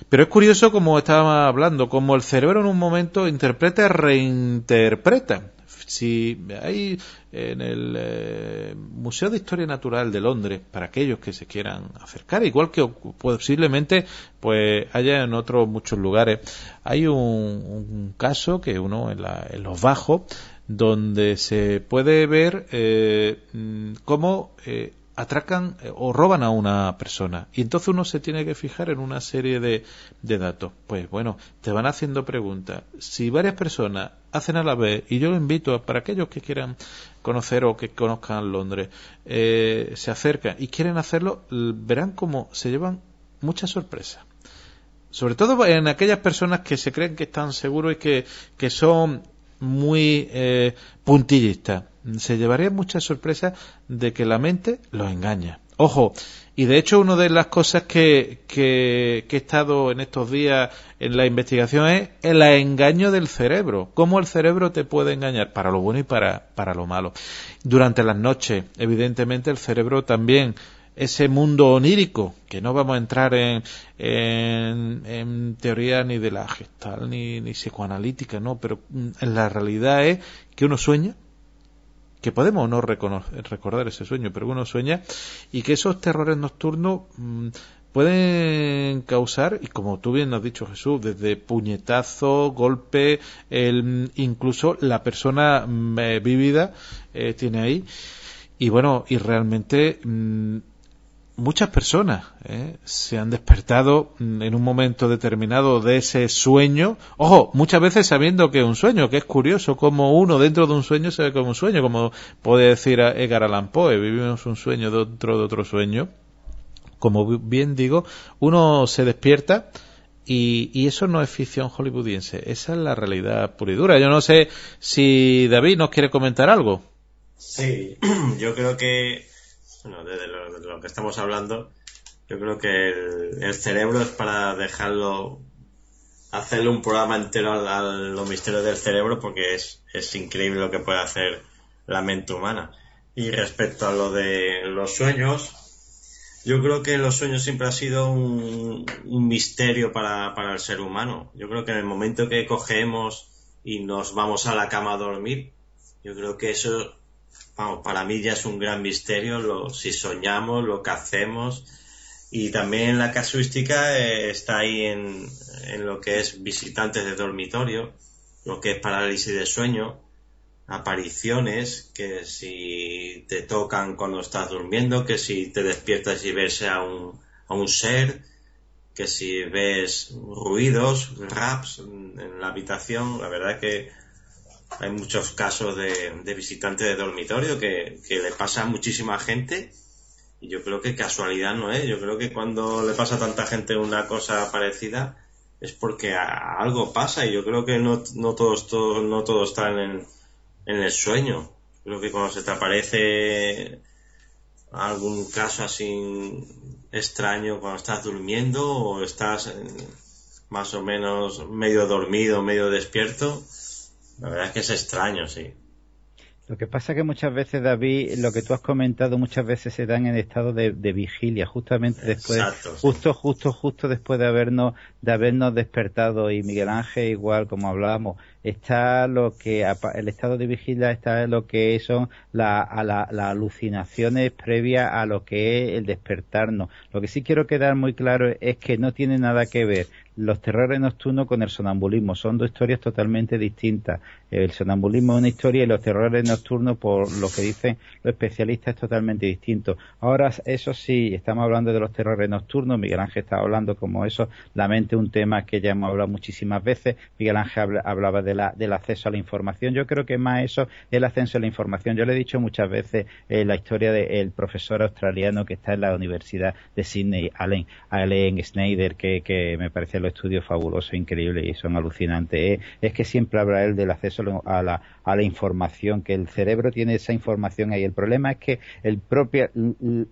Pero es curioso, como estaba hablando, como el cerebro en un momento interpreta y reinterpreta. Si hay en el eh, Museo de Historia Natural de Londres, para aquellos que se quieran acercar, igual que posiblemente pues haya en otros muchos lugares, hay un, caso que uno en, en, los bajos, donde se puede ver eh, cómo eh, atracan eh, o roban a una persona. Y entonces uno se tiene que fijar en una serie de, de, datos. Pues bueno, te van haciendo preguntas. Si varias personas hacen a la vez, y yo lo invito para aquellos que quieran conocer o que conozcan Londres, eh, se acercan y quieren hacerlo, verán cómo se llevan muchas sorpresas. Sobre todo en aquellas personas que se creen que están seguros y que, que son muy eh, puntillistas se llevaría mucha sorpresa de que la mente los engaña Ojo, y de hecho una de las cosas que, que, he estado en estos días en la investigación es el engaño del cerebro. Cómo el cerebro te puede engañar para lo bueno y para, para lo malo. Durante las noches, evidentemente el cerebro también ese mundo onírico, que no vamos a entrar en, en, teoría ni de la gestal ni, ni psicoanalítica, no, pero mm, la realidad es que uno sueña, que podemos no recordar ese sueño, pero uno sueña y que esos terrores nocturnos mm, pueden causar, y como tú bien has dicho Jesús, desde puñetazo, golpe, el, incluso la persona mm, eh, vivida eh, tiene ahí. Y bueno, y realmente muchas personas ¿eh? se han despertado en un momento determinado de ese sueño. Ojo, muchas veces sabiendo que es un sueño, que es curioso como uno dentro de un sueño se ve como un sueño, como puede decir Edgar Allan Poe, vivimos un sueño dentro de otro sueño. Como bien digo, uno se despierta y, y, eso no es ficción hollywoodiense, esa es la realidad pura y dura. Yo no sé si David nos quiere comentar algo. Sí, yo creo que bueno, de, lo, que estamos hablando, yo creo que el, cerebro es para dejarlo, hacerle un programa entero a, los misterios del cerebro porque es, es increíble lo que puede hacer la mente humana. Y respecto a lo de los sueños, yo creo que los sueños siempre ha sido un, un misterio para, para, el ser humano. Yo creo que en el momento que cogemos y nos vamos a la cama a dormir, yo creo que eso para mí ya es un gran misterio lo, si soñamos, lo que hacemos. Y también la casuística eh, está ahí en, en, lo que es visitantes de dormitorio, lo que es parálisis de sueño, apariciones, que si te tocan cuando estás durmiendo, que si te despiertas y ves a un, a un ser, que si ves ruidos, raps en la habitación, la verdad que hay muchos casos de, de visitantes de dormitorio que, le pasa a muchísima gente y yo creo que casualidad no es. Yo creo que cuando le pasa a tanta gente una cosa parecida es porque algo pasa y yo creo que no, no todos, no todo está en, en el sueño. Creo que cuando se te aparece algún caso así extraño cuando estás durmiendo o estás más o menos medio dormido, medio despierto, la verdad es que es extraño, sí. Lo que pasa es que muchas veces, David, lo que tú has comentado, muchas veces se dan en estado de, vigilia, justamente después, justo, justo, justo después de habernos, de habernos despertado. Y Miguel Ángel, igual como hablábamos, está lo que, el estado de vigilia está lo que son las alucinaciones previas a lo que es el despertarnos. Lo que sí quiero quedar muy claro es que no tiene nada que ver los terrores nocturnos con el sonambulismo. Son dos historias totalmente distintas. El sonambulismo es una historia y los terrores nocturnos, por lo que dicen los especialistas, es totalmente distinto. Ahora, eso sí, estamos hablando de los terrores nocturnos. Miguel Ángel está hablando como eso. La mente, un tema que ya hemos hablado muchísimas veces. Miguel Ángel hablaba de la, del acceso a la información. Yo creo que más eso el acceso a la información. Yo le he dicho muchas veces eh, la historia del profesor australiano que está en la Universidad de Sydney, Allen, Allen Snyder, que, que me parece lo estudios fabulosos, increíbles y son alucinantes. Es, que siempre habla él del acceso a la, a la información, que el cerebro tiene esa información ahí. El problema es que el propia,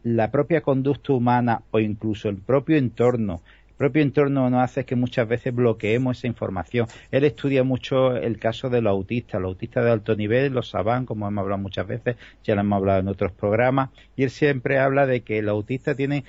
la propia conducta humana o incluso el propio entorno propio entorno nos hace que muchas veces bloqueemos esa información. Él estudia mucho el caso de los autistas, los autistas de alto nivel, los saban, como hemos hablado muchas veces, ya lo hemos hablado en otros programas, y él siempre habla de que los autistas tienen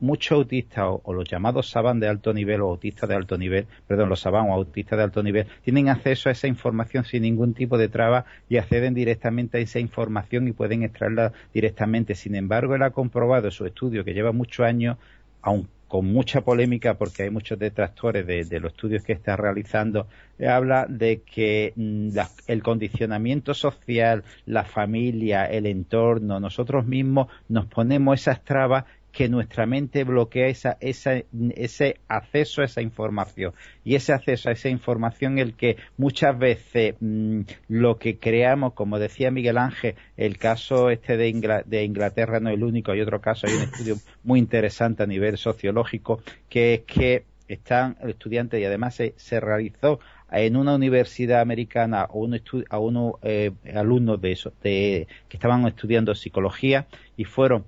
muchos autistas, o, los llamados saban de alto nivel, o autistas de alto nivel, perdón, los saban o autistas de alto nivel, tienen acceso a esa información sin ningún tipo de traba y acceden directamente a esa información y pueden extraerla directamente. Sin embargo, él ha comprobado su estudio que lleva muchos años, aunque con mucha polémica porque hay muchos detractores de, los estudios que está realizando, eh, habla de que mm, el condicionamiento social, la familia, el entorno, nosotros mismos nos ponemos esas trabas que nuestra mente bloquea esa, ese acceso a esa información. Y ese acceso a esa información el que muchas veces mm, lo que creamos, como decía Miguel Ángel, el caso este de, Inglaterra no es el único, hay otro caso, hay un estudio muy interesante a nivel sociológico, que es que están estudiantes y además se, se realizó en una universidad americana a, uno a unos eh, alumnos de, eso, de que estaban estudiando psicología y fueron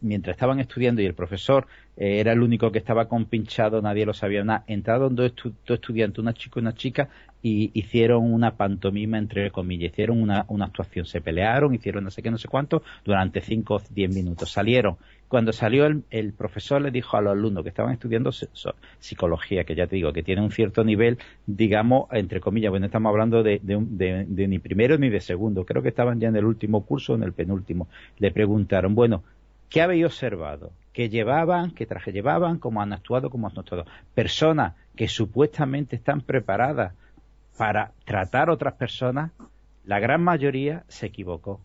mientras estaban estudiando y el profesor eh, era el único que estaba compinchado, nadie lo sabía nada, entraron dos, estudiantes, una chica y una chica, y hicieron una pantomima, entre comillas, hicieron una, una actuación, se pelearon, hicieron no sé qué, no sé cuánto, durante cinco o diez minutos. Salieron. Cuando salió el, profesor le dijo a los alumnos que estaban estudiando psicología, que ya te digo, que tiene un cierto nivel, digamos, entre comillas, bueno, estamos hablando de, de, de ni primero ni de segundo, creo que estaban ya en el último curso o en el penúltimo. Le preguntaron, bueno, ¿Qué habéis observado? ¿Qué llevaban? ¿Qué traje llevaban? ¿Cómo han actuado? ¿Cómo han actuado? Personas que supuestamente están preparadas para tratar a otras personas, la gran mayoría se equivocó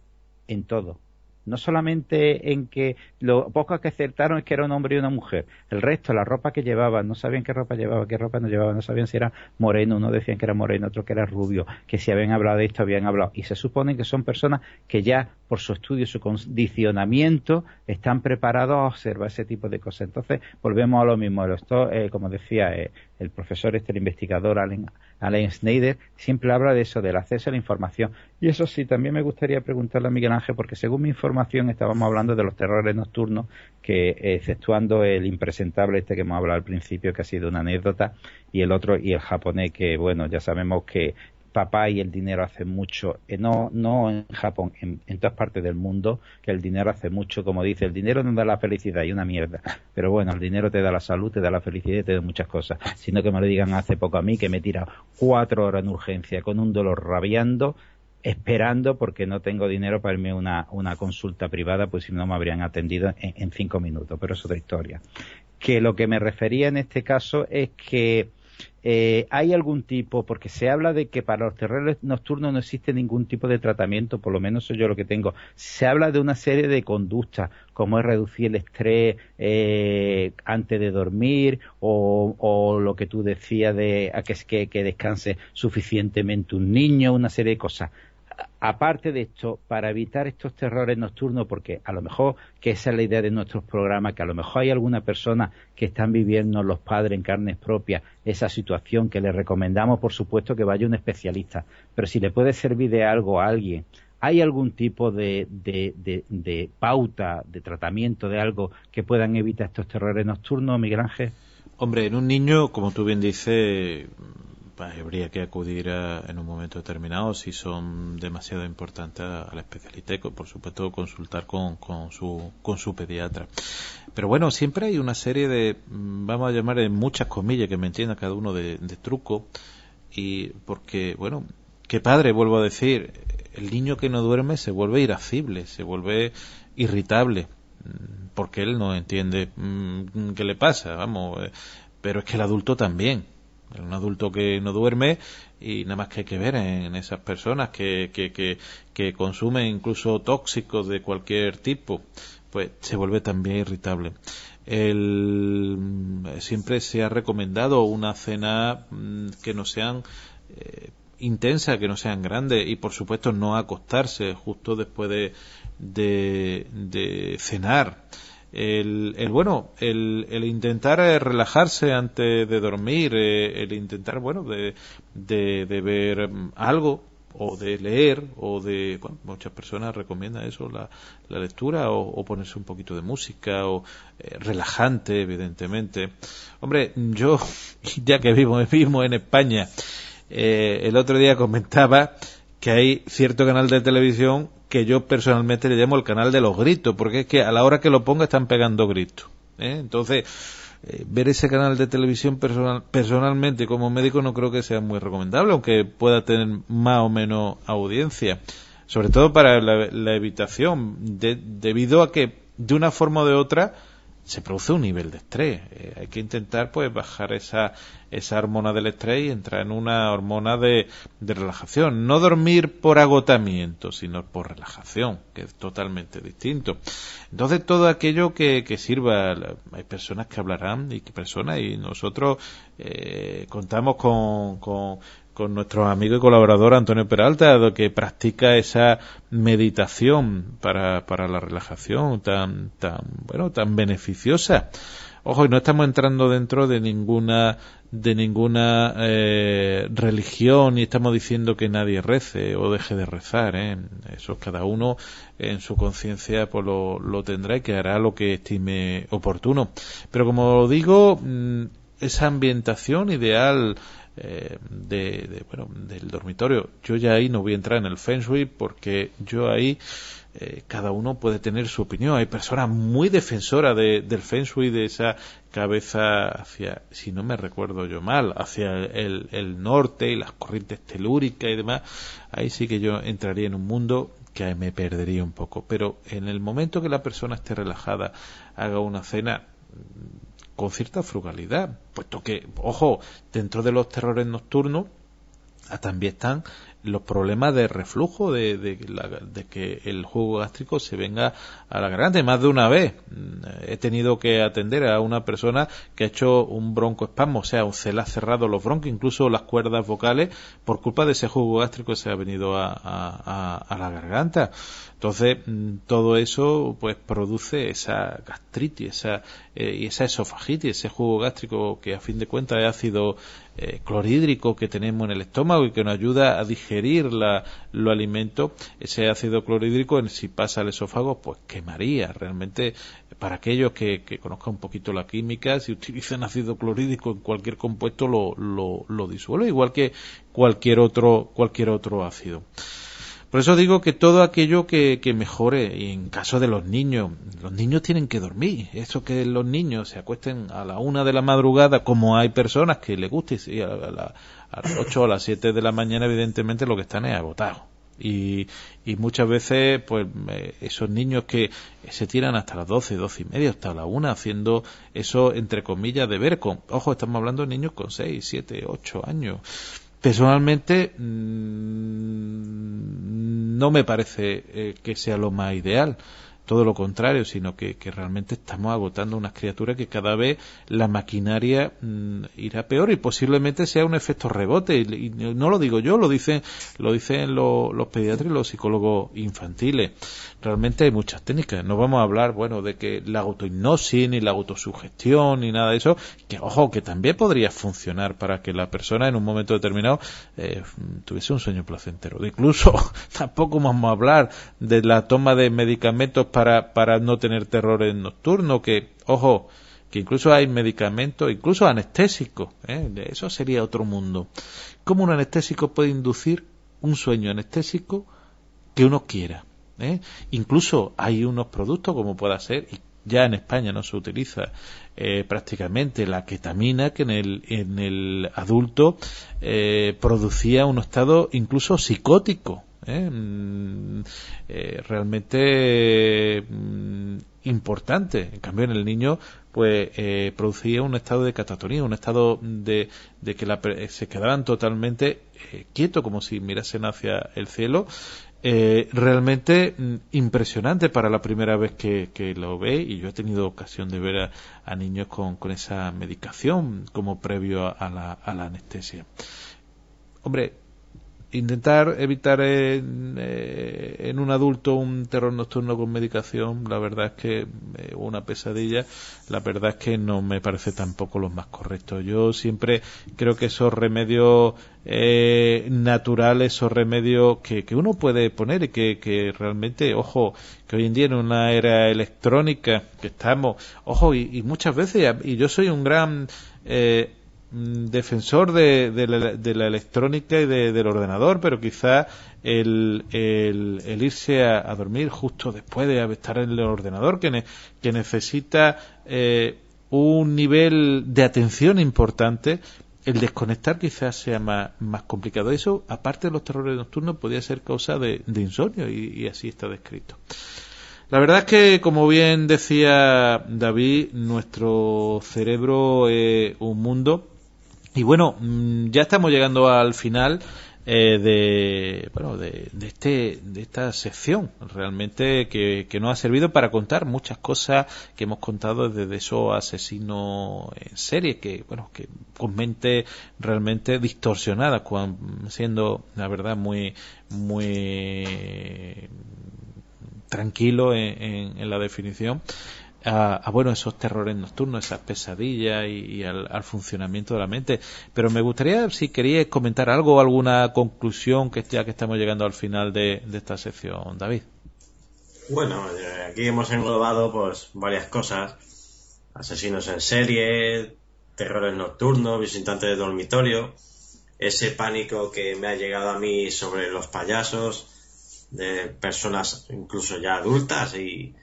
en todo no solamente en que lo poco que acertaron es que era un hombre y una mujer, el resto, la ropa que llevaban, no sabían qué ropa llevaba, qué ropa no llevaba, no sabían si era moreno, uno decían que era moreno, otro que era rubio, que si habían hablado de esto habían hablado, y se supone que son personas que ya por su estudio, su condicionamiento, están preparados a observar ese tipo de cosas. Entonces, volvemos a lo mismo. Eh, como decía eh, el profesor, este, el investigador Allen, Allen Schneider, siempre habla de eso, del acceso a la información. Y eso sí, también me gustaría preguntarle a Miguel Ángel, porque según mi información estábamos hablando de los terrores nocturnos, que exceptuando el impresentable este que hemos hablado al principio, que ha sido una anécdota, y el otro, y el japonés, que bueno, ya sabemos que papá y el dinero hace mucho, eh, no, no en Japón, en, todas partes del mundo, que el dinero hace mucho, como dice, el dinero no da la felicidad y una mierda, pero bueno, el dinero te da la salud, te da la felicidad y te da muchas cosas, sino que me lo digan hace poco a mí, que me tira cuatro horas en urgencia con un dolor rabiando, esperando porque no tengo dinero para irme a una, consulta privada, pues si no me habrían atendido en, en cinco minutos, pero es otra historia. Que lo que me refería en este caso es que eh, ¿Hay algún tipo, porque se habla de que para los terrores nocturnos no existe ningún tipo de tratamiento, por lo menos soy yo lo que tengo, se habla de una serie de conductas, como es reducir el estrés eh, antes de dormir, o, lo que tú decías de a que, que descanse suficientemente un niño, una serie de cosas aparte de esto, para evitar estos terrores nocturnos, porque a lo mejor que esa es la idea de nuestros programas, que a lo mejor hay alguna persona que están viviendo los padres en carnes propias esa situación, que le recomendamos, por supuesto, que vaya un especialista. Pero si le puede servir de algo a alguien, ¿hay algún tipo de, de pauta, de tratamiento, de algo que puedan evitar estos terrores nocturnos, Miguel Ángel? Hombre, en un niño, como tú bien dices, habría que acudir en un momento determinado si son demasiado importantes al especialista y por supuesto consultar con, con, su, con su pediatra. Pero bueno, siempre hay una serie de, vamos a llamar en muchas comillas, que me entienda cada uno de, trucos y porque, bueno, qué padre, vuelvo a decir, el niño que no duerme se vuelve irascible, se vuelve irritable, porque él no entiende mm, qué le pasa, vamos, eh, pero es que el adulto también un adulto que no duerme y nada más que hay que ver en esas personas que, que, que, consumen incluso tóxicos de cualquier tipo, pues se vuelve también irritable. El, siempre se ha recomendado una cena mm, que no sean eh, intensa, que no sean grandes y por supuesto no acostarse justo después de, de, de cenar el, el bueno, el, el, intentar eh, relajarse antes de dormir, eh, el intentar, bueno, de, de, ver mm, algo o de leer o de, bueno, muchas personas recomiendan eso, la, la lectura o, ponerse un poquito de música o eh, relajante, evidentemente. Hombre, yo, ya que vivo, en España, el otro día comentaba que hay cierto canal de televisión que yo personalmente le llamo el canal de los gritos, porque es que a la hora que lo ponga están pegando gritos. ¿eh? Entonces, eh, ver ese canal de televisión personal, personalmente como médico no creo que sea muy recomendable, aunque pueda tener más o menos audiencia, sobre todo para la, evitación, debido a que de una forma o de otra se produce un nivel de estrés. Eh, hay que intentar pues bajar esa, esa hormona del estrés y entrar en una hormona de, de, relajación. No dormir por agotamiento, sino por relajación, que es totalmente distinto. Entonces todo aquello que, que sirva, hay personas que hablarán y que personas y nosotros eh, contamos con, con con nuestro amigo y colaborador Antonio Peralta, que practica esa meditación para, para la relajación tan, tan, bueno, tan beneficiosa. Ojo, y no estamos entrando dentro de ninguna de ninguna eh, religión y estamos diciendo que nadie rece o deje de rezar. ¿eh? Eso cada uno en su conciencia pues lo, lo, tendrá y que hará lo que estime oportuno. Pero como digo, mm, esa ambientación ideal eh, de, bueno, del dormitorio. Yo ya ahí no voy a entrar en el Feng porque yo ahí eh, cada uno puede tener su opinión. Hay personas muy defensoras de, del Feng de esa cabeza hacia, si no me recuerdo yo mal, hacia el, el norte y las corrientes telúricas y demás. Ahí sí que yo entraría en un mundo que me perdería un poco. Pero en el momento que la persona esté relajada, haga una cena, con cierta frugalidad, puesto que, ojo, dentro de los terrores nocturnos ah, también están los problemas de reflujo, de, de, que el jugo gástrico se venga a la garganta. Más de una vez mm, he tenido que atender a una persona que ha hecho un broncoespasmo, o sea, se le ha cerrado los broncos, incluso las cuerdas vocales, por culpa de ese jugo gástrico que se ha venido a, a la garganta. Entonces, mm, todo eso pues produce esa gastritis esa, eh, esa esofagitis, ese jugo gástrico que a fin de cuentas es ácido eh, clorhídrico que tenemos en el estómago y que nos ayuda a digerir la, los alimentos. Ese ácido clorhídrico, si pasa al esófago, pues quemaría. Realmente, para aquellos que, que conozcan un poquito la química, si utilizan ácido clorhídrico en cualquier compuesto, lo, lo, lo disuelve, igual que cualquier otro, cualquier otro ácido. Por eso digo que todo aquello que, mejore, y en caso de los niños, los niños tienen que dormir. Eso que los niños se acuesten a la una de la madrugada, como hay personas que les guste, y a, las ocho o a las siete de la mañana, evidentemente lo que están es agotados. Y, y, muchas veces, pues, esos niños que se tiran hasta las doce, doce y media, hasta la una, haciendo eso, entre comillas, de ver con, ojo, estamos hablando de niños con seis, siete, ocho años Personalmente mm, no me parece eh, que sea lo más ideal todo lo contrario, sino que, realmente estamos agotando unas criaturas que cada vez la maquinaria mm, irá peor y posiblemente sea un efecto rebote. Y, no lo digo yo, lo dicen, lo dicen los pediatras y los psicólogos infantiles. Realmente hay muchas técnicas. No vamos a hablar, bueno, de que la autohipnosis ni la autosugestión ni nada de eso, que ojo, que también podría funcionar para que la persona en un momento determinado eh, tuviese un sueño placentero. Incluso tampoco vamos a hablar de la toma de medicamentos para, para no tener terrores nocturnos, que, ojo, que incluso hay medicamentos, incluso anestésicos, ¿eh? eso sería otro mundo. ¿Cómo un anestésico puede inducir un sueño anestésico que uno quiera? ¿Eh? Incluso hay unos productos como pueda ser, y ya en España no se utiliza eh, prácticamente la ketamina que en el, en el adulto eh, producía un estado incluso psicótico. ¿eh? Mm, eh, realmente mm, importante. En cambio, en el niño, pues eh, producía un estado de catatonía, un estado de, de que la, se quedaban totalmente quietos, como si mirasen hacia el cielo. Realmente mm, impresionante para la primera vez que, lo ve y yo he tenido ocasión de ver a, niños con, con, esa medicación como previo a la, a la anestesia. Hombre, intentar evitar en, eh, en, un adulto un terror nocturno con medicación, la verdad es que eh, una pesadilla, la verdad es que no me parece tampoco lo más correcto. Yo siempre creo que esos remedios eh, naturales, esos remedios que, que uno puede poner y que, que realmente, ojo, que hoy en día en una era electrónica que estamos, ojo, y, y muchas veces, y yo soy un gran eh, defensor de, la, electrónica y del ordenador, pero quizá el, irse a, dormir justo después de estar en el ordenador, que, que necesita eh, un nivel de atención importante, el desconectar quizás sea más, complicado. Eso, aparte de los terrores nocturnos, podría ser causa de, insomnio y así está descrito. La verdad es que, como bien decía David, nuestro cerebro es un mundo y bueno, mm, ya estamos llegando al final. eh, de, bueno, de, de, este, de esta sección, realmente que, que nos ha servido para contar muchas cosas que hemos contado desde esos asesinos en serie, que, bueno, que con mente realmente distorsionada, siendo, la verdad, muy, muy tranquilo en la definición a, bueno esos terrores nocturnos, esas pesadillas y, al, funcionamiento de la mente. Pero me gustaría si queríais comentar algo, alguna conclusión que ya que estamos llegando al final de, esta sección, David. Bueno, eh, aquí hemos englobado pues varias cosas: asesinos en serie, terrores nocturnos, visitantes de dormitorio, ese pánico que me ha llegado a mí sobre los payasos de personas incluso ya adultas y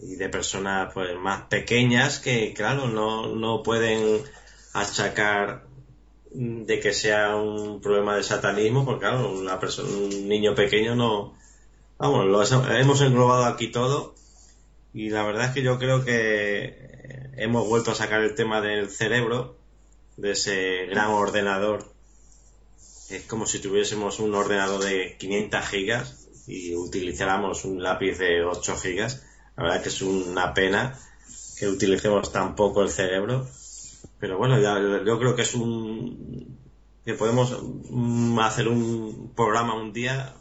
y de personas pues más pequeñas que claro no, no pueden achacar de que sea un problema de satanismo porque claro una persona, un niño pequeño no vamos lo hemos englobado aquí todo y la verdad es que yo creo que hemos vuelto a sacar el tema del cerebro de ese gran ordenador. Es como si tuviésemos un ordenador de 500 gigas y utilizáramos un lápiz de 8 gigas la verdad que es una pena que utilicemos tan poco el cerebro. Pero bueno, yo creo que es un. que podemos hacer un programa un día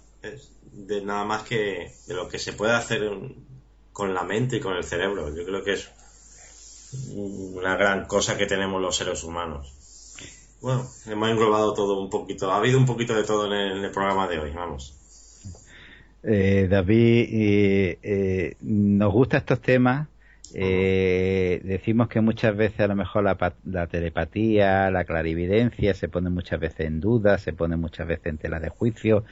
de nada más que de lo que se puede hacer con la mente y con el cerebro. Yo creo que es una gran cosa que tenemos los seres humanos. Bueno, hemos englobado todo un poquito. Ha habido un poquito de todo en el programa de hoy, vamos. Eh, David, eh, eh, nos gustan estos temas. Eh, decimos que muchas veces a lo mejor la, telepatía, la clarividencia se pone muchas veces en duda, se pone muchas veces en tela de juicio.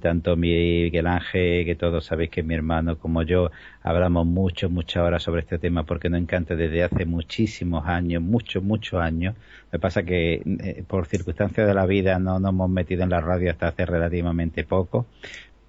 Tanto Miguel Ángel, que todos sabéis que mi hermano, como yo, hablamos mucho, muchas horas sobre este tema porque nos encanta desde hace muchísimos años, muchos, muchos años. Lo que pasa que eh, por circunstancias de la vida no nos hemos metido en la radio hasta hace relativamente poco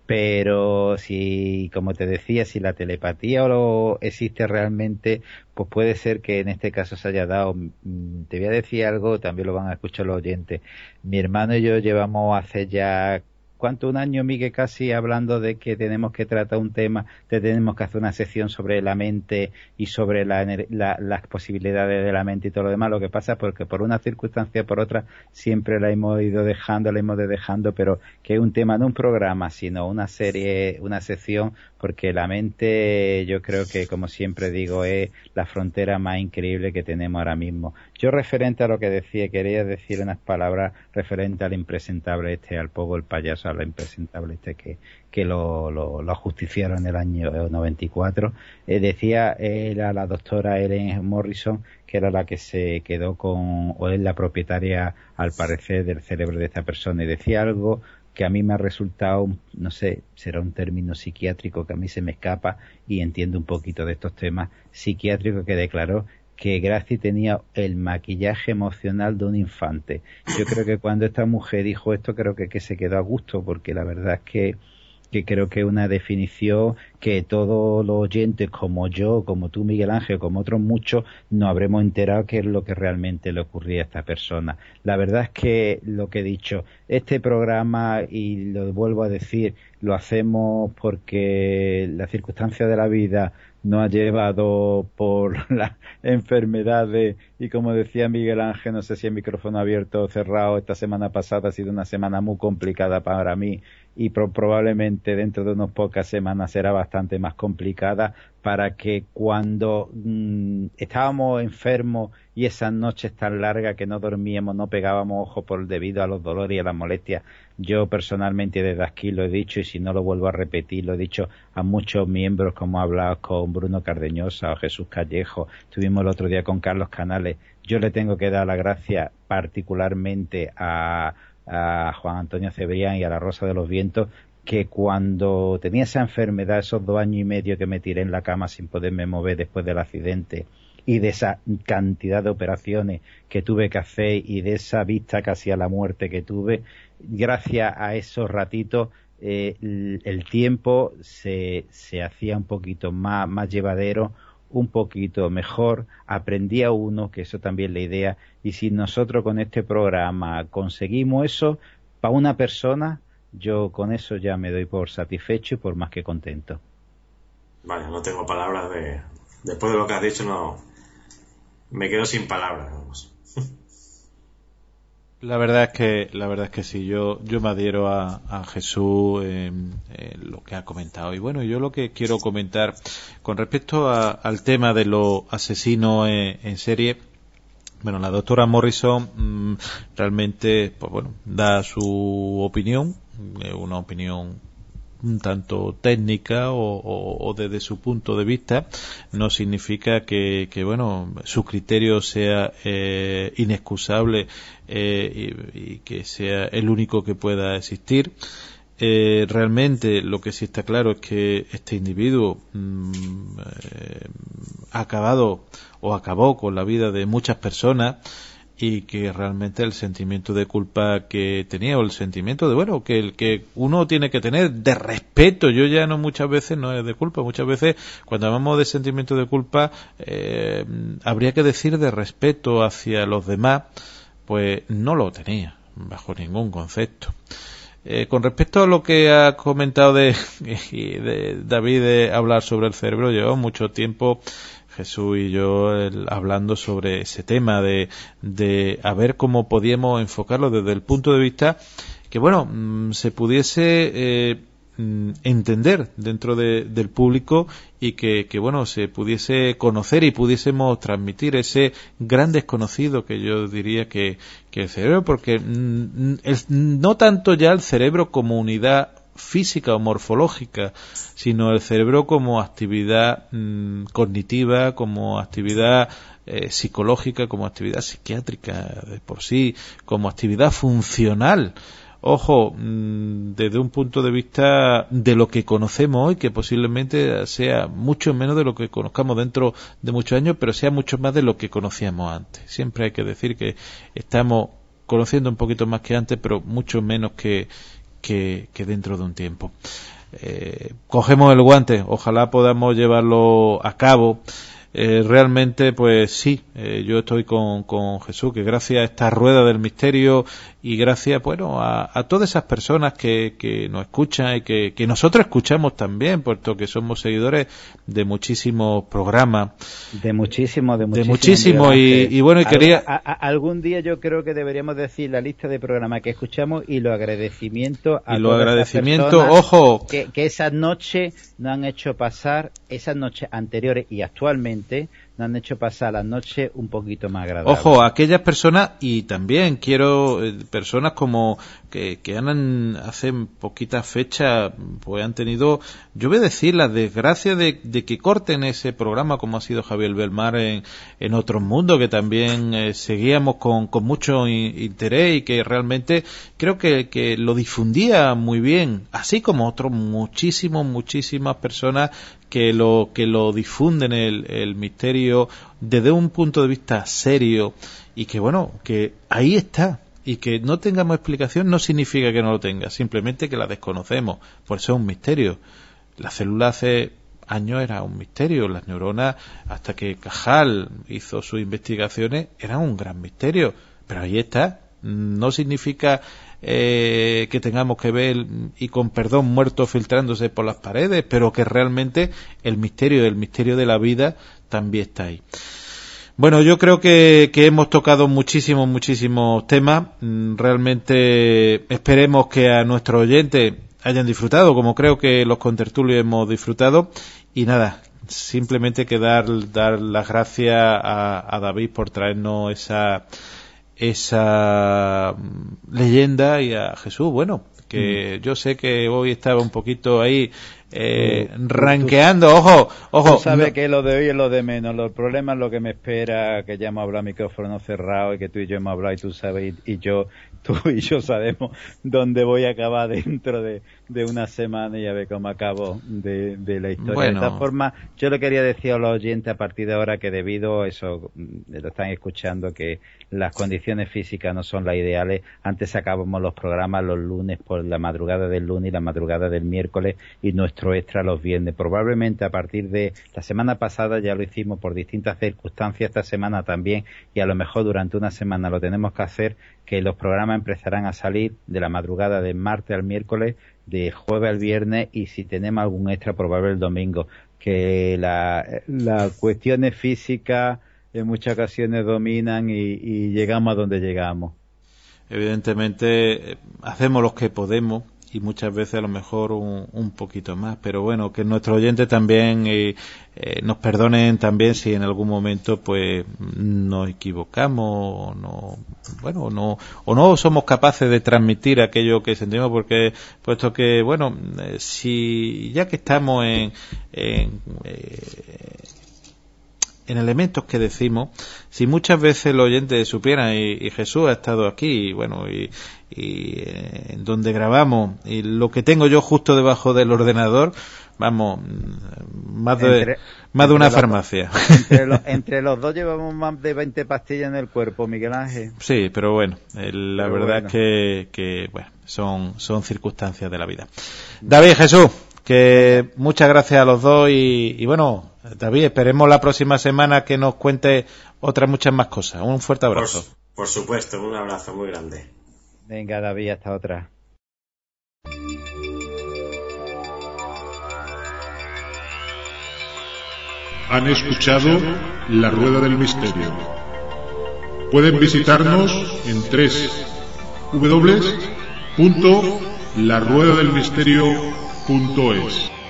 pero si, como te decía, si la telepatía o lo existe realmente, pues puede ser que en este caso se haya dado. Mm, te voy a decir algo, también lo van a escuchar los oyentes. Mi hermano y yo llevamos hace ya ¿cuánto? Un año, Miguel, casi hablando de que tenemos que tratar un tema, que tenemos que hacer una sección sobre la mente y sobre la, las posibilidades de la mente y todo lo demás. Lo que pasa es porque por una circunstancia o por otra siempre la hemos ido dejando, la hemos ido dejando, pero que un tema, no un programa, sino una serie, una sección, porque la mente, yo creo que, como siempre digo, es la frontera más increíble que tenemos ahora mismo. Yo referente a lo que decía, quería decir unas palabras referente al impresentable este, al poco el payaso, al impresentable este que, que lo, lo, lo justiciaron en el año 94. Eh, decía era la doctora Ellen Morrison, que era la que se quedó con, o es la propietaria, al parecer, del cerebro de esta persona, y decía algo que a mí me ha resultado, no sé, será un término psiquiátrico que a mí se me escapa y entiendo un poquito de estos temas, psiquiátrico que declaró que Gracie tenía el maquillaje emocional de un infante. Yo creo que cuando esta mujer dijo esto, creo que, que se quedó a gusto, porque la verdad es que, que creo que es una definición que todos los oyentes, como yo, como tú, Miguel Ángel, como otros muchos, nos habremos enterado qué es lo que realmente le ocurría a esta persona. La verdad es que lo que he dicho, este programa, y lo vuelvo a decir, lo hacemos porque la circunstancia de la vida no ha llevado por la enfermedades y como decía Miguel Ángel, no sé si el micrófono abierto o cerrado, esta semana pasada ha sido una semana muy complicada para mí y probablemente dentro de unas pocas semanas será bastante más complicada para que cuando mm, estábamos enfermos y esas noches tan largas que no dormíamos, no pegábamos ojo por debido a los dolores y a las molestias. Yo personalmente desde aquí lo he dicho y si no lo vuelvo a repetir, lo he dicho a muchos miembros como he hablado con Bruno Cardeñosa o Jesús Callejo, estuvimos el otro día con Carlos Canales. Yo le tengo que dar la gracia particularmente a, a Juan Antonio Cebrián y a la Rosa de los Vientos que cuando tenía esa enfermedad, esos dos años y medio que me tiré en la cama sin poderme mover después del accidente, y de esa cantidad de operaciones que tuve que hacer y de esa vista casi a la muerte que tuve, gracias a esos ratitos eh, el, tiempo se, se hacía un poquito más, más llevadero, un poquito mejor, aprendía uno, que eso también es la idea, y si nosotros con este programa conseguimos eso, para una persona, yo con eso ya me doy por satisfecho y por más que contento. Vale, no tengo palabras de... Después de lo que has dicho, no... Me quedo sin palabras, vamos. La verdad es que, la verdad es que sí, yo, yo me adhiero a, Jesús en, lo que ha comentado. Y bueno, yo lo que quiero comentar con respecto al tema de los asesinos en, serie, bueno, la doctora Morrison mm, realmente, pues bueno, da su opinión, una opinión tanto técnica o, desde su punto de vista no significa que, bueno su criterio sea eh, inexcusable eh, y, que sea el único que pueda existir. Eh, realmente lo que sí está claro es que este individuo mm, ha acabado o acabó con la vida de muchas personas y que realmente el sentimiento de culpa que tenía o el sentimiento de bueno que el que uno tiene que tener de respeto. Yo ya no muchas veces no es de culpa. Muchas veces cuando hablamos de sentimiento de culpa eh, habría que decir de respeto hacia los demás pues no lo tenía bajo ningún concepto. Eh, con respecto a lo que ha comentado de, de David de hablar sobre el cerebro llevo mucho tiempo Jesús y yo hablando sobre ese tema de, de a ver cómo podíamos enfocarlo desde el punto de vista que bueno mm, se pudiese eh, mm, entender dentro del público y que, bueno se pudiese conocer y pudiésemos transmitir ese gran desconocido que yo diría que, que el cerebro porque mm, no tanto ya el cerebro como unidad física o morfológica, sino el cerebro como actividad mm, cognitiva, como actividad eh, psicológica, como actividad psiquiátrica de por sí, como actividad funcional. Ojo, mm, desde un punto de vista de lo que conocemos hoy, que posiblemente sea mucho menos de lo que conozcamos dentro de muchos años, pero sea mucho más de lo que conocíamos antes. Siempre hay que decir que estamos conociendo un poquito más que antes, pero mucho menos que, que, dentro de un tiempo. Eh, cogemos el guante, ojalá podamos llevarlo a cabo eh, realmente, pues sí, eh, yo estoy con, con, Jesús, que gracias a esta rueda del misterio y gracias, bueno, a, todas esas personas que, que nos escuchan y que, que, nosotros escuchamos también, puesto que somos seguidores de muchísimos programas. De muchísimo, de muchísimo. De muchísimo, y, bueno, y quería... algún día yo creo que deberíamos decir la lista de programas que escuchamos y los agradecimientos a y los agradecimientos, ojo. Que, que esa noche nos han hecho pasar, esas noches anteriores y actualmente nos han hecho pasar la noche un poquito más agradable. Ojo, aquellas personas, y también quiero eh, personas como que, que han hace poquitas fechas, pues han tenido, yo voy a decir, la desgracia de, que corten ese programa como ha sido Javier Belmar en, en Otros Mundos, que también eh, seguíamos con, con mucho interés y que realmente creo que, que lo difundía muy bien, así como otros muchísimos, muchísimas personas que lo, que lo difunden el, el misterio desde un punto de vista serio y que bueno, que ahí está, y que no tengamos explicación no significa que no lo tenga, simplemente que la desconocemos. Por eso es un misterio. La célula hace años era un misterio, las neuronas, hasta que Cajal hizo sus investigaciones, eran un gran misterio. Pero ahí está. No significa eh, que tengamos que ver y con perdón muertos filtrándose por las paredes, pero que realmente el misterio, el misterio de la vida también está ahí. Bueno, yo creo que, hemos tocado muchísimos, muchísimos temas. Mm, realmente esperemos que a nuestros oyentes hayan disfrutado, como creo que los contertulios hemos disfrutado. Y nada, simplemente que dar, dar las gracias a, a David por traernos esa, esa mm, leyenda y a Jesús, bueno, que mm. yo sé que hoy estaba un poquito ahí eh, ranqueando, ojo, ojo. Tú sabes que lo de hoy es lo de menos, los problemas lo que me espera, que ya hemos hablado micrófono cerrado y que tú y yo hemos hablado y tú sabes y, yo, tú y yo sabemos dónde voy a acabar dentro de, de una semana y a ver cómo acabo de, la historia. De esta forma, yo le quería decir a los oyentes a partir de ahora que debido a eso, mm, lo están escuchando, que las condiciones físicas no son las ideales. Antes acabamos los programas los lunes por la madrugada del lunes y la madrugada del miércoles y nuestro extra los viernes. Probablemente a partir de la semana pasada ya lo hicimos por distintas circunstancias, esta semana también y a lo mejor durante una semana lo tenemos que hacer, que los programas empezarán a salir de la madrugada de martes al miércoles de jueves al viernes y si tenemos algún extra probable el domingo. Que las cuestiones físicas en muchas ocasiones dominan y, llegamos a donde llegamos. Evidentemente eh, hacemos lo que podemos y muchas veces a lo mejor un, poquito más. Pero bueno, que nuestros oyentes también eh, eh, nos perdonen también si en algún momento pues nos equivocamos o no, bueno, no, o no somos capaces de transmitir aquello que sentimos porque puesto que, bueno, eh, si ya que estamos en, en en elementos que decimos, si muchas veces el oyente supiera, y, Jesús ha estado aquí, y bueno, y, eh, en donde grabamos, y lo que tengo yo justo debajo del ordenador, vamos, más de, más de una farmacia. Entre, los dos llevamos más de 20 pastillas en el cuerpo, Miguel Ángel. Sí, pero bueno, la verdad es que, que, bueno, son, son circunstancias de la vida. David, Jesús, que muchas gracias a los dos y, bueno, David, esperemos la próxima semana que nos cuente otras muchas más cosas. Un fuerte abrazo. Por, supuesto, un abrazo muy grande. Venga, David, hasta otra. Han escuchado La Rueda del Misterio. Pueden visitarnos en tres www.laruedadelmisterio.es